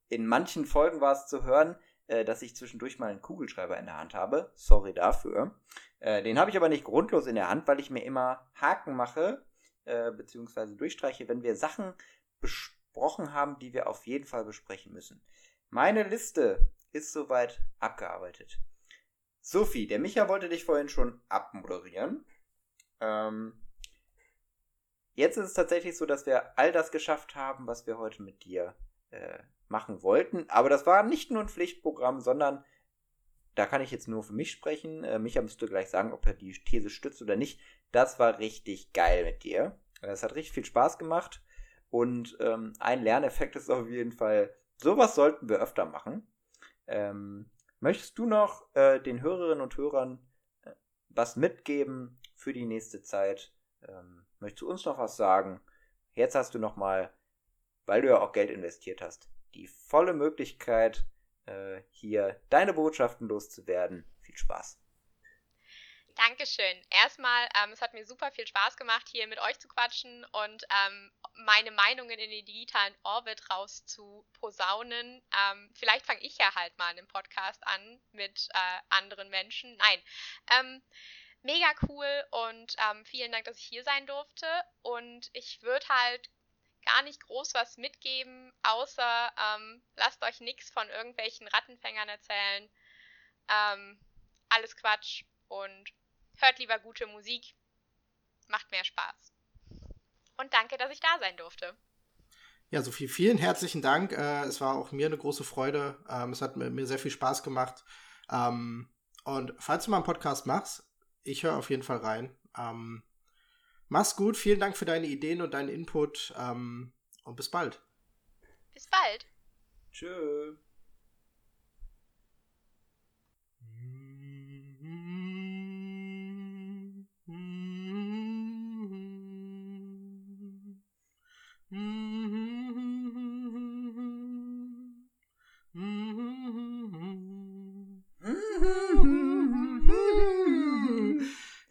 in manchen Folgen war es zu hören, äh, dass ich zwischendurch mal einen Kugelschreiber in der Hand habe. Sorry dafür. Äh, den habe ich aber nicht grundlos in der Hand, weil ich mir immer Haken mache, äh, beziehungsweise durchstreiche, wenn wir Sachen besprochen haben, die wir auf jeden Fall besprechen müssen. Meine Liste ist soweit abgearbeitet. Sophie, der Micha wollte dich vorhin schon abmoderieren. Ähm, jetzt ist es tatsächlich so, dass wir all das geschafft haben, was wir heute mit dir äh, machen wollten. Aber das war nicht nur ein Pflichtprogramm, sondern da kann ich jetzt nur für mich sprechen. Äh, Micha müsste gleich sagen, ob er die These stützt oder nicht. Das war richtig geil mit dir. Es hat richtig viel Spaß gemacht. Und ähm, ein Lerneffekt ist auf jeden Fall, sowas sollten wir öfter machen. Ähm, möchtest du noch äh, den Hörerinnen und Hörern äh, was mitgeben für die nächste Zeit? Ähm, möchtest du uns noch was sagen? Jetzt hast du noch mal, weil du ja auch Geld investiert hast, die volle Möglichkeit, äh, hier deine Botschaften loszuwerden. Viel Spaß. Dankeschön. Erstmal, ähm, es hat mir super viel Spaß gemacht, hier mit euch zu quatschen und ähm, meine Meinungen in den digitalen Orbit raus zu posaunen. Ähm, vielleicht fange ich ja halt mal einen Podcast an mit äh, anderen Menschen. Nein. Ähm, mega cool und ähm, vielen Dank, dass ich hier sein durfte. Und ich würde halt gar nicht groß was mitgeben, außer ähm, lasst euch nichts von irgendwelchen Rattenfängern erzählen. Alles Quatsch und hört lieber gute Musik. Macht mehr Spaß. Und danke, dass ich da sein durfte. Ja, Sophie, vielen herzlichen Dank. Äh, es war auch mir eine große Freude. Ähm, es hat mir, sehr viel Spaß gemacht. Ähm, und falls du mal einen Podcast machst, ich höre auf jeden Fall rein. Ähm, mach's gut. Vielen Dank für deine Ideen und deinen Input. Und bis bald. Bis bald. Tschö.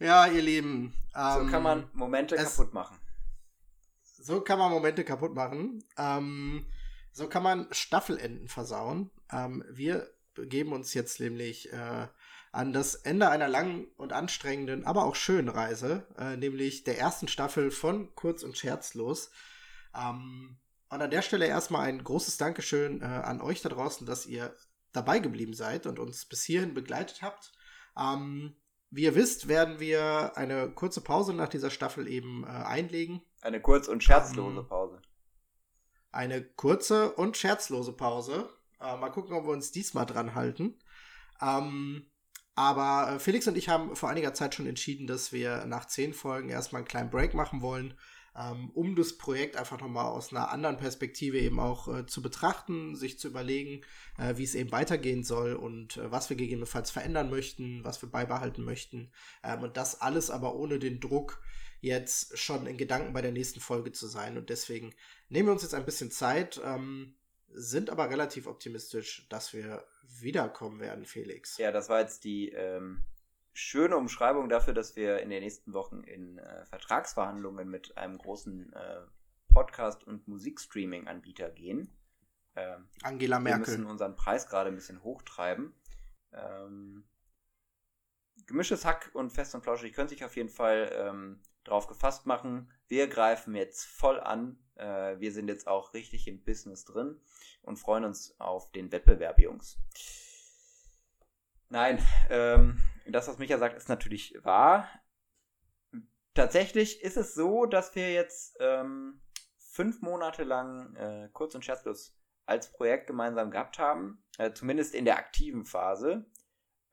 Ja, ihr Lieben. so kann man ähm, Momente es- kaputt machen. So kann man Momente kaputt machen. Ähm, so kann man Staffelenden versauen. Ähm, wir begeben uns jetzt nämlich äh, an das Ende einer langen und anstrengenden, aber auch schönen Reise, äh, nämlich der ersten Staffel von Kurz und Scherzlos. Ähm, und an der Stelle erstmal ein großes Dankeschön äh, an euch da draußen, dass ihr dabei geblieben seid und uns bis hierhin begleitet habt. Ähm, wie ihr wisst, werden wir eine kurze Pause nach dieser Staffel eben äh, einlegen. Eine kurz- und scherzlose Ähm, Pause. Eine kurze und scherzlose Pause. Äh, mal gucken, ob wir uns diesmal dran halten. Ähm, aber äh, Felix und ich haben vor einiger Zeit schon entschieden, dass wir nach zehn Folgen erstmal einen kleinen Break machen wollen, ähm, um das Projekt einfach nochmal aus einer anderen Perspektive eben auch äh, zu betrachten, sich zu überlegen, äh, wie es eben weitergehen soll und äh, was wir gegebenenfalls verändern möchten, was wir beibehalten möchten. Ähm, und das alles aber ohne den Druck, jetzt schon in Gedanken bei der nächsten Folge zu sein. Und deswegen nehmen wir uns jetzt ein bisschen Zeit, ähm, sind aber relativ optimistisch, dass wir wiederkommen werden, Felix. Ja, das war jetzt die ähm, schöne Umschreibung dafür, dass wir in den nächsten Wochen in äh, Vertragsverhandlungen mit einem großen äh, Podcast- und Musikstreaming-Anbieter gehen. Ähm, Angela wir Merkel. müssen unseren Preis gerade ein bisschen hochtreiben. Ähm, gemischtes Hack und fest und flauschig können sich auf jeden Fall ähm, drauf gefasst machen. Wir greifen jetzt voll an. Äh, wir sind jetzt auch richtig im Business drin und freuen uns auf den Wettbewerb, Jungs. Nein, ähm, das, was Micha sagt, ist natürlich wahr. Tatsächlich ist es so, dass wir jetzt ähm, fünf Monate lang äh, kurz und scherzlos als Projekt gemeinsam gehabt haben, äh, zumindest in der aktiven Phase.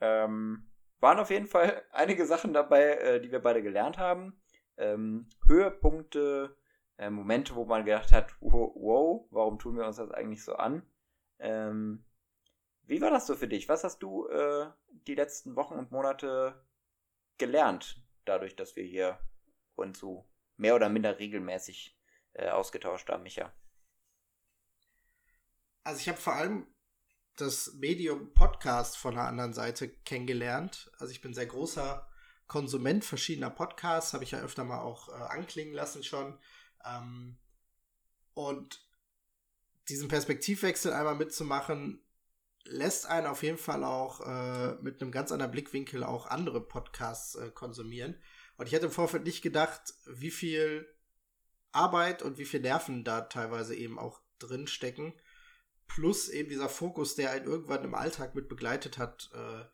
Ähm, waren auf jeden Fall einige Sachen dabei, äh, die wir beide gelernt haben. Ähm, Höhepunkte, äh, Momente, wo man gedacht hat, wow, warum tun wir uns das eigentlich so an? Ähm, wie war das so für dich? Was hast du äh, die letzten Wochen und Monate gelernt, dadurch, dass wir hier uns so mehr oder minder regelmäßig äh, ausgetauscht haben, Micha? Also ich habe vor allem das Medium Podcast von der anderen Seite kennengelernt. Also ich bin sehr großer Konsument verschiedener Podcasts, habe ich ja öfter mal auch äh, anklingen lassen schon. Ähm, und diesen Perspektivwechsel einmal mitzumachen, lässt einen auf jeden Fall auch äh, mit einem ganz anderen Blickwinkel auch andere Podcasts äh, konsumieren. Und ich hätte im Vorfeld nicht gedacht, wie viel Arbeit und wie viel Nerven da teilweise eben auch drin stecken. Plus eben dieser Fokus, der einen irgendwann im Alltag mit begleitet hat, äh,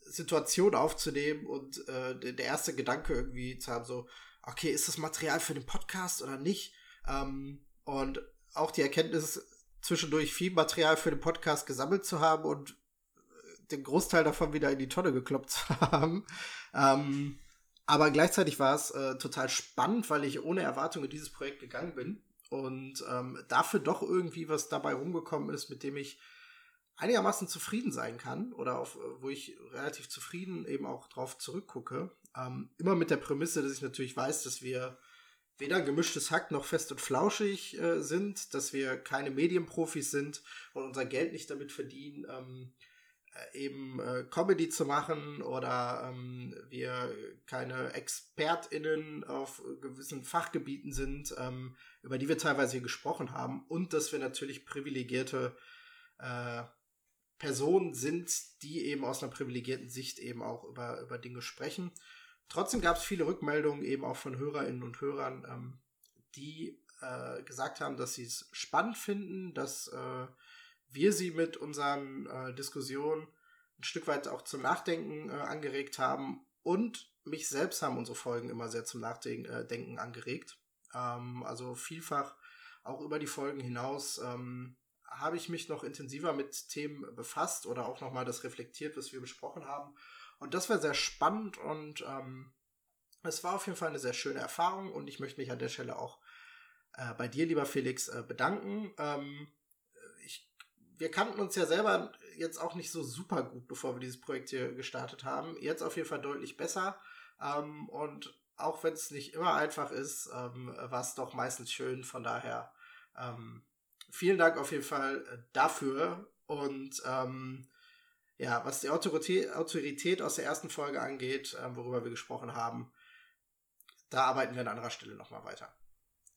Situationen aufzunehmen und äh, der erste Gedanke irgendwie zu haben, so, okay, ist das Material für den Podcast oder nicht? Ähm, und auch die Erkenntnis, zwischendurch viel Material für den Podcast gesammelt zu haben und äh, den Großteil davon wieder in die Tonne gekloppt zu haben. Ähm, aber gleichzeitig war es äh, total spannend, weil ich ohne Erwartung in dieses Projekt gegangen bin und ähm, dafür doch irgendwie was dabei rumgekommen ist, mit dem ich einigermaßen zufrieden sein kann oder auf, äh, wo ich relativ zufrieden eben auch drauf zurückgucke. Ähm, immer mit der Prämisse, dass ich natürlich weiß, dass wir weder gemischtes Hack noch fest und flauschig äh, sind, dass wir keine Medienprofis sind und unser Geld nicht damit verdienen, ähm, äh, eben äh, Comedy zu machen oder ähm, wir keine ExpertInnen auf gewissen Fachgebieten sind, ähm, über die wir teilweise hier gesprochen haben und dass wir natürlich privilegierte äh, Personen sind, die eben aus einer privilegierten Sicht eben auch über, über Dinge sprechen. Trotzdem gab es viele Rückmeldungen eben auch von Hörerinnen und Hörern, ähm, die äh, gesagt haben, dass sie es spannend finden, dass äh, wir sie mit unseren äh, Diskussionen ein Stück weit auch zum Nachdenken äh, angeregt haben und mich selbst haben unsere Folgen immer sehr zum Nachdenken äh, angeregt. Ähm, also vielfach auch über die Folgen hinaus ähm, habe ich mich noch intensiver mit Themen befasst oder auch nochmal das reflektiert, was wir besprochen haben. Und das war sehr spannend und ähm, es war auf jeden Fall eine sehr schöne Erfahrung und ich möchte mich an der Stelle auch äh, bei dir, lieber Felix, äh, bedanken. Ähm, ich, wir kannten uns ja selber jetzt auch nicht so super gut, bevor wir dieses Projekt hier gestartet haben. Jetzt auf jeden Fall deutlich besser ähm, und auch wenn es nicht immer einfach ist, ähm, war es doch meistens schön. Von daher ähm, vielen Dank auf jeden Fall äh, dafür. Und ähm, ja, was die Autorität, Autorität aus der ersten Folge angeht, äh, worüber wir gesprochen haben, da arbeiten wir an anderer Stelle nochmal weiter.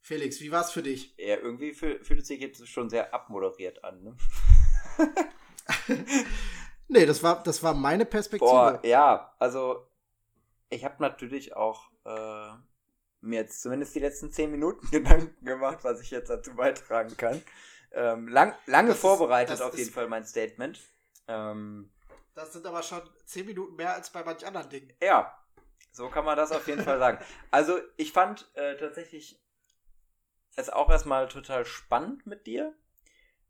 Felix, wie war es für dich? Ja, irgendwie fühlt, fühlt es sich jetzt schon sehr abmoderiert an. Ne? nee, das war, das war meine Perspektive. Boah, ja, also ich habe natürlich auch äh, mir jetzt zumindest die letzten zehn Minuten Gedanken gemacht, was ich jetzt dazu beitragen kann. Ähm, lang, lange das vorbereitet ist, auf jeden Fall mein Statement. Ähm, das sind aber schon zehn Minuten mehr als bei manch anderen Dingen. Ja, so kann man das auf jeden Fall sagen. Also ich fand äh, tatsächlich es auch erstmal total spannend mit dir.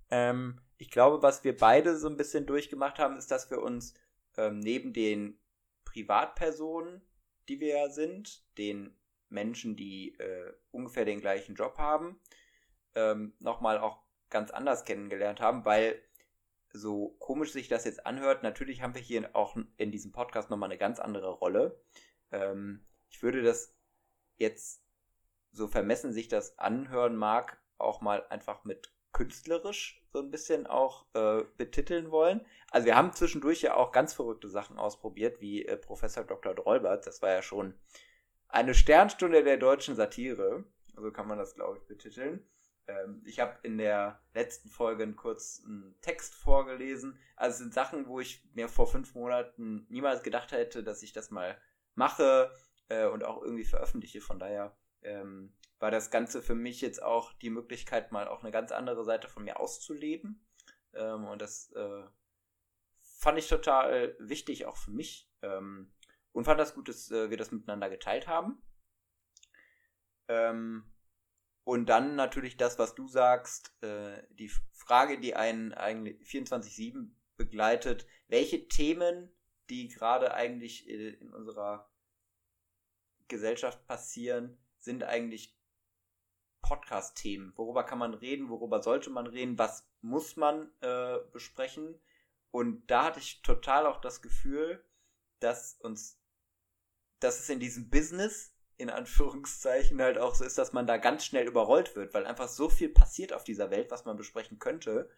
Ähm, ich glaube, was wir beide so ein bisschen durchgemacht haben, ist, dass wir uns ähm, neben den Privatpersonen, die wir ja sind, den Menschen, die äh, ungefähr den gleichen Job haben, ähm, nochmal auch ganz anders kennengelernt haben, weil so komisch sich das jetzt anhört, natürlich haben wir hier auch in diesem Podcast nochmal eine ganz andere Rolle. Ähm, ich würde das jetzt, so vermessen sich das anhören mag, auch mal einfach mit künstlerisch so ein bisschen auch äh, betiteln wollen. Also wir haben zwischendurch ja auch ganz verrückte Sachen ausprobiert, wie äh, Professor Dr. Drollbert. Das war ja schon eine Sternstunde der deutschen Satire. So kann man das, glaube ich, betiteln. Ähm, ich habe in der letzten Folge einen kurzen Text vorgelesen. Also es sind Sachen, wo ich mir vor fünf Monaten niemals gedacht hätte, dass ich das mal mache äh, und auch irgendwie veröffentliche. Von daher ähm, war das Ganze für mich jetzt auch die Möglichkeit, mal auch eine ganz andere Seite von mir auszuleben. Ähm, und das äh, fand ich total wichtig, auch für mich. Ähm, und fand das gut, dass äh, wir das miteinander geteilt haben. Ähm, und dann natürlich das, was du sagst, äh, die Frage, die einen eigentlich 24-7 begleitet, welche Themen, die gerade eigentlich äh, in unserer Gesellschaft passieren, sind eigentlich Podcast-Themen. Worüber kann man reden, worüber sollte man reden, was muss man äh, besprechen? Und da hatte ich total auch das Gefühl, dass uns, dass es in diesem Business in Anführungszeichen halt auch so ist, dass man da ganz schnell überrollt wird, weil einfach so viel passiert auf dieser Welt, was man besprechen könnte.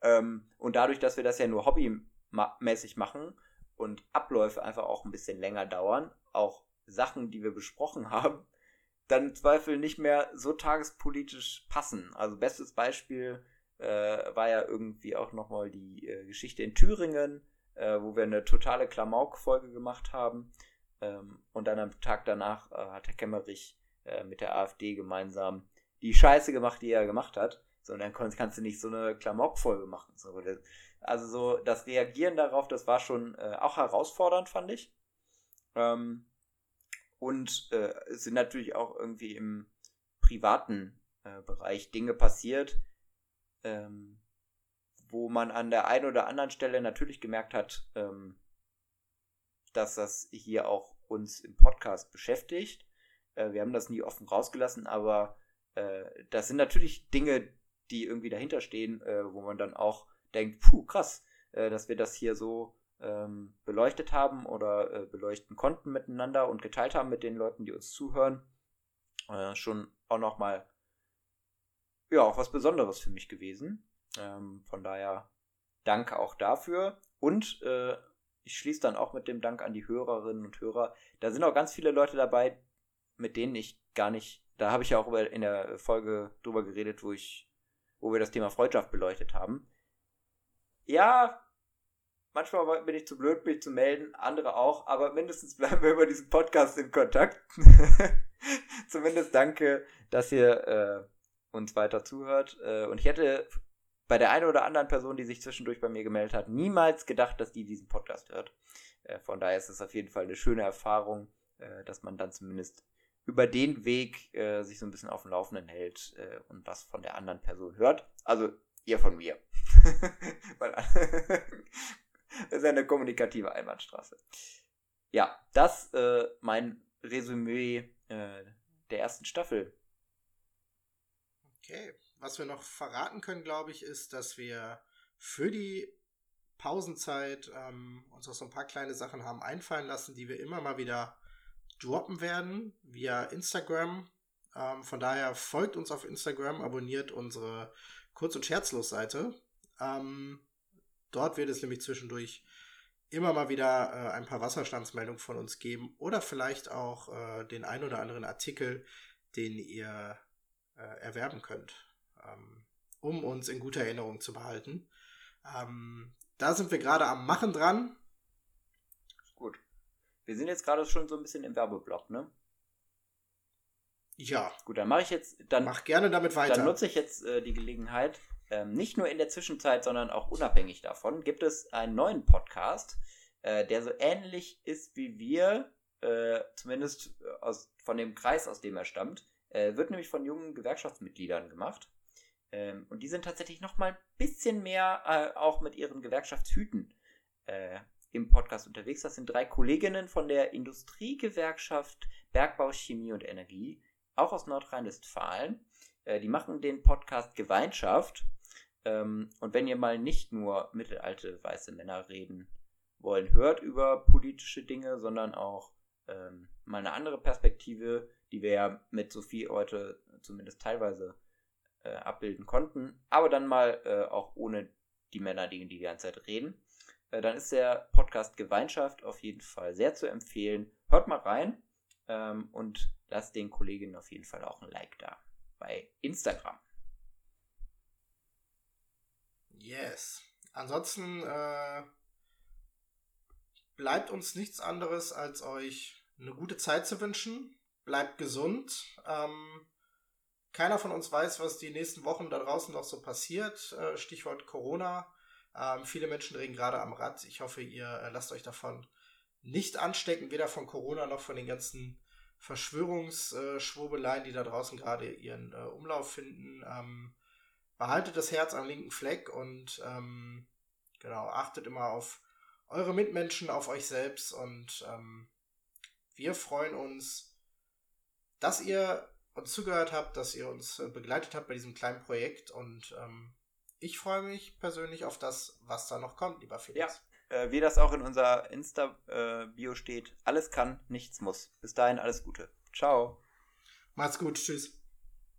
Ähm, und dadurch, dass wir das ja nur hobbymäßig machen und Abläufe einfach auch ein bisschen länger dauern, auch Sachen, die wir besprochen haben, dann im Zweifel nicht mehr so tagespolitisch passen. Also bestes Beispiel äh, war ja irgendwie auch nochmal die äh, Geschichte in Thüringen, äh, wo wir eine totale Klamauk-Folge gemacht haben. Ähm, und dann am Tag danach äh, hat Herr Kemmerich äh, mit der AfD gemeinsam die Scheiße gemacht, die er gemacht hat. So, und dann kannst du nicht so eine Klamauk-Folge machen. So, also so das Reagieren darauf, das war schon äh, auch herausfordernd, fand ich. Ähm, und äh, es sind natürlich auch irgendwie im privaten äh, Bereich Dinge passiert, ähm, wo man an der einen oder anderen Stelle natürlich gemerkt hat, ähm, dass das hier auch uns im Podcast beschäftigt. Äh, wir haben das nie offen rausgelassen, aber äh, das sind natürlich Dinge, die irgendwie dahinter stehen, äh, wo man dann auch denkt, puh, krass, äh, dass wir das hier so ähm, beleuchtet haben oder äh, beleuchten konnten miteinander und geteilt haben mit den Leuten, die uns zuhören. Äh, schon auch nochmal, ja, auch was Besonderes für mich gewesen. Ähm, von daher danke auch dafür. Und äh, ich schließe dann auch mit dem Dank an die Hörerinnen und Hörer. Da sind auch ganz viele Leute dabei, mit denen ich gar nicht, da habe ich ja auch in der Folge drüber geredet, wo ich, wo wir das Thema Freundschaft beleuchtet haben. Ja, manchmal bin ich zu blöd, mich zu melden, andere auch, aber mindestens bleiben wir über diesen Podcast in Kontakt. Zumindest danke, dass ihr äh, uns weiter zuhört. Äh, und ich hätte bei der einen oder anderen Person, die sich zwischendurch bei mir gemeldet hat, niemals gedacht, dass die diesen Podcast hört. Äh, von daher ist es auf jeden Fall eine schöne Erfahrung, äh, dass man dann zumindest über den Weg äh, sich so ein bisschen auf dem Laufenden hält äh, und was von der anderen Person hört. Also ihr von mir. das ist eine kommunikative Einbahnstraße. Ja, das äh, mein Resümee äh, der ersten Staffel. Okay. Was wir noch verraten können, glaube ich, ist, dass wir für die Pausenzeit ähm, uns auch so ein paar kleine Sachen haben einfallen lassen, die wir immer mal wieder droppen werden via Instagram. Ähm, von daher folgt uns auf Instagram, abonniert unsere Kurz- und Scherzlos-Seite. Ähm, dort wird es nämlich zwischendurch immer mal wieder äh, ein paar Wasserstandsmeldungen von uns geben oder vielleicht auch äh, den ein oder anderen Artikel, den ihr äh, erwerben könnt, um uns in guter Erinnerung zu behalten. Ähm, da sind wir gerade am Machen dran. Gut. Wir sind jetzt gerade schon so ein bisschen im Werbeblock, ne? Ja. Gut, dann mache ich jetzt. Dann, Mach gerne damit weiter. Dann nutze ich jetzt äh, die Gelegenheit. Ähm, nicht nur in der Zwischenzeit, sondern auch unabhängig davon gibt es einen neuen Podcast, äh, der so ähnlich ist wie wir, äh, zumindest äh, aus, von dem Kreis, aus dem er stammt. Äh, wird nämlich von jungen Gewerkschaftsmitgliedern gemacht. Ähm, und die sind tatsächlich noch mal ein bisschen mehr äh, auch mit ihren Gewerkschaftshüten äh, im Podcast unterwegs. Das sind drei Kolleginnen von der Industriegewerkschaft Bergbau, Chemie und Energie, auch aus Nordrhein-Westfalen. Äh, die machen den Podcast Gemeinschaft. Ähm, und wenn ihr mal nicht nur mittelalte weiße Männer reden wollen, hört über politische Dinge, sondern auch ähm, mal eine andere Perspektive, die wir ja mit Sophie heute zumindest teilweise äh, abbilden konnten, aber dann mal äh, auch ohne die Männer, die die ganze Zeit reden, äh, dann ist der Podcast Gemeinschaft auf jeden Fall sehr zu empfehlen. Hört mal rein ähm, und lasst den Kolleginnen auf jeden Fall auch ein Like da bei Instagram. Yes. Ansonsten äh, bleibt uns nichts anderes, als euch eine gute Zeit zu wünschen. Bleibt gesund. Ähm, keiner von uns weiß, was die nächsten Wochen da draußen noch so passiert. Äh, Stichwort Corona. Ähm, viele Menschen drehen gerade am Rad. Ich hoffe, ihr äh, lasst euch davon nicht anstecken, weder von Corona noch von den ganzen Verschwörungsschwurbeleien, die da draußen gerade ihren äh, Umlauf finden. Ähm, behaltet das Herz am linken Fleck und ähm, genau, achtet immer auf eure Mitmenschen, auf euch selbst und ähm, wir freuen uns, dass ihr uns zugehört habt, dass ihr uns äh, begleitet habt bei diesem kleinen Projekt und ähm, ich freue mich persönlich auf das, was da noch kommt, lieber Felix. Ja, äh, wie das auch in unserer Insta-Bio steht, alles kann, nichts muss. Bis dahin alles Gute. Ciao. Macht's gut, tschüss.